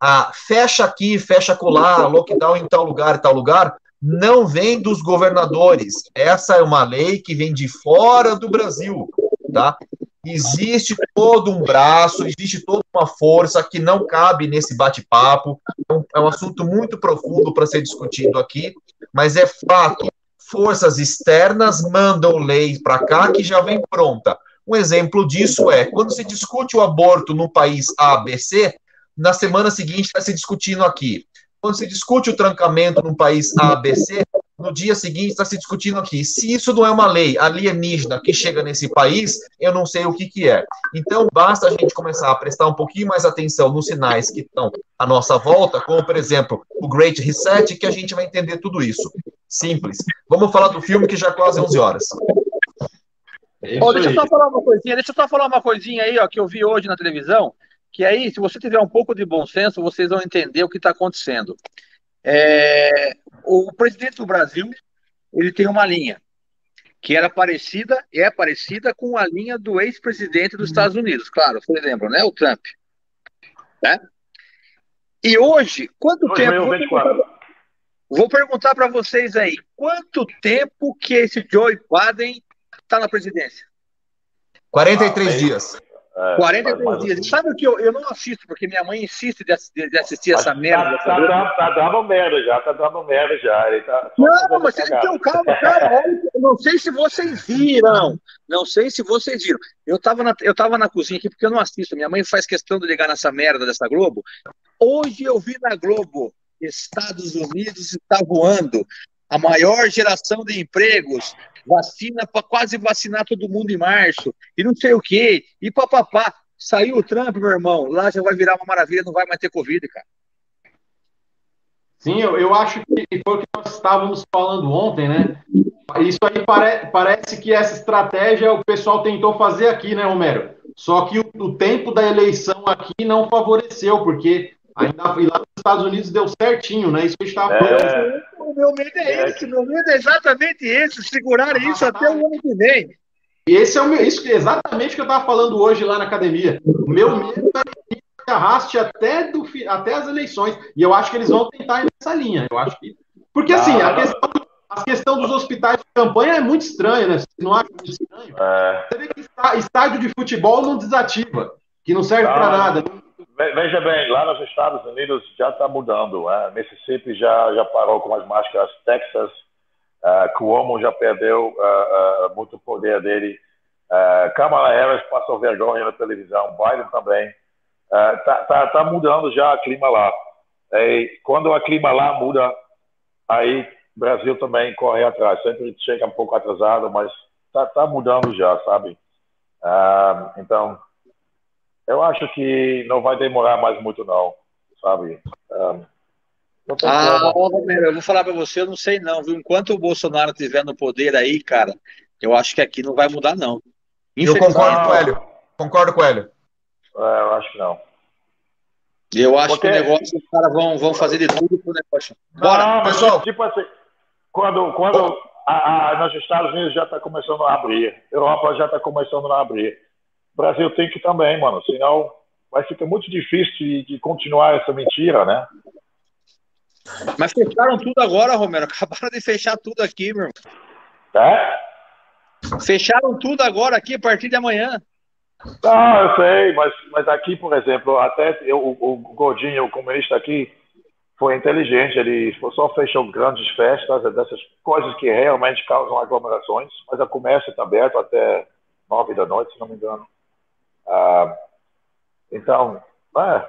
B: Ah, fecha aqui, fecha colar, lockdown em tal lugar tal lugar, não vem dos governadores. Essa é uma lei que vem de fora do Brasil, tá? Existe todo um braço, existe toda uma força que não cabe nesse bate-papo. É um assunto muito profundo para ser discutido aqui, mas é fato. Forças externas mandam lei para cá que já vem pronta. Um exemplo disso é quando se discute o aborto no país ABC, na semana seguinte está se discutindo aqui. Quando se discute o trancamento num país ABC, no dia seguinte está se discutindo aqui. Se isso não é uma lei alienígena que chega nesse país, eu não sei o que, que é. Então, basta a gente começar a prestar um pouquinho mais atenção nos sinais que estão à nossa volta, como, por exemplo, o Great Reset, que a gente vai entender tudo isso. Simples. Vamos falar do filme que já é quase 11 horas.
E: Oh, deixa eu só falar uma coisinha, deixa eu só falar uma coisinha aí, ó, que eu vi hoje na televisão que aí, se você tiver um pouco de bom senso, vocês vão entender o que está acontecendo. É, o presidente do Brasil, ele tem uma linha que era parecida, é parecida com a linha do ex-presidente dos Estados Unidos, claro, vocês lembram, né? O Trump. Né? E hoje, quanto tempo... Vou perguntar para vocês aí, quanto tempo que esse Joe Biden está na presidência?
B: 43 ah, dias.
E: É, 43 dias. Assim. Sabe o que eu, eu não assisto, porque minha mãe insiste de, de assistir essa merda.
D: Tá, tá, tá, dando merda já, tá dando merda já. Ele tá
E: não, mas vocês então, calma, cara. não sei se vocês viram. Não sei se vocês viram. Eu tava, na, eu tava na cozinha aqui porque eu não assisto. Minha mãe faz questão de ligar nessa merda dessa Globo. Hoje eu vi na Globo. Estados Unidos está voando. A maior geração de empregos vacina para quase vacinar todo mundo em março, e não sei o quê, e papapá. Saiu o Trump, meu irmão, lá já vai virar uma maravilha, não vai mais ter Covid, cara.
A: Sim, eu, eu acho que foi o que nós estávamos falando ontem, né? Isso aí pare, parece que essa estratégia o pessoal tentou fazer aqui, né, Romero? Só que o, o tempo da eleição aqui não favoreceu, porque ainda lá nos Estados Unidos deu certinho, né? Isso que a gente estava
E: é. falando. É o meu medo é, é esse, meu medo é exatamente esse, segurar ah, isso até o ano que vem.
A: E esse é o meu, isso é exatamente o que eu estava falando hoje lá na academia. O meu medo é que arraste até, do, até as eleições. E eu acho que eles vão tentar ir nessa linha. Eu acho que. Porque assim, a questão, a questão dos hospitais de campanha é muito estranha, né? Você não acha muito estranho? É. Você vê que estádio de futebol não desativa, que não serve para nada.
D: Veja bem, lá nos Estados Unidos já está mudando. Né? Mississippi já, já parou com as máscaras, Texas, uh, Cuomo já perdeu uh, uh, muito poder dele, uh, Kamala Harris passou vergonha na televisão, Biden também. Está tá, tá mudando já o clima lá. E quando o clima lá muda, aí o Brasil também corre atrás. Sempre chega um pouco atrasado, mas está tá mudando já, sabe? então, eu acho que não vai demorar mais muito, não, sabe? Um,
E: não ah, Romero, eu vou falar para você, eu não sei não, viu? Enquanto o Bolsonaro estiver no poder aí, cara, eu acho que aqui não vai mudar, não.
B: Eu concordo com ele. Concordo com ele.
D: É, eu acho que não.
E: Eu acho Porque... que o negócio, os caras vão, vão fazer de tudo pro negócio.
D: Bora, não, pessoal. Tipo assim, quando, quando a, a, nos Estados Unidos já está começando a abrir, Europa já está começando a abrir. O Brasil tem que também, mano, senão vai ficar muito difícil de, de continuar essa mentira, né?
E: Mas fecharam tudo agora, Romero. Acabaram de fechar tudo aqui, meu irmão.
D: É?
E: Fecharam tudo agora aqui a partir de amanhã.
D: Ah, eu sei, mas, mas aqui, por exemplo, até eu, o, o Godinho, o comunista aqui, foi inteligente. Ele só fechou grandes festas, dessas coisas que realmente causam aglomerações, mas o comércio está aberto até nove da noite, se não me engano. Ah, então, é,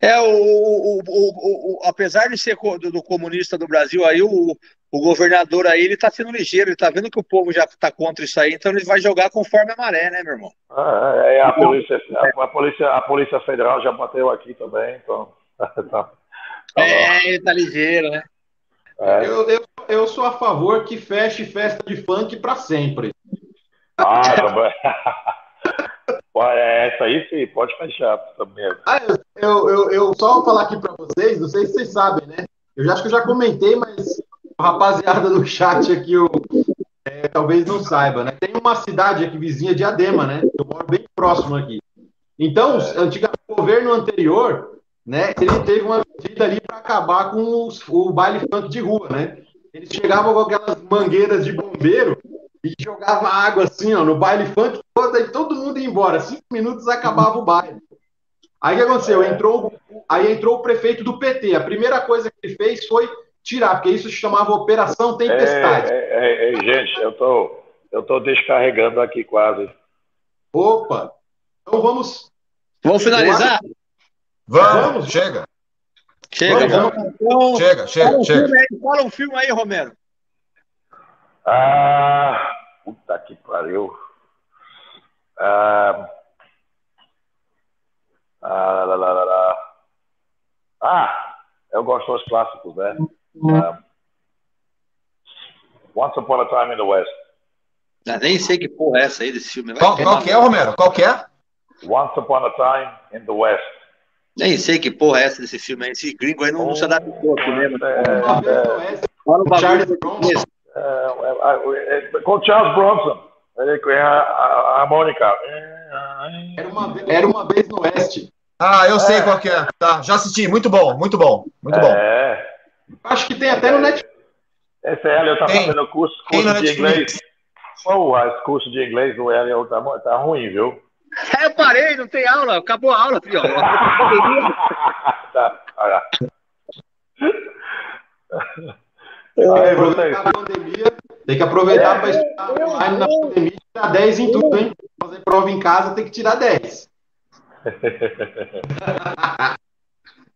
E: É, o, o, o, o, apesar de ser do, do, comunista do Brasil, aí o, o governador aí, ele tá sendo ligeiro, ele tá vendo que o povo já tá contra isso aí, então ele vai jogar conforme a maré, né, meu irmão?
D: Ah, é, a, polícia, a, a, polícia, a Polícia Federal já bateu aqui também, então... tá,
E: é, ele tá ligeiro, né?
A: É. Eu, eu, eu sou a favor que feche festa de funk para sempre.
D: Ah, também. É, essa aí sim, pode fechar também.
A: Ah, eu, eu, eu, só vou falar aqui para vocês, não sei se vocês sabem, né? Eu já acho que eu já comentei, mas a rapaziada do chat aqui, eu, é, talvez não saiba, né? Tem uma cidade aqui vizinha de Adema, né? Eu moro bem próximo aqui. Então, antigamente, o governo anterior, né? Ele teve uma medida ali para acabar com os, o baile funk de rua, né? Eles chegavam com aquelas mangueiras de bombeiro e jogava água assim, ó, no baile funk todo, e todo mundo ia embora. Cinco minutos acabava o baile. Aí o que aconteceu? Entrou, aí entrou o prefeito do PT. A primeira coisa que ele fez foi tirar, porque isso se chamava Operação Tempestade.
D: É, é, é, gente, eu tô, eu tô descarregando aqui quase.
A: Opa! Então vamos.
E: Vamos finalizar?
B: Vamos, vamos, chega.
E: Chega,
B: vamos. vamos. Chega, chega,
E: fala
B: chega.
E: Aí, fala um filme aí, Romero.
D: Ah, puta que pariu. Ah, ah, lá, lá, lá, ah eu gosto dos clássicos, né? Um, Once Upon a Time in the West.
E: Ah, nem sei que porra é essa aí desse filme.
B: Qual, qual que é, Romero? Qual que é?
D: Once Upon a Time in the West.
E: Nem sei que porra é essa desse filme aí. Esse gringo aí não, não se adaptou aqui mesmo. É, é,
A: Fala o bagulho
D: com Charles Bronson. Ele com a, Mônica.
A: Era uma, era uma vez no Oeste.
B: Ah, eu sei qual que é. Tá, já assisti. Muito bom, muito bom, muito bom.
D: É.
A: Acho que tem até no Netflix.
D: Esse Hélio tá tem. fazendo curso, curso de inglês. Pô, esse curso de inglês do Hélio tá, tá ruim, viu?
E: É, eu parei, não tem aula. Acabou a aula, filho. tá, olha.
A: Tem que aproveitar a pandemia, tem que aproveitar é, para estudar online na pandemia e tirar 10 em tudo, hein? Fazer prova em casa tem que tirar 10.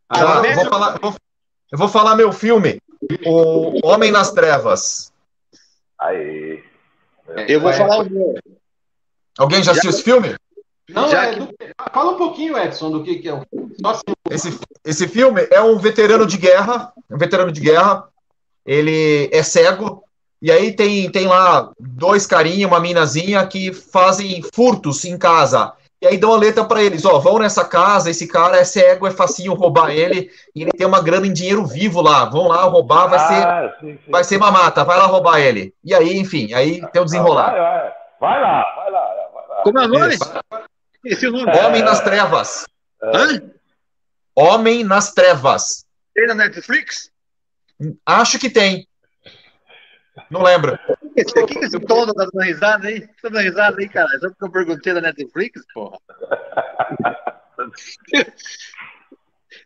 B: Agora, eu, vou falar, eu vou falar meu filme, O Homem nas Trevas.
D: Aí.
E: Eu vou falar o meu.
B: Alguém já assistiu esse filme?
A: Não, já é, do... fala um pouquinho, Edson, do que, que é o filme.
B: Esse, esse filme é um veterano de guerra, um veterano de guerra, ele é cego, e aí tem, tem lá dois carinhos, uma minazinha que fazem furtos em casa. E aí dão a letra para eles, ó, vão nessa casa, esse cara é cego, é facinho roubar ele, e ele tem uma grana em dinheiro vivo lá, vão lá roubar, vai ah, ser sim, sim. vai ser mamata, vai lá roubar ele. E aí, enfim, aí tem o desenrolar.
D: Vai, vai, vai lá, vai lá, vai lá.
E: Como é o nome?
B: Esse nome. Homem nas Trevas.
E: Hã?
B: Homem nas Trevas.
E: Tem na Netflix?
B: Acho que tem. Não lembro.
E: O que, esse todo tá dando risada aí? Tá dando risada aí, cara? Só porque eu perguntei da Netflix, porra.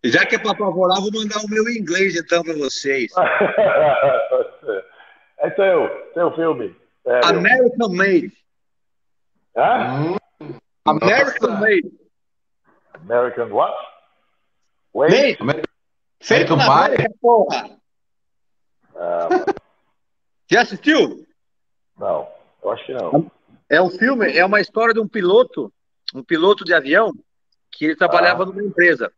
E: Já que é pra apavorar, vou mandar o meu inglês então pra vocês.
D: é teu, teu filme.
E: Sério. American Made.
D: Hã?
E: American Nossa. Made.
D: American what?
E: Wait. Made. Feito na América, porra. Já assistiu?
D: Não, eu acho que não.
E: É um filme, é uma história de um piloto, um piloto de avião, que ele trabalhava ah. numa empresa.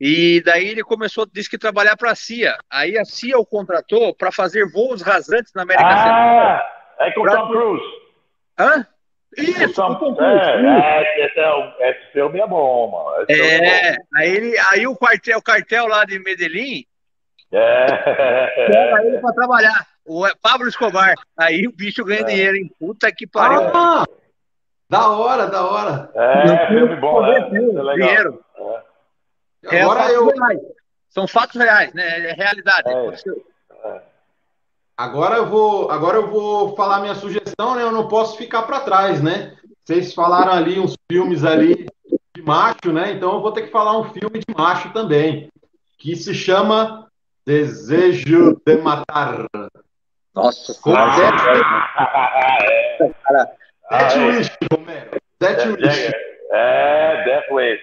E: E daí ele começou, disse que trabalhar para a CIA. Aí a CIA o contratou para fazer voos rasantes na América
D: ah,
E: Central.
D: É com o Tom Cruise.
E: Hã?
D: Isso, Tom, Tom Cruise. É, é, esse, é, esse filme é bom, mano.
E: É, é bom. aí, ele, aí o quartel, o cartel lá de Medellín
D: é.
E: Pega ele pra trabalhar. O Pablo Escobar. Aí o bicho ganha é. dinheiro, hein? Puta que pariu.
A: Ah, da hora, da hora.
D: É, filme bom, né? É
E: dinheiro. É. Agora eu... Reais. São fatos reais, né? É realidade. É.
A: é. Agora eu vou, agora eu vou falar minha sugestão, né? Eu não posso ficar para trás, né? Vocês falaram ali uns filmes ali de macho, né? Então eu vou ter que falar um filme de macho também, que se chama Desejo de matar.
E: Nossa,
A: com Zé Death Wish, Romero. Death Wish.
D: É, Death Wish.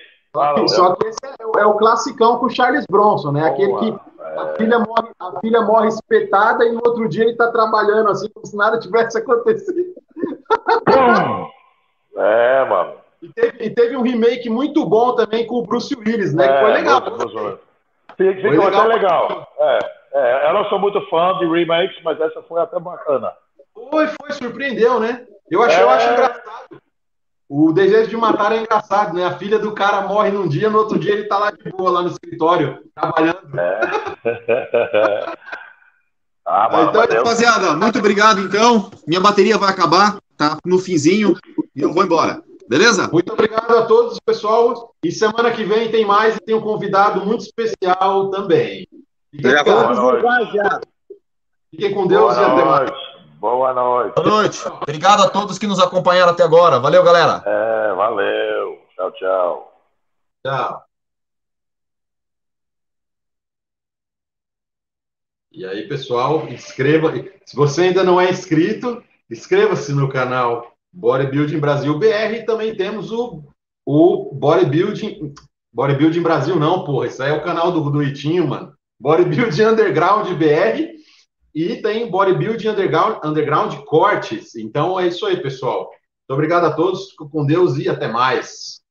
A: Só que esse é, é, é o classicão com o Charles Bronson, né? Aquele que a filha, morre, a filha morre espetada e no outro dia ele tá trabalhando assim, como se nada tivesse acontecido.
D: É, mano.
A: E teve, e teve, um remake muito bom também com o Bruce Willis, né? É, que foi legal.
D: Ficou legal. até legal. É, é, eu não sou muito fã de remakes, mas essa foi até bacana.
A: Foi, foi, surpreendeu, né? Eu, achei, é... eu acho engraçado. O Desejo de Matar é engraçado, né? A filha do cara morre num dia, no outro dia ele tá lá de boa, lá no escritório, trabalhando. É.
B: ah, mano, então, rapaziada, muito obrigado, então. Minha bateria vai acabar, tá? No finzinho, e eu vou embora. Beleza?
A: Muito obrigado a todos, pessoal. E semana que vem tem mais e tem um convidado muito especial também.
D: Fiquem, Boa noite.
A: Fiquem com Deus Boa e até mais.
D: Boa noite.
B: Boa noite. Obrigado a todos que nos acompanharam até agora. Valeu, galera.
D: É, valeu. Tchau, tchau.
A: Tchau. E aí, pessoal, inscreva. Se você ainda não é inscrito, inscreva-se no canal Bodybuilding Brasil BR e também temos o, o Bodybuilding. Bodybuilding Brasil, não, porra. Isso aí é o canal do, do Itinho, mano. Bodybuilding Underground BR e tem Bodybuilding Underground, Underground Cortes. Então é isso aí, pessoal. Muito obrigado a todos. Fico com Deus e até mais.